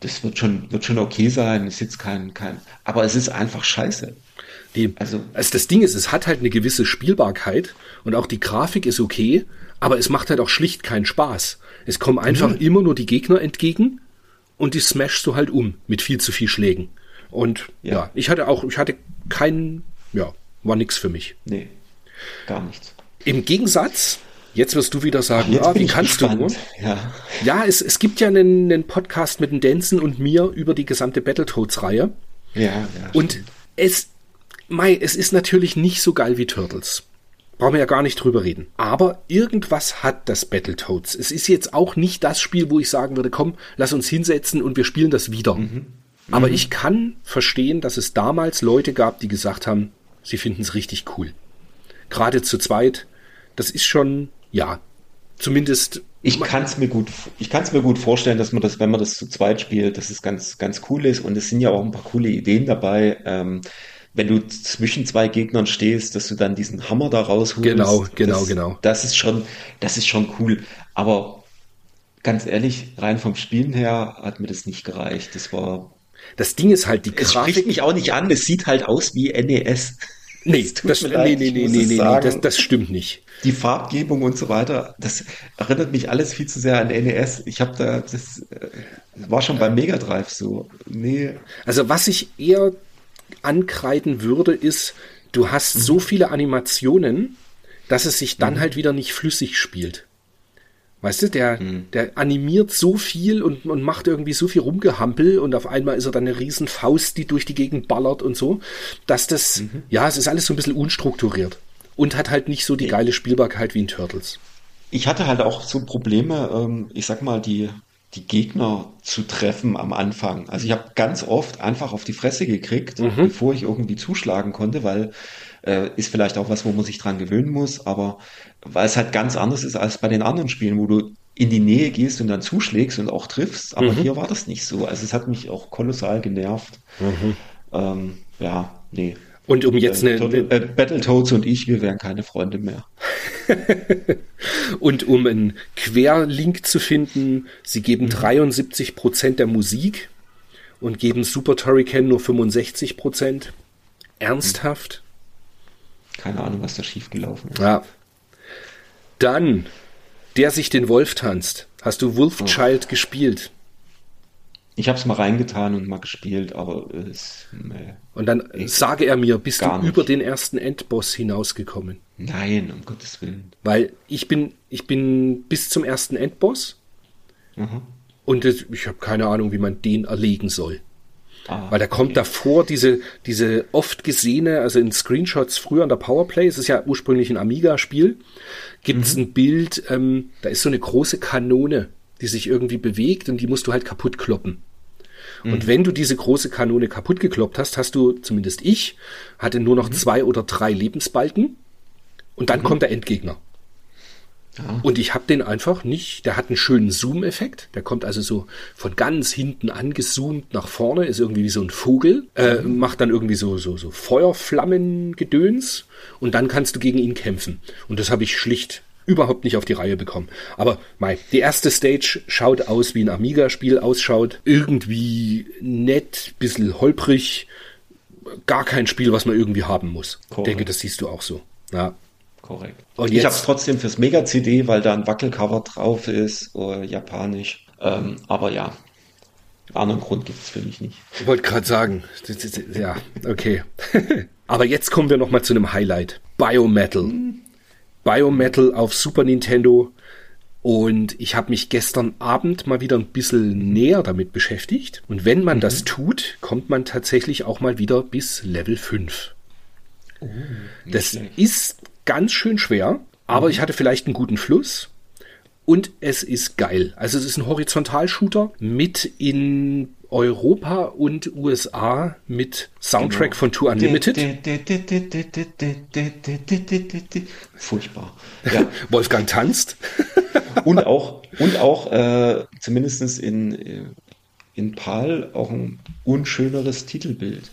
das wird schon, wird schon okay sein, ist jetzt kein, kein, aber es ist einfach scheiße. Die, also, also das Ding ist, es hat halt eine gewisse Spielbarkeit und auch die Grafik ist okay, aber es macht halt auch schlicht keinen Spaß. Es kommen einfach mhm. immer nur die Gegner entgegen und die smashst du halt um mit viel zu viel Schlägen. Und ja, ja ich hatte auch, ich hatte keinen, ja, war nix für mich. Nee, gar nichts. Im Gegensatz, jetzt wirst du wieder sagen, Ach, ah, wie kannst gespannt. du nur? Ja, ja es, es gibt ja einen, einen Podcast mit den Danson und mir über die gesamte Battletoads-Reihe. Ja, ja. Und stimmt. es Mei, es ist natürlich nicht so geil wie Turtles. Brauchen wir ja gar nicht drüber reden. Aber irgendwas hat das Battletoads. Es ist jetzt auch nicht das Spiel, wo ich sagen würde, komm, lass uns hinsetzen und wir spielen das wieder. Mhm. Aber mhm. ich kann verstehen, dass es damals Leute gab, die gesagt haben, sie finden es richtig cool. Gerade zu zweit, das ist schon, ja, zumindest. Ich kann es mir gut, ich kann es mir gut vorstellen, dass man das, wenn man das zu zweit spielt, dass es ganz, ganz cool ist. Und es sind ja auch ein paar coole Ideen dabei. Ähm, wenn du zwischen zwei Gegnern stehst, dass du dann diesen Hammer da rausholst. Genau, genau, das, genau. Das ist schon, das ist schon cool. Aber ganz ehrlich, rein vom Spielen her hat mir das nicht gereicht. Das war. Das Ding ist halt die Grafik. Es spricht mich auch nicht an. Es sieht halt aus wie NES. Nee, das, das, leid, nee, nee, nee, nee, nee, das, das stimmt nicht. Die Farbgebung und so weiter, das erinnert mich alles viel zu sehr an NES. Ich habe da, das äh, war schon beim Mega Drive so. Nee. Also was ich eher ankreiden würde, ist, du hast so mhm. viele Animationen, dass es sich dann mhm. halt wieder nicht flüssig spielt. Weißt du, der, mhm. der animiert so viel und, und macht irgendwie so viel Rumgehampel und auf einmal ist er dann eine riesen Faust, die durch die Gegend ballert und so, dass das, mhm. ja, es ist alles so ein bisschen unstrukturiert und hat halt nicht so die geile Spielbarkeit wie in Turtles. Ich hatte halt auch so Probleme, ähm, ich sag mal, die die Gegner zu treffen am Anfang. Also ich habe ganz oft einfach auf die Fresse gekriegt, mhm. bevor ich irgendwie zuschlagen konnte, weil äh, ist vielleicht auch was, wo man sich dran gewöhnen muss, aber weil es halt ganz anders ist als bei den anderen Spielen, wo du in die Nähe gehst und dann zuschlägst und auch triffst. Aber mhm. hier war das nicht so. Also es hat mich auch kolossal genervt. Mhm. Ähm, ja, nee. Und um jetzt äh, eine, äh, Battletoads und ich, wir wären keine Freunde mehr. und um einen Querlink zu finden, sie geben mhm. 73 Prozent der Musik und geben Super Turrican nur 65 Prozent. Ernsthaft? Keine Ahnung, was da schiefgelaufen ist. Ja. Dann, der sich den Wolf tanzt. Hast du Wolfchild oh. gespielt? Ich habe es mal reingetan und mal gespielt, aber es. Nee, und dann sage er mir, bist du nicht. über den ersten Endboss hinausgekommen? Nein, um Gottes Willen. Weil ich bin, ich bin bis zum ersten Endboss mhm. und ich habe keine Ahnung, wie man den erlegen soll. Ah, Weil da kommt okay. davor diese, diese oft gesehene, also in Screenshots früher an der Powerplay, es ist ja ursprünglich ein Amiga-Spiel, gibt es mhm. ein Bild, ähm, da ist so eine große Kanone, die sich irgendwie bewegt und die musst du halt kaputt kloppen. Mhm. Und wenn du diese große Kanone kaputt gekloppt hast, hast du, zumindest ich, hatte nur noch mhm. zwei oder drei Lebensbalken und dann mhm. kommt der Endgegner. Ja. Und ich habe den einfach nicht, der hat einen schönen Zoom-Effekt, der kommt also so von ganz hinten angezoomt nach vorne, ist irgendwie wie so ein Vogel, äh, mhm. macht dann irgendwie so, so, so Feuerflammengedöns und dann kannst du gegen ihn kämpfen. Und das habe ich schlicht überhaupt nicht auf die Reihe bekommen. Aber mei, die erste Stage schaut aus, wie ein Amiga-Spiel ausschaut. Irgendwie nett, bisschen holprig. Gar kein Spiel, was man irgendwie haben muss. Ich denke, das siehst du auch so. Ja. Korrekt. Und ich habe es trotzdem fürs Mega-CD, weil da ein Wackelcover drauf ist, oder japanisch. Ähm, aber ja, anderen Grund gibt es für mich nicht. Ich wollte gerade sagen, ja, okay. aber jetzt kommen wir noch mal zu einem Highlight. Biometal. Biometal auf Super Nintendo. Und ich habe mich gestern Abend mal wieder ein bisschen näher damit beschäftigt. Und wenn man mhm. das tut, kommt man tatsächlich auch mal wieder bis Level 5. das ist ganz schön schwer, aber ich hatte vielleicht einen guten Fluss. Und es ist geil. Also es ist ein Horizontal-Shooter mit in Europa und USA mit Soundtrack von Two Unlimited. Furchtbar. Ja. Wolfgang tanzt. Und auch, und auch äh, zumindest in, äh, in PAL auch ein unschöneres Titelbild,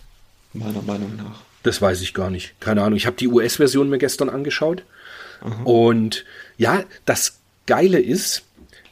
meiner Meinung nach. Das weiß ich gar nicht. Keine Ahnung. Ich habe die US-Version mir gestern angeschaut. Und ja, das Geile ist,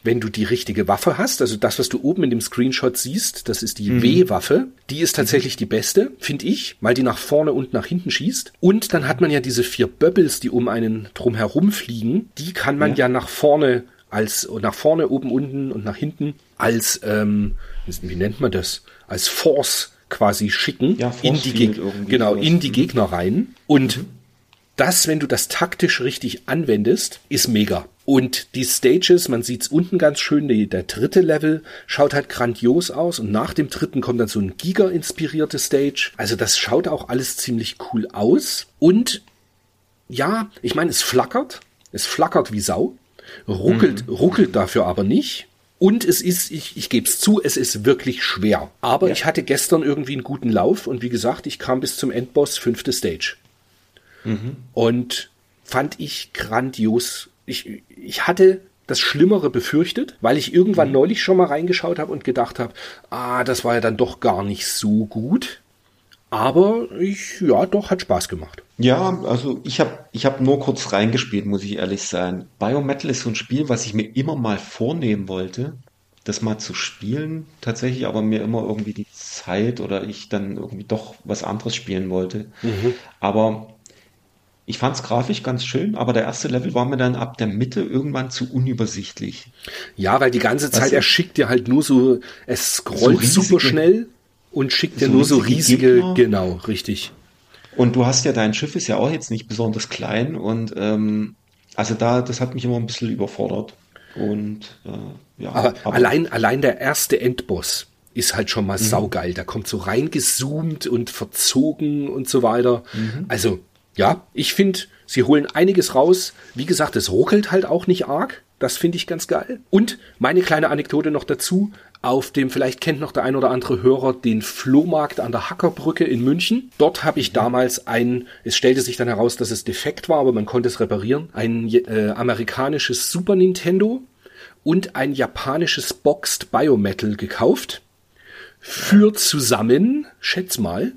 wenn du die richtige Waffe hast, also das, was du oben in dem Screenshot siehst, das ist die W-Waffe, die ist tatsächlich die beste, finde ich, weil die nach vorne und nach hinten schießt. Und dann hat man ja diese vier Bubbles, die um einen drum herum fliegen, die kann man ja, Ja. nach vorne als nach vorne, oben, unten und nach hinten als ähm, wie nennt man das? Als Force quasi schicken Ja, in die Field Geg irgendwie genau sowas. in die Mhm. Gegner rein und das, wenn du das taktisch richtig anwendest, ist mega. Und die Stages, man sieht's unten ganz schön, die, der dritte Level schaut halt grandios aus und nach dem dritten kommt dann so ein Giga-inspirierte Stage. Also das schaut auch alles ziemlich cool aus. Und ja, ich meine, es flackert. Es flackert wie Sau. Ruckelt, ruckelt dafür aber nicht. Und es ist, ich, ich gebe es zu, es ist wirklich schwer. Aber Ja. ich hatte gestern irgendwie einen guten Lauf und wie gesagt, ich kam bis zum Endboss, fünfte Stage. Und fand ich grandios. Ich, ich hatte das Schlimmere befürchtet, weil ich irgendwann neulich schon mal reingeschaut habe und gedacht habe, ah, das war ja dann doch gar nicht so gut. Aber ich, ja, doch, hat Spaß gemacht. Ja, also ich habe ich hab nur kurz reingespielt, muss ich ehrlich sein. Biometal ist so ein Spiel, was ich mir immer mal vornehmen wollte, das mal zu spielen, tatsächlich, aber mir immer irgendwie die Zeit oder ich dann irgendwie doch was anderes spielen wollte. Aber ich fand es grafisch ganz schön, aber der erste Level war mir dann ab der Mitte irgendwann zu unübersichtlich. Ja, weil die ganze Zeit, du? er schickt dir halt nur so, es scrollt riesige- super schnell und schickt dir so nur so riesige Gegner. genau, richtig. Und du hast ja, dein Schiff ist ja auch jetzt nicht besonders klein und ähm, also da, das hat mich immer ein bisschen überfordert. Und äh, ja, Aber, allein, allein der erste Endboss ist halt schon mal Mhm. saugeil. Da kommt so reingezoomt und verzogen und so weiter. Mhm. Also, ja, ich finde, sie holen einiges raus. Wie gesagt, es ruckelt halt auch nicht arg. Das finde ich ganz geil. Und meine kleine Anekdote noch dazu. Auf dem, vielleicht kennt noch der ein oder andere Hörer den Flohmarkt an der Hackerbrücke in München. Dort habe ich damals ein, es stellte sich dann heraus, dass es defekt war, aber man konnte es reparieren, ein äh, amerikanisches Super Nintendo und ein japanisches Boxed Biometal gekauft. Für zusammen, schätz mal,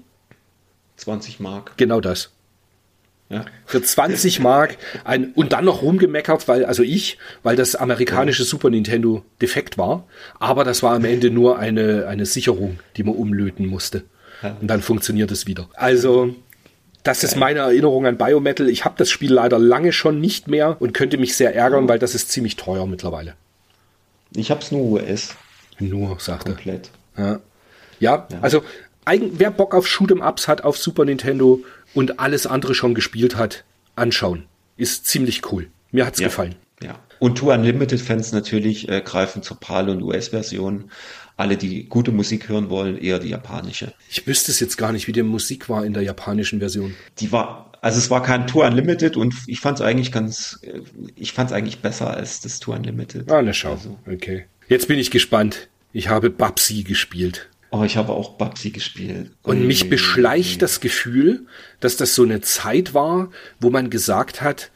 20 Mark. genau das. Ja. Für 20 Mark ein, und dann noch rumgemeckert, weil, also ich, weil das amerikanische Super Nintendo defekt war. Aber das war am Ende nur eine, eine Sicherung, die man umlöten musste. Und dann funktioniert es wieder. Also, das ist meine Erinnerung an Biometal. Ich habe das Spiel leider lange schon nicht mehr und könnte mich sehr ärgern, weil das ist ziemlich teuer mittlerweile. Ich hab's nur US Nur, sagte. komplett. Ja, ja, also eigen, wer Bock auf Shoot'em Ups hat auf Super Nintendo und alles andere schon gespielt hat, anschauen. Ist ziemlich cool. Mir hat's Ja. gefallen. Ja. Und Two Unlimited Fans natürlich äh, greifen zur PAL und US-Version. Alle, die gute Musik hören wollen, eher die japanische. Ich wüsste es jetzt gar nicht, wie die Musik war in der japanischen Version. Die war, also es war kein Tour Unlimited und ich fand es eigentlich ganz, äh, ich fand es eigentlich besser als das Tour Unlimited. Ah, ne, schau. Also, Okay. Jetzt bin ich gespannt. Ich habe Babsi gespielt. Oh, ich habe auch Babsi gespielt. Und mich beschleicht das Gefühl, dass das so eine Zeit war, wo man gesagt hat,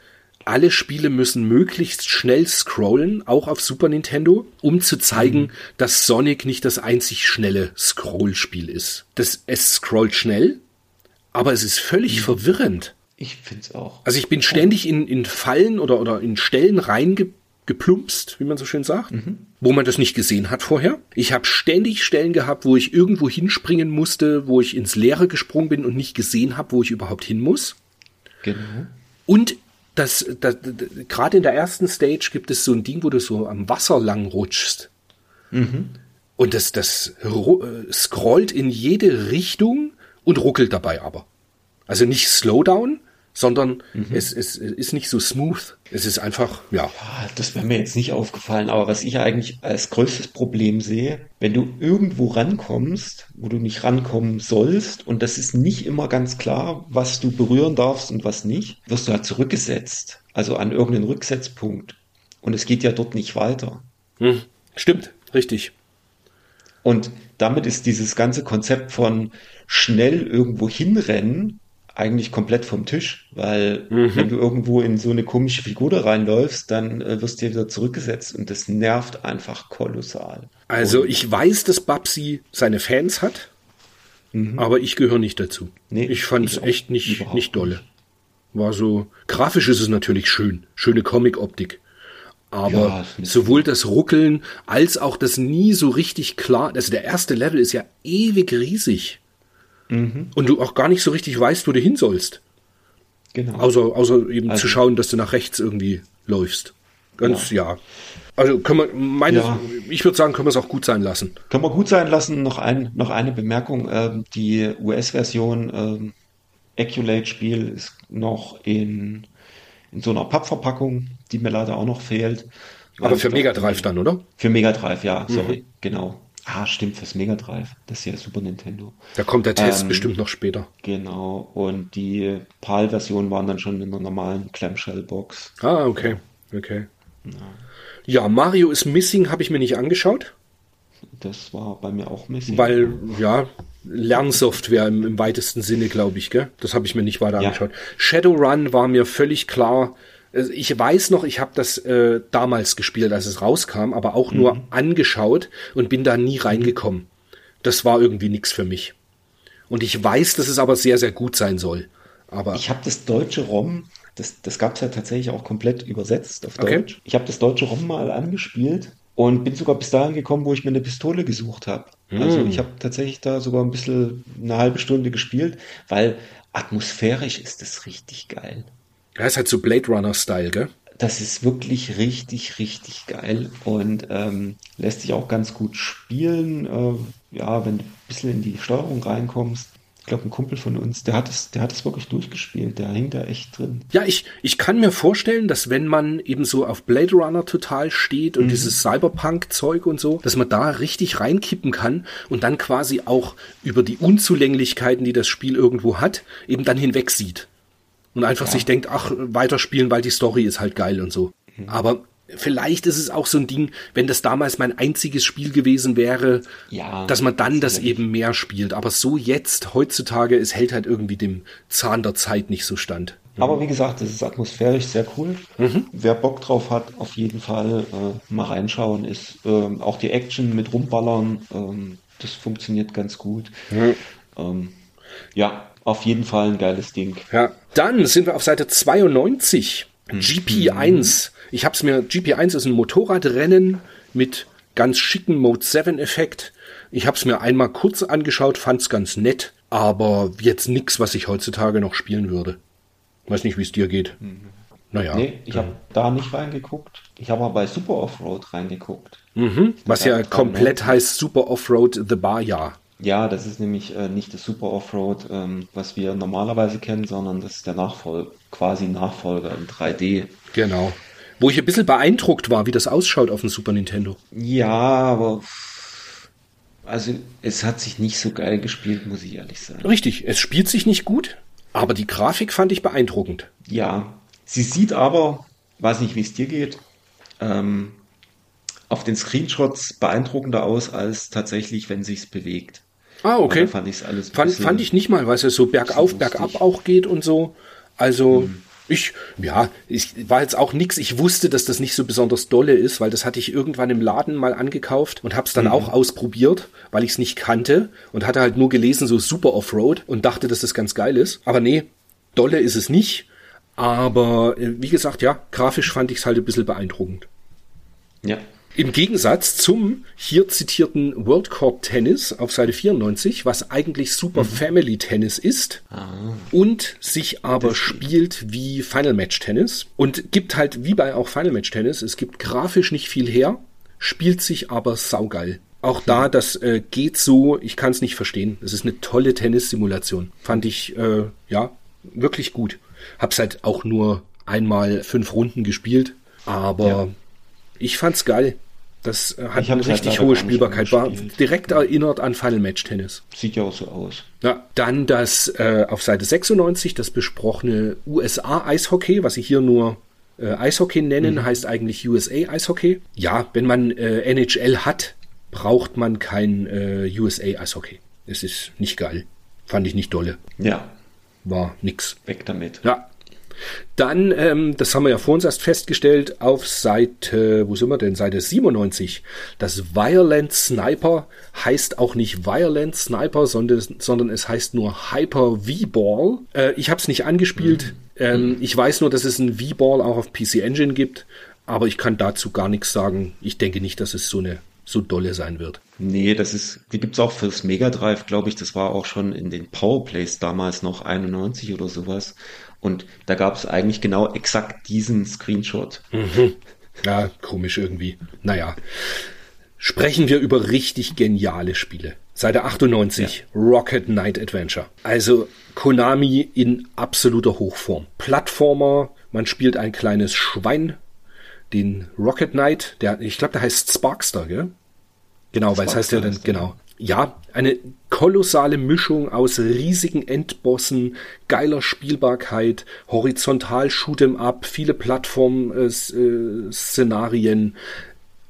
alle Spiele müssen möglichst schnell scrollen, auch auf Super Nintendo, um zu zeigen, dass Sonic nicht das einzig schnelle Scrollspiel ist. Das, es scrollt schnell, aber es ist völlig verwirrend. Ich find's auch. Also ich bin ständig in, in Fallen oder, oder in Stellen reingeplumpst, wie man so schön sagt, wo man das nicht gesehen hat vorher. Ich habe ständig Stellen gehabt, wo ich irgendwo hinspringen musste, wo ich ins Leere gesprungen bin und nicht gesehen habe, wo ich überhaupt hin muss. Genau. Und das, das, das gerade in der ersten Stage gibt es so ein Ding, wo du so am Wasser lang rutschst. Und das, das äh, scrollt in jede Richtung und ruckelt dabei aber. Also nicht Slowdown, sondern mhm. es, es ist nicht so smooth. Es ist einfach, ja. ja. Das wäre mir jetzt nicht aufgefallen, aber was ich eigentlich als größtes Problem sehe, wenn du irgendwo rankommst, wo du nicht rankommen sollst, und das ist nicht immer ganz klar, was du berühren darfst und was nicht, wirst du halt zurückgesetzt. Also an irgendeinen Rücksetzpunkt. Und es geht ja dort nicht weiter. Hm. Stimmt, richtig. Und damit ist dieses ganze Konzept von schnell irgendwo hinrennen eigentlich komplett vom Tisch, weil mhm. wenn du irgendwo in so eine komische Figur da reinläufst, dann äh, wirst du dir wieder zurückgesetzt und das nervt einfach kolossal. Also und ich weiß, dass Babsi seine Fans hat, mhm. aber ich gehöre nicht dazu. Nee, ich fand es echt nicht, nicht dolle. War so, grafisch ist es natürlich schön, schöne Comic-Optik. Aber ja, sowohl das Ruckeln als auch das nie so richtig klar, also der erste Level ist ja ewig riesig. Mhm. Und du auch gar nicht so richtig weißt, wo du hin sollst. Genau. Außer, außer eben also, zu schauen, dass du nach rechts irgendwie läufst. Ganz, ja. ja. Also können wir, meine, ja. ich würde sagen, können wir es auch gut sein lassen. Können wir gut sein lassen. Noch, ein, noch eine Bemerkung. Ähm, die US-Version ähm, Eculate-Spiel ist noch in, in so einer Pappverpackung, die mir leider auch noch fehlt. Aber für Mega Drive dann, oder? Für Mega Drive, ja, sorry, mhm. genau. Ah, stimmt, fürs Mega Drive. Das ist ja Super Nintendo. Da kommt der Test ähm, bestimmt noch später. Genau. Und die PAL-Versionen waren dann schon in der normalen Clamshell-Box. Ah, okay. Okay. Ja, ja Mario is Missing habe ich mir nicht angeschaut. Das war bei mir auch Missing. Weil, ja, Lernsoftware im, im weitesten Sinne, glaube ich, gell? Das habe ich mir nicht weiter ja. angeschaut. Shadowrun war mir völlig klar, ich weiß noch, ich habe das äh, damals gespielt, als es rauskam, aber auch mhm. nur angeschaut und bin da nie reingekommen. Das war irgendwie nichts für mich. Und ich weiß, dass es aber sehr, sehr gut sein soll. Aber ich habe das deutsche ROM, das, das gab es ja tatsächlich auch komplett übersetzt auf Deutsch. Okay. Ich habe das deutsche ROM mal angespielt und bin sogar bis dahin gekommen, wo ich mir eine Pistole gesucht habe. Mhm. Also ich habe tatsächlich da sogar ein bisschen eine halbe Stunde gespielt, weil atmosphärisch ist das richtig geil. Ja, ist halt so Blade Runner-Style, gell? Das ist wirklich richtig, richtig geil und ähm, lässt sich auch ganz gut spielen. Äh, ja, wenn du ein bisschen in die Steuerung reinkommst. Ich glaube, ein Kumpel von uns, der hat es, der hat es wirklich durchgespielt. Der hängt da echt drin. Ja, ich, ich kann mir vorstellen, dass wenn man eben so auf Blade Runner total steht und mhm. dieses Cyberpunk-Zeug und so, dass man da richtig reinkippen kann und dann quasi auch über die Unzulänglichkeiten, die das Spiel irgendwo hat, eben dann hinweg sieht und einfach ja. sich denkt, ach, weiterspielen, weil die Story ist halt geil und so. Mhm. Aber vielleicht ist es auch so ein Ding, wenn das damals mein einziges Spiel gewesen wäre, ja, dass man dann das eben mehr spielt. Aber so jetzt, heutzutage, es hält halt irgendwie dem Zahn der Zeit nicht so stand. Aber wie gesagt, es ist atmosphärisch sehr cool. Mhm. Wer Bock drauf hat, auf jeden Fall äh, mal reinschauen. Ist ähm, auch die Action mit rumballern, ähm, das funktioniert ganz gut. Mhm. Ähm, ja, auf jeden Fall ein geiles Ding. Ja, dann sind wir auf Seite 92. Mhm. GP1. Ich habe es mir, GP1 ist ein Motorradrennen mit ganz schicken Mode 7 Effekt. Ich habe es mir einmal kurz angeschaut, fand es ganz nett, aber jetzt nichts, was ich heutzutage noch spielen würde. Weiß nicht, wie es dir geht. Mhm. Naja. Nee, ich habe da nicht reingeguckt. Ich habe aber bei Super Offroad reingeguckt. Mhm, was ja komplett heißt Super Offroad The Bar, ja. Ja, das ist nämlich äh, nicht das Super Offroad, ähm, was wir normalerweise kennen, sondern das ist der Nachfolger, quasi Nachfolger in 3D. Genau. Wo ich ein bisschen beeindruckt war, wie das ausschaut auf dem Super Nintendo. Ja, aber also es hat sich nicht so geil gespielt, muss ich ehrlich sagen. Richtig, es spielt sich nicht gut, aber die Grafik fand ich beeindruckend. Ja, sie sieht aber, weiß nicht, wie es dir geht, ähm, auf den Screenshots beeindruckender aus als tatsächlich, wenn sich's bewegt. Ah, okay. fand ich alles fand, fand ich nicht mal, weil es ja so bergauf, bergab auch geht und so. Also mhm. ich, ja, ich war jetzt auch nix. Ich wusste, dass das nicht so besonders dolle ist, weil das hatte ich irgendwann im Laden mal angekauft und hab's dann mhm. auch ausprobiert, weil ich es nicht kannte und hatte halt nur gelesen so super Offroad und dachte, dass das ganz geil ist. Aber nee, dolle ist es nicht. Aber äh, wie gesagt, ja, grafisch fand ich es halt ein bisschen beeindruckend. Ja, im Gegensatz zum hier zitierten World Cup Tennis auf Seite 94, was eigentlich Super mhm. Family Tennis ist ah. und sich aber das spielt wie Final Match Tennis und gibt halt wie bei auch Final Match Tennis, es gibt grafisch nicht viel her, spielt sich aber saugeil. Auch da, das äh, geht so, ich kann es nicht verstehen. Es ist eine tolle Tennissimulation. Fand ich, äh, ja, wirklich gut. Hab's halt auch nur einmal fünf Runden gespielt, aber ja. Ich fand's geil. Das äh, hat eine halt richtig hohe Spielbarkeit. War direkt erinnert an Final Match Tennis. Sieht ja auch so aus. Ja, dann das äh, auf Seite 96, das besprochene USA Eishockey, was ich hier nur äh, Eishockey nennen, mhm. heißt eigentlich USA Eishockey. Ja, wenn man äh, NHL hat, braucht man kein äh, USA Eishockey. Es ist nicht geil. Fand ich nicht dolle. Ja. War nix. Weg damit. Ja, dann, ähm, das haben wir ja vor uns erst festgestellt, auf Seite, wo sind wir denn? Seite 97. Das Violent Sniper heißt auch nicht Violent Sniper, sondern, sondern es heißt nur Hyper V-Ball. Äh, ich habe es nicht angespielt. Mhm. Ähm, ich weiß nur, dass es ein V-Ball auch auf PC Engine gibt, aber ich kann dazu gar nichts sagen. Ich denke nicht, dass es so eine so dolle sein wird. Nee, das ist, die gibt's auch fürs Mega Drive, glaube ich. Das war auch schon in den Powerplays damals noch 91 oder sowas. Und da gab es eigentlich genau exakt diesen Screenshot. Mhm. Ja, komisch irgendwie. Naja. Sprechen wir über richtig geniale Spiele. Seite 98, ja. Rocket Knight Adventure. Also Konami in absoluter Hochform. Plattformer, man spielt ein kleines Schwein, den Rocket Knight, der, ich glaube, der heißt Sparkster, gell? Genau, weil es heißt ja dann, genau ja, eine kolossale Mischung aus riesigen Endbossen, geiler Spielbarkeit, horizontal Shoot'em Up, viele Plattform-Szenarien.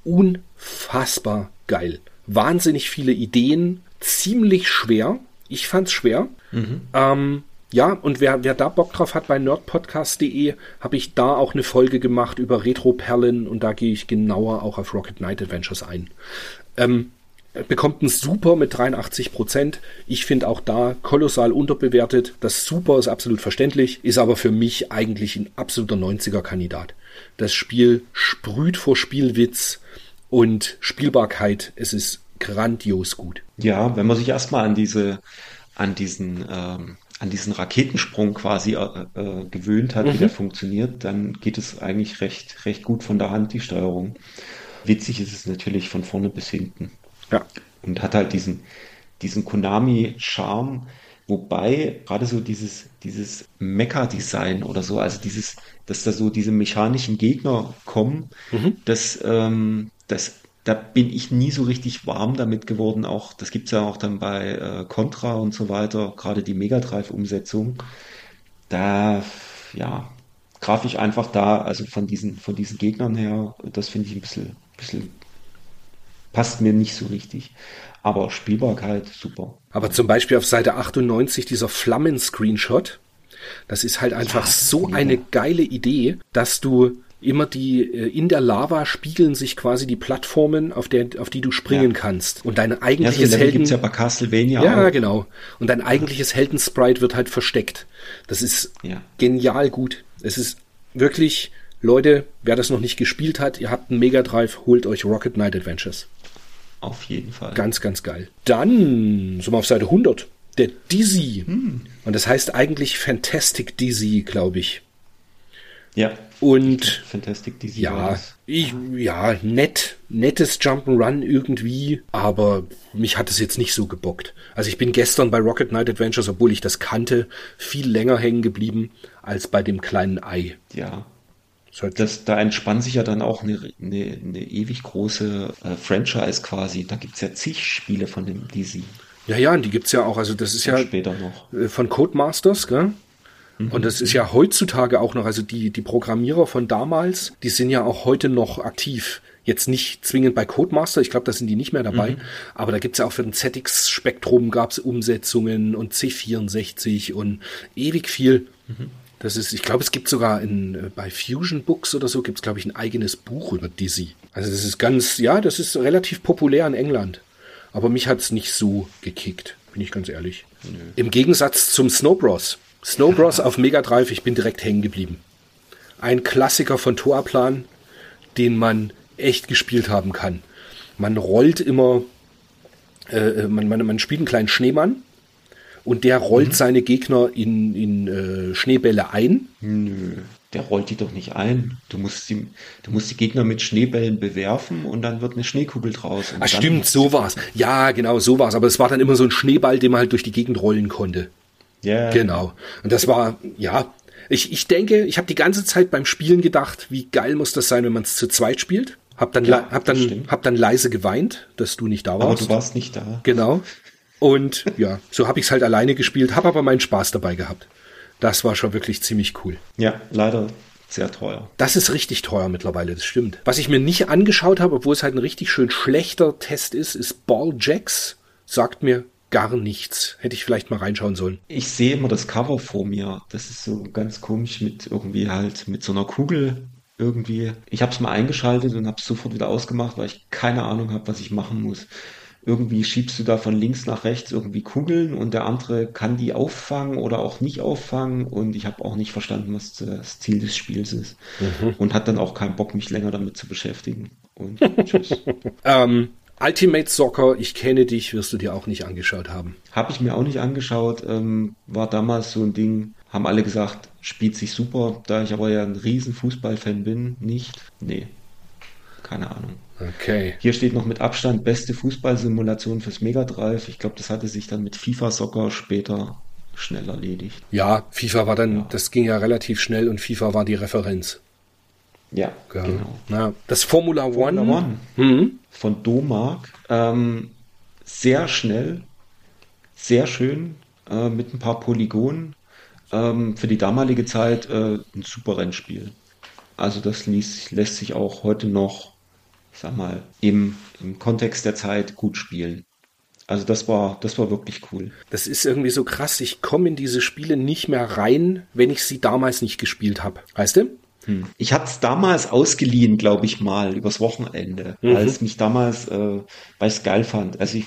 Unfassbar geil. Wahnsinnig viele Ideen, ziemlich schwer. Ich fand's schwer. Mhm. Ähm, ja, und wer, wer da Bock drauf hat, bei nerdpodcast.de habe ich da auch eine Folge gemacht über Retro-Perlen und da gehe ich genauer auch auf Rocket Knight Adventures ein. Ähm, bekommt ein Super mit 83 Prozent. Ich finde auch da kolossal unterbewertet. Das Super ist absolut verständlich, ist aber für mich eigentlich ein absoluter 90er-Kandidat. Das Spiel sprüht vor Spielwitz und Spielbarkeit. Es ist grandios gut. Ja, wenn man sich erstmal an diese, an diesen, ähm, an diesen Raketensprung quasi äh, äh, gewöhnt hat, mhm. wie der funktioniert, dann geht es eigentlich recht, recht gut von der Hand, die Steuerung. Witzig ist es natürlich von vorne bis hinten. Ja. Und hat halt diesen, diesen Konami-Charme, wobei gerade so dieses, dieses Mecha-Design oder so, also dieses, dass da so diese mechanischen Gegner kommen, mhm. das, ähm, das, da bin ich nie so richtig warm damit geworden. Auch, das gibt's ja auch dann bei äh, Contra und so weiter, gerade die Mega Drive-Umsetzung. Da, ja, grafisch einfach da, also von diesen, von diesen Gegnern her, das finde ich ein bisschen, bisschen passt mir nicht so richtig. Aber Spielbarkeit super. Aber zum Beispiel auf Seite 98 dieser Flammen-Screenshot, das ist halt einfach ja, so eine geile Idee, dass du immer die äh, in der Lava spiegeln sich quasi die Plattformen, auf der auf die du springen ja. kannst und dein eigentliches ja, so Helden gibt's ja bei Castlevania ja auch. genau und dein eigentliches Heldensprite wird halt versteckt. Das ist ja. genial gut. Es ist wirklich Leute, wer das noch nicht gespielt hat, ihr habt einen Mega Drive, holt euch Rocket Knight Adventures. Auf jeden Fall. Ganz, ganz geil. Dann sind wir auf Seite 100. Der Dizzy. Hm. Und das heißt eigentlich Fantastic Dizzy, glaube ich. Ja. Und Fantastic Dizzy. Ja, ich, ja, nett, nettes Jump'n'Run irgendwie, aber mich hat es jetzt nicht so gebockt. Also ich bin gestern bei Rocket Knight Adventures, obwohl ich das kannte, viel länger hängen geblieben als bei dem kleinen Ei. Ja, das, da entspannt sich ja dann auch eine, eine, eine ewig große äh, Franchise quasi. Da gibt es ja zig Spiele von dem DC. Ja, ja, und die gibt es ja auch. Also das ist ja später noch. Äh, von Codemasters, gell? Mhm. Und das ist ja heutzutage auch noch, also die, die Programmierer von damals, die sind ja auch heute noch aktiv. Jetzt nicht zwingend bei Codemaster, ich glaube, da sind die nicht mehr dabei, mhm. aber da gibt es ja auch für den ZX-Spektrum gab es Umsetzungen und C64 und ewig viel. Mhm. Das ist, ich glaube, es gibt sogar in, äh, bei Fusion Books oder so gibt es, glaube ich, ein eigenes Buch über Dizzy. Also das ist ganz, ja, das ist relativ populär in England. Aber mich hat es nicht so gekickt, bin ich ganz ehrlich. Nö. Im Gegensatz zum Snow Bros. Snow Bros auf Mega Drive, ich bin direkt hängen geblieben. Ein Klassiker von Toaplan, den man echt gespielt haben kann. Man rollt immer, äh, äh man, man, man spielt einen kleinen Schneemann und der rollt mhm. seine Gegner in, in äh, Schneebälle ein. Nö, der rollt die doch nicht ein. Du musst, die, du musst die Gegner mit Schneebällen bewerfen und dann wird eine Schneekugel draus. Ah, stimmt, so war's. Ja, genau, so war's. Aber es war dann immer so ein Schneeball, den man halt durch die Gegend rollen konnte. Ja. Yeah. Genau. Und das war, ja, Ich, ich denke, ich habe die ganze Zeit beim Spielen gedacht, wie geil muss das sein, wenn man es zu zweit spielt. Hab dann, Ja, hab dann, stimmt. hab dann leise geweint, dass du nicht da Aber warst. du warst nicht da. Genau. Und ja, so habe ich es halt alleine gespielt, habe aber meinen Spaß dabei gehabt. Das war schon wirklich ziemlich cool. Ja, leider sehr teuer. Das ist richtig teuer mittlerweile, das stimmt. Was ich mir nicht angeschaut habe, obwohl es halt ein richtig schön schlechter Test ist, ist Ball Jacks. Sagt mir gar nichts. Hätte ich vielleicht mal reinschauen sollen. Ich sehe immer das Cover vor mir. Das ist so ganz komisch mit irgendwie halt mit so einer Kugel irgendwie. Ich habe es mal eingeschaltet und habe es sofort wieder ausgemacht, weil ich keine Ahnung habe, was ich machen muss. Irgendwie schiebst du da von links nach rechts irgendwie Kugeln und der andere kann die auffangen oder auch nicht auffangen und ich habe auch nicht verstanden, was das Ziel des Spiels ist und hat dann auch keinen Bock, mich länger damit zu beschäftigen. Und tschüss. Ähm, Ultimate Soccer, ich kenne dich, wirst du dir auch nicht angeschaut haben. Habe ich mir auch nicht angeschaut, ähm, war damals so ein Ding, haben alle gesagt, spielt sich super, da ich aber ja ein riesen Fußballfan bin, nicht? Nee, keine Ahnung. Okay. Hier steht noch mit Abstand beste Fußballsimulation fürs Mega Drive. Ich glaube, das hatte sich dann mit FIFA Soccer später schnell erledigt. Ja, FIFA war dann, das ging ja relativ schnell und FIFA war die Referenz. Ja, Ja. genau. Na, das Formula One. Formula One Mhm. von Domark. Ähm, sehr schnell, sehr schön, äh, mit ein paar Polygonen. Ähm, für die damalige Zeit äh, ein super Rennspiel. Also das ließ, lässt sich auch heute noch, ich sag mal, im, im Kontext der Zeit gut spielen. Also das war, das war wirklich cool. Das ist irgendwie so krass. Ich komme in diese Spiele nicht mehr rein, wenn ich sie damals nicht gespielt habe. Weißt du? Ich hatte es damals ausgeliehen, glaube ich mal, übers Wochenende, weil es mich damals, äh, weil ich es geil fand. Also ich,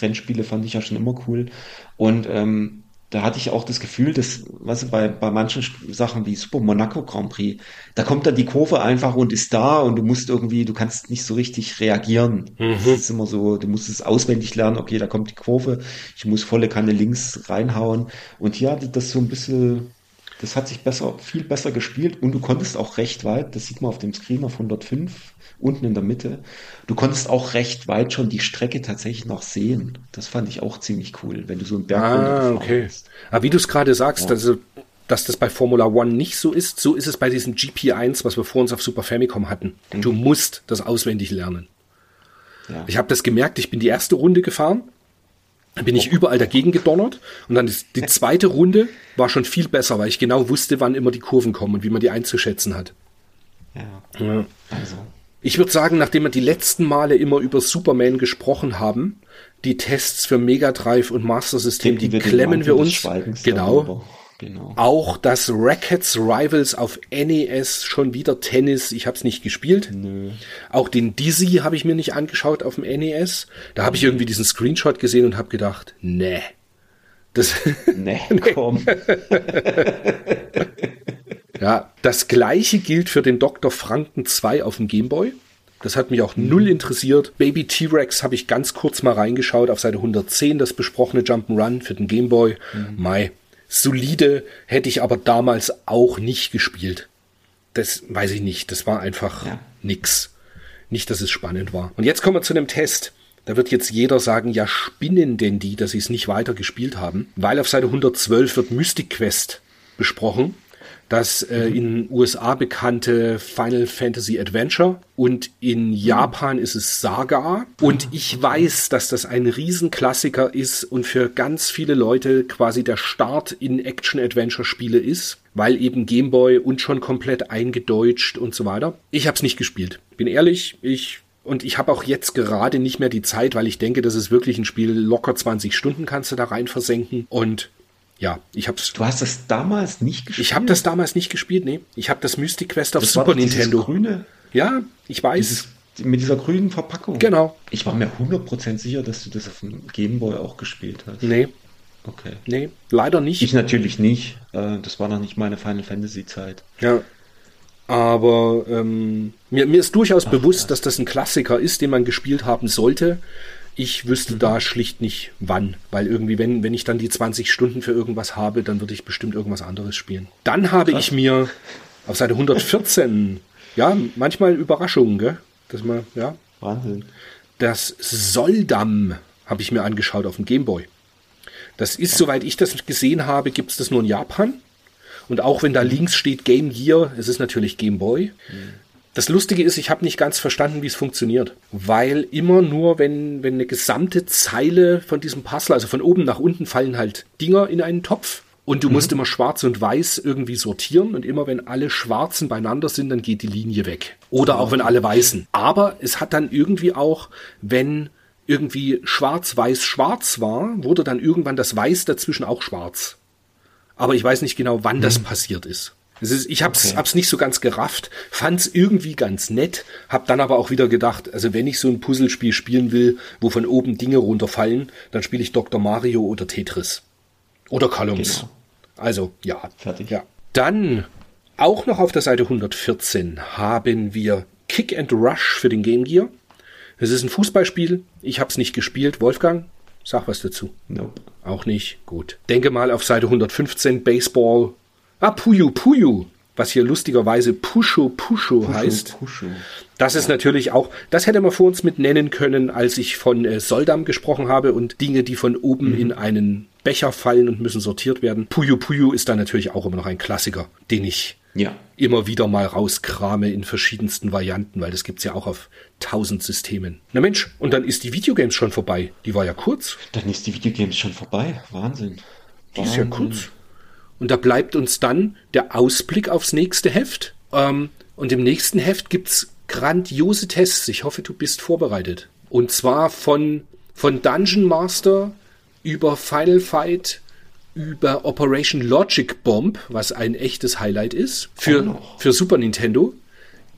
Rennspiele fand ich ja schon immer cool. Und ähm, da hatte ich auch das Gefühl, dass, weißt du, bei, bei manchen Sachen wie Super Monaco Grand Prix, da kommt dann die Kurve einfach und ist da und du musst irgendwie, du kannst nicht so richtig reagieren. Es ist immer so, du musst es auswendig lernen, okay, da kommt die Kurve, ich muss volle Kanne links reinhauen. Und hier hatte das so ein bisschen, das hat sich besser, viel besser gespielt und du konntest auch recht weit, das sieht man auf dem Screen auf 105, unten in der Mitte, du konntest auch recht weit schon die Strecke tatsächlich noch sehen. Das fand ich auch ziemlich cool, wenn du so einen Berg Ah, okay. bist. Aber wie du es gerade sagst, also, dass das bei Formula One nicht so ist, so ist es bei diesem GP1, was wir vor uns auf Super Famicom hatten. Du musst das auswendig lernen. Ja. Ich habe das gemerkt, ich bin die erste Runde gefahren, dann bin ich überall dagegen gedonnert und dann ist die zweite Runde war schon viel besser, weil ich genau wusste, wann immer die Kurven kommen und wie man die einzuschätzen hat. ja. Ja. Also, Ich würde sagen, nachdem wir die letzten Male immer über Superman gesprochen haben, die Tests für Mega Drive und Master System, die den klemmen wir uns. Genau. Genau. Auch das Rackets Rivals auf NES, schon wieder Tennis, ich habe es nicht gespielt. Nö. Auch den Dizzy habe ich mir nicht angeschaut auf dem NES. Da habe ich irgendwie diesen Screenshot gesehen und habe gedacht, nee. Das, Nee, komm. ja, das gleiche gilt für den Dr. Franken 2 auf dem Gameboy. Das hat mich auch null interessiert. Baby T-Rex habe ich ganz kurz mal reingeschaut auf Seite 110, das besprochene Jump'n'Run für den Gameboy. Mai. Solide hätte ich aber damals auch nicht gespielt. Das weiß ich nicht. Das war einfach Ja. nix. Nicht, dass es spannend war. Und jetzt kommen wir zu einem Test. Da wird jetzt jeder sagen, ja, spinnen denn die, dass sie es nicht weiter gespielt haben? Weil auf Seite 112 wird Mystic Quest besprochen. Das äh, in USA bekannte Final Fantasy Adventure und in Japan ist es Saga. Und ich weiß, dass das ein Riesenklassiker ist und für ganz viele Leute quasi der Start in Action-Adventure-Spiele ist, weil eben Gameboy und schon komplett eingedeutscht und so weiter. Ich habe es nicht gespielt. Bin ehrlich, ich und ich habe auch jetzt gerade nicht mehr die Zeit, weil ich denke, das ist wirklich ein Spiel, locker 20 Stunden kannst du da rein versenken. Und ja, ich hab's. Du hast das damals nicht gespielt? Ich habe das damals nicht gespielt, nee. Ich habe das Mystic Quest auf das war Super dieses Nintendo. grüne, Ja, ich weiß. dieses, mit dieser grünen Verpackung. Genau. Ich war mir 100% sicher, dass du das auf dem Gameboy auch gespielt hast. Nee, Okay. nee, leider nicht. Ich natürlich nicht. Äh, Das war noch nicht meine Final Fantasy Zeit. Ja. Aber ähm, mir, mir ist durchaus bewusst, dass das ein Klassiker ist, den man gespielt haben sollte. Ich wüsste da schlicht nicht wann, weil irgendwie, wenn, wenn ich dann die 20 Stunden für irgendwas habe, dann würde ich bestimmt irgendwas anderes spielen. Dann habe ich mir auf Seite 114, ja, manchmal Überraschungen, gell? Dass man, ja, Wahnsinn. das Soldam habe ich mir angeschaut auf dem Gameboy. Das ist, soweit ich das gesehen habe, gibt es das nur in Japan. Und auch wenn da links steht Game Gear, es ist natürlich Game Boy. Das Lustige ist, ich habe nicht ganz verstanden, wie es funktioniert. Weil immer nur, wenn, wenn eine gesamte Zeile von diesem Puzzle, also von oben nach unten, fallen halt Dinger in einen Topf. Und du mhm. musst immer schwarz und weiß irgendwie sortieren. Und immer wenn alle Schwarzen beieinander sind, dann geht die Linie weg. Oder auch wenn alle Weißen. Aber es hat dann irgendwie auch, wenn irgendwie schwarz, weiß, schwarz war, wurde dann irgendwann das Weiß dazwischen auch schwarz. Aber ich weiß nicht genau, wann mhm. das passiert ist. Ist ich hab's, okay. hab's nicht so ganz gerafft, fand's irgendwie ganz nett, hab dann aber auch wieder gedacht, also wenn ich so ein Puzzlespiel spielen will, wo von oben Dinge runterfallen, dann spiele ich Dr. Mario oder Tetris. Oder Columns. Genau. Also, ja. Fertig. Ja. Dann, auch noch auf der Seite 114, haben wir Kick and Rush für den Game Gear. Es ist ein Fußballspiel. Ich habe es nicht gespielt. Wolfgang, sag was dazu. Nope. Auch nicht. Gut. Denke mal auf Seite 115 Baseball. Ah, Puyo Puyo. Was hier lustigerweise Pusho Pusho, Pusho heißt. Pusho. Das ist natürlich auch, das hätte man vor uns mit nennen können, als ich von äh, Soldam gesprochen habe und Dinge, die von oben mhm. in einen Becher fallen und müssen sortiert werden. Puyo Puyo ist da natürlich auch immer noch ein Klassiker, den ich ja. immer wieder mal rauskrame in verschiedensten Varianten, weil das gibt's ja auch auf tausend Systemen. Na Mensch, und dann ist die Videogames schon vorbei. Die war ja kurz. Dann ist die Videogames schon vorbei. Wahnsinn. Die ist ja kurz. Und da bleibt uns dann der Ausblick aufs nächste Heft. Ähm, und im nächsten Heft gibt's grandiose Tests. Ich hoffe, du bist vorbereitet. Und zwar von, von Dungeon Master über Final Fight, über Operation Logic Bomb, was ein echtes Highlight ist, für, für Super Nintendo,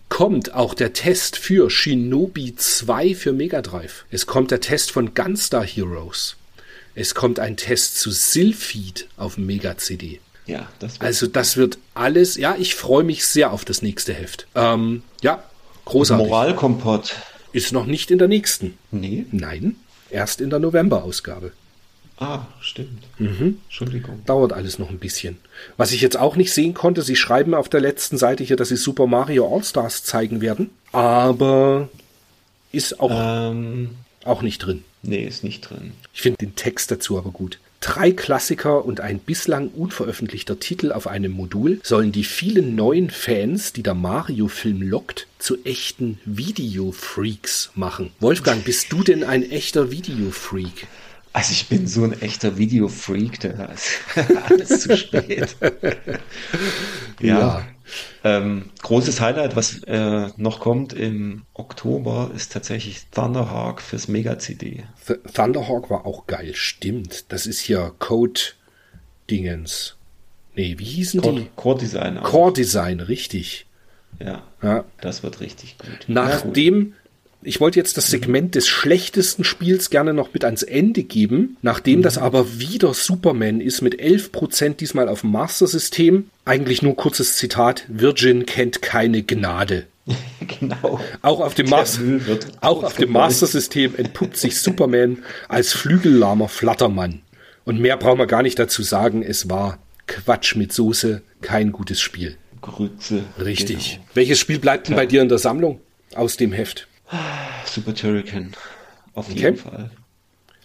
kommt auch der Test für Shinobi 2 für Mega Drive. Es kommt der Test von Gunstar Heroes. Es kommt ein Test zu Sylphid auf Mega CD. Ja, das wird Also das wird alles, ja, ich freue mich sehr auf das nächste Heft. Ähm, ja, großartig. Moralkompott. Ist noch nicht in der nächsten. Nee. Nein, erst in der November-Ausgabe. Ah, stimmt. Mhm. Entschuldigung. Dauert alles noch ein bisschen. Was ich jetzt auch nicht sehen konnte, sie schreiben auf der letzten Seite hier, dass sie Super Mario All-Stars zeigen werden, aber ist auch, ähm, auch nicht drin. Nee, ist nicht drin. Ich finde den Text dazu aber gut. Drei Klassiker und ein bislang unveröffentlichter Titel auf einem Modul sollen die vielen neuen Fans, die der Mario-Film lockt, zu echten Videofreaks machen. Wolfgang, bist du denn ein echter Videofreak? Also ich bin so ein echter Videofreak, da ist alles zu spät. ja. ja. Ähm, großes Highlight, was äh, noch kommt im Oktober, ist tatsächlich Thunderhawk fürs Mega-CD. Thunderhawk war auch geil, stimmt. Das ist hier Code Dingens. Nee, wie hießen Core, die? Core Design. Core Design, richtig. Ja, ja. Das wird richtig gut. Nachdem ich wollte jetzt das Segment des schlechtesten Spiels gerne noch mit ans Ende geben, nachdem mhm. das aber wieder Superman ist mit 11% diesmal auf dem Master-System. Eigentlich nur kurzes Zitat, Virgin kennt keine Gnade. genau. Auch auf dem, Mas auch auf dem Master-System entpuppt sich Superman als flügellahmer Flattermann. Und mehr brauchen wir gar nicht dazu sagen, es war Quatsch mit Soße, kein gutes Spiel. Grütze. Richtig. Genau. Welches Spiel bleibt denn bei dir in der Sammlung aus dem Heft? Super Turrican. Auf okay. jeden Fall.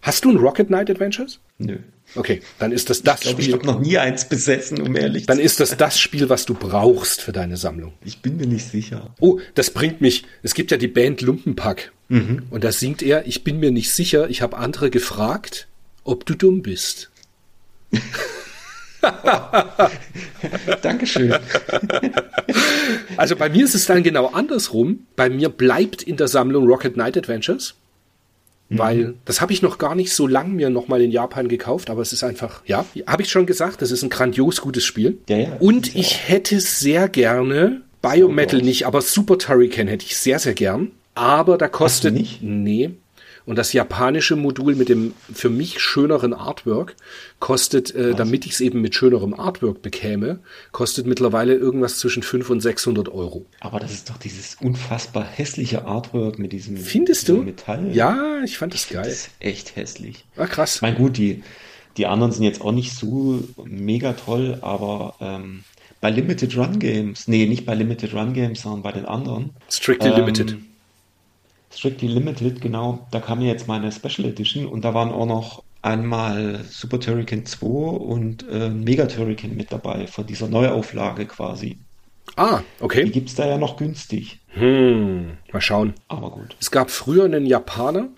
Hast du ein Rocket Knight Adventures? Nö. Okay, dann ist das das ich glaub, Spiel. Ich habe noch nie eins besessen, um ehrlich Dann ist das das Spiel, was du brauchst für deine Sammlung. Ich bin mir nicht sicher. Oh, das bringt mich. Es gibt ja die Band Lumpenpack. Mhm. Und da singt er, ich bin mir nicht sicher, ich habe andere gefragt, ob du dumm bist. Dankeschön. also bei mir ist es dann genau andersrum. Bei mir bleibt in der Sammlung Rocket Knight Adventures. Mhm. Weil das habe ich noch gar nicht so lang mir nochmal in Japan gekauft, aber es ist einfach, ja, habe ich schon gesagt, das ist ein grandios gutes Spiel. Ja, ja, Und ich auch. hätte sehr gerne Biometal nicht, aber Super Turrican hätte ich sehr, sehr gern. Aber da kostet. Hast du nicht? Nee, und das japanische Modul mit dem für mich schöneren Artwork kostet, äh, damit ich es eben mit schönerem Artwork bekäme, kostet mittlerweile irgendwas zwischen 500 und 600 Euro. Aber das ist doch dieses unfassbar hässliche Artwork mit diesem, Findest diesem du? Metall. Ja, ich fand das ich geil. Das ist echt hässlich. Ah, krass. Mein gut, die, die anderen sind jetzt auch nicht so mega toll, aber ähm, bei Limited Run Games, nee, nicht bei Limited Run Games, sondern bei den anderen. Strictly ähm, Limited. Strictly Limited, genau. Da kam ja jetzt meine Special Edition und da waren auch noch einmal Super Turrican 2 und äh, Mega Turrican mit dabei von dieser Neuauflage quasi. Ah, okay. Die gibt es da ja noch günstig. Hm, mal schauen. Aber gut. Es gab früher einen Japaner,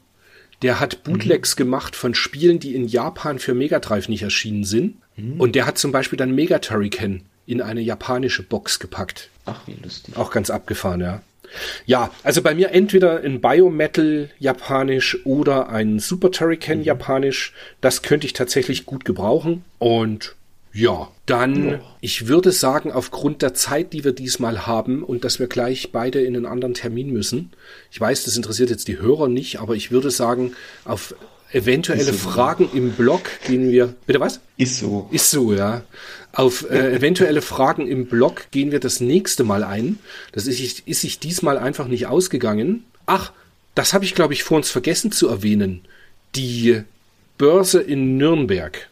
der hat Bootlegs mhm. gemacht von Spielen, die in Japan für Mega Drive nicht erschienen sind. Mhm. Und der hat zum Beispiel dann Mega Turrican in eine japanische Box gepackt. Ach, wie lustig. Auch ganz abgefahren, ja. Ja, also bei mir entweder ein Biometal japanisch oder ein Super Turrican mhm. japanisch. Das könnte ich tatsächlich gut gebrauchen. Und ja, dann, ja. ich würde sagen, aufgrund der Zeit, die wir diesmal haben und dass wir gleich beide in einen anderen Termin müssen. Ich weiß, das interessiert jetzt die Hörer nicht, aber ich würde sagen, auf eventuelle so. Fragen im Blog gehen wir. Bitte was? Ist so. Ist so, ja. Auf äh, eventuelle Fragen im Blog gehen wir das nächste Mal ein. Das ist, ist sich diesmal einfach nicht ausgegangen. Ach, das habe ich, glaube ich, vor uns vergessen zu erwähnen. Die Börse in Nürnberg.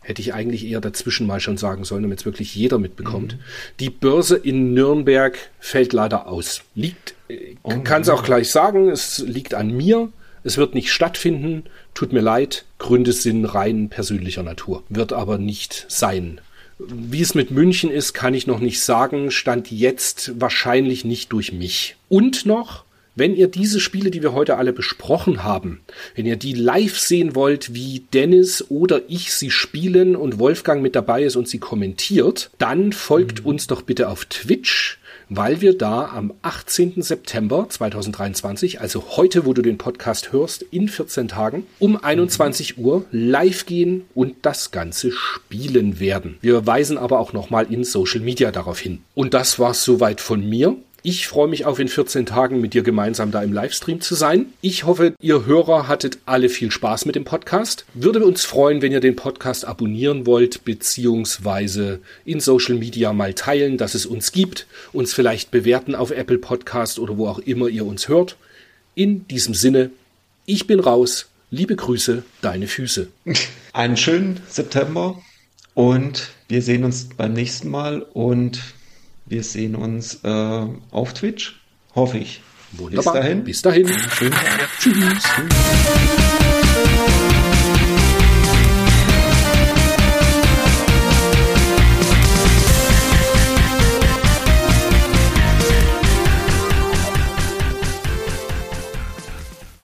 Hätte ich eigentlich eher dazwischen mal schon sagen sollen, damit es wirklich jeder mitbekommt. Mhm. Die Börse in Nürnberg fällt leider aus. Liegt, äh, oh, kann es auch gleich sagen, es liegt an mir. Es wird nicht stattfinden. Tut mir leid. Gründe sind rein persönlicher Natur. Wird aber nicht sein. Wie es mit München ist, kann ich noch nicht sagen. Stand jetzt wahrscheinlich nicht durch mich. Und noch, wenn ihr diese Spiele, die wir heute alle besprochen haben, wenn ihr die live sehen wollt, wie Dennis oder ich sie spielen und Wolfgang mit dabei ist und sie kommentiert, dann folgt mhm. uns doch bitte auf Twitch weil wir da am 18. September 2023, also heute, wo du den Podcast hörst, in 14 Tagen, um 21 Uhr live gehen und das Ganze spielen werden. Wir weisen aber auch nochmal in Social Media darauf hin. Und das war's soweit von mir. Ich freue mich auf in 14 Tagen mit dir gemeinsam da im Livestream zu sein. Ich hoffe, ihr Hörer hattet alle viel Spaß mit dem Podcast. Würde uns freuen, wenn ihr den Podcast abonnieren wollt, beziehungsweise in Social Media mal teilen, dass es uns gibt, uns vielleicht bewerten auf Apple Podcast oder wo auch immer ihr uns hört. In diesem Sinne, ich bin raus. Liebe Grüße, deine Füße. Einen schönen September und wir sehen uns beim nächsten Mal und wir sehen uns äh, auf Twitch, hoffe ich. Wunderbar. Bis dahin. Bis dahin. Schönen Tag. Tschüss.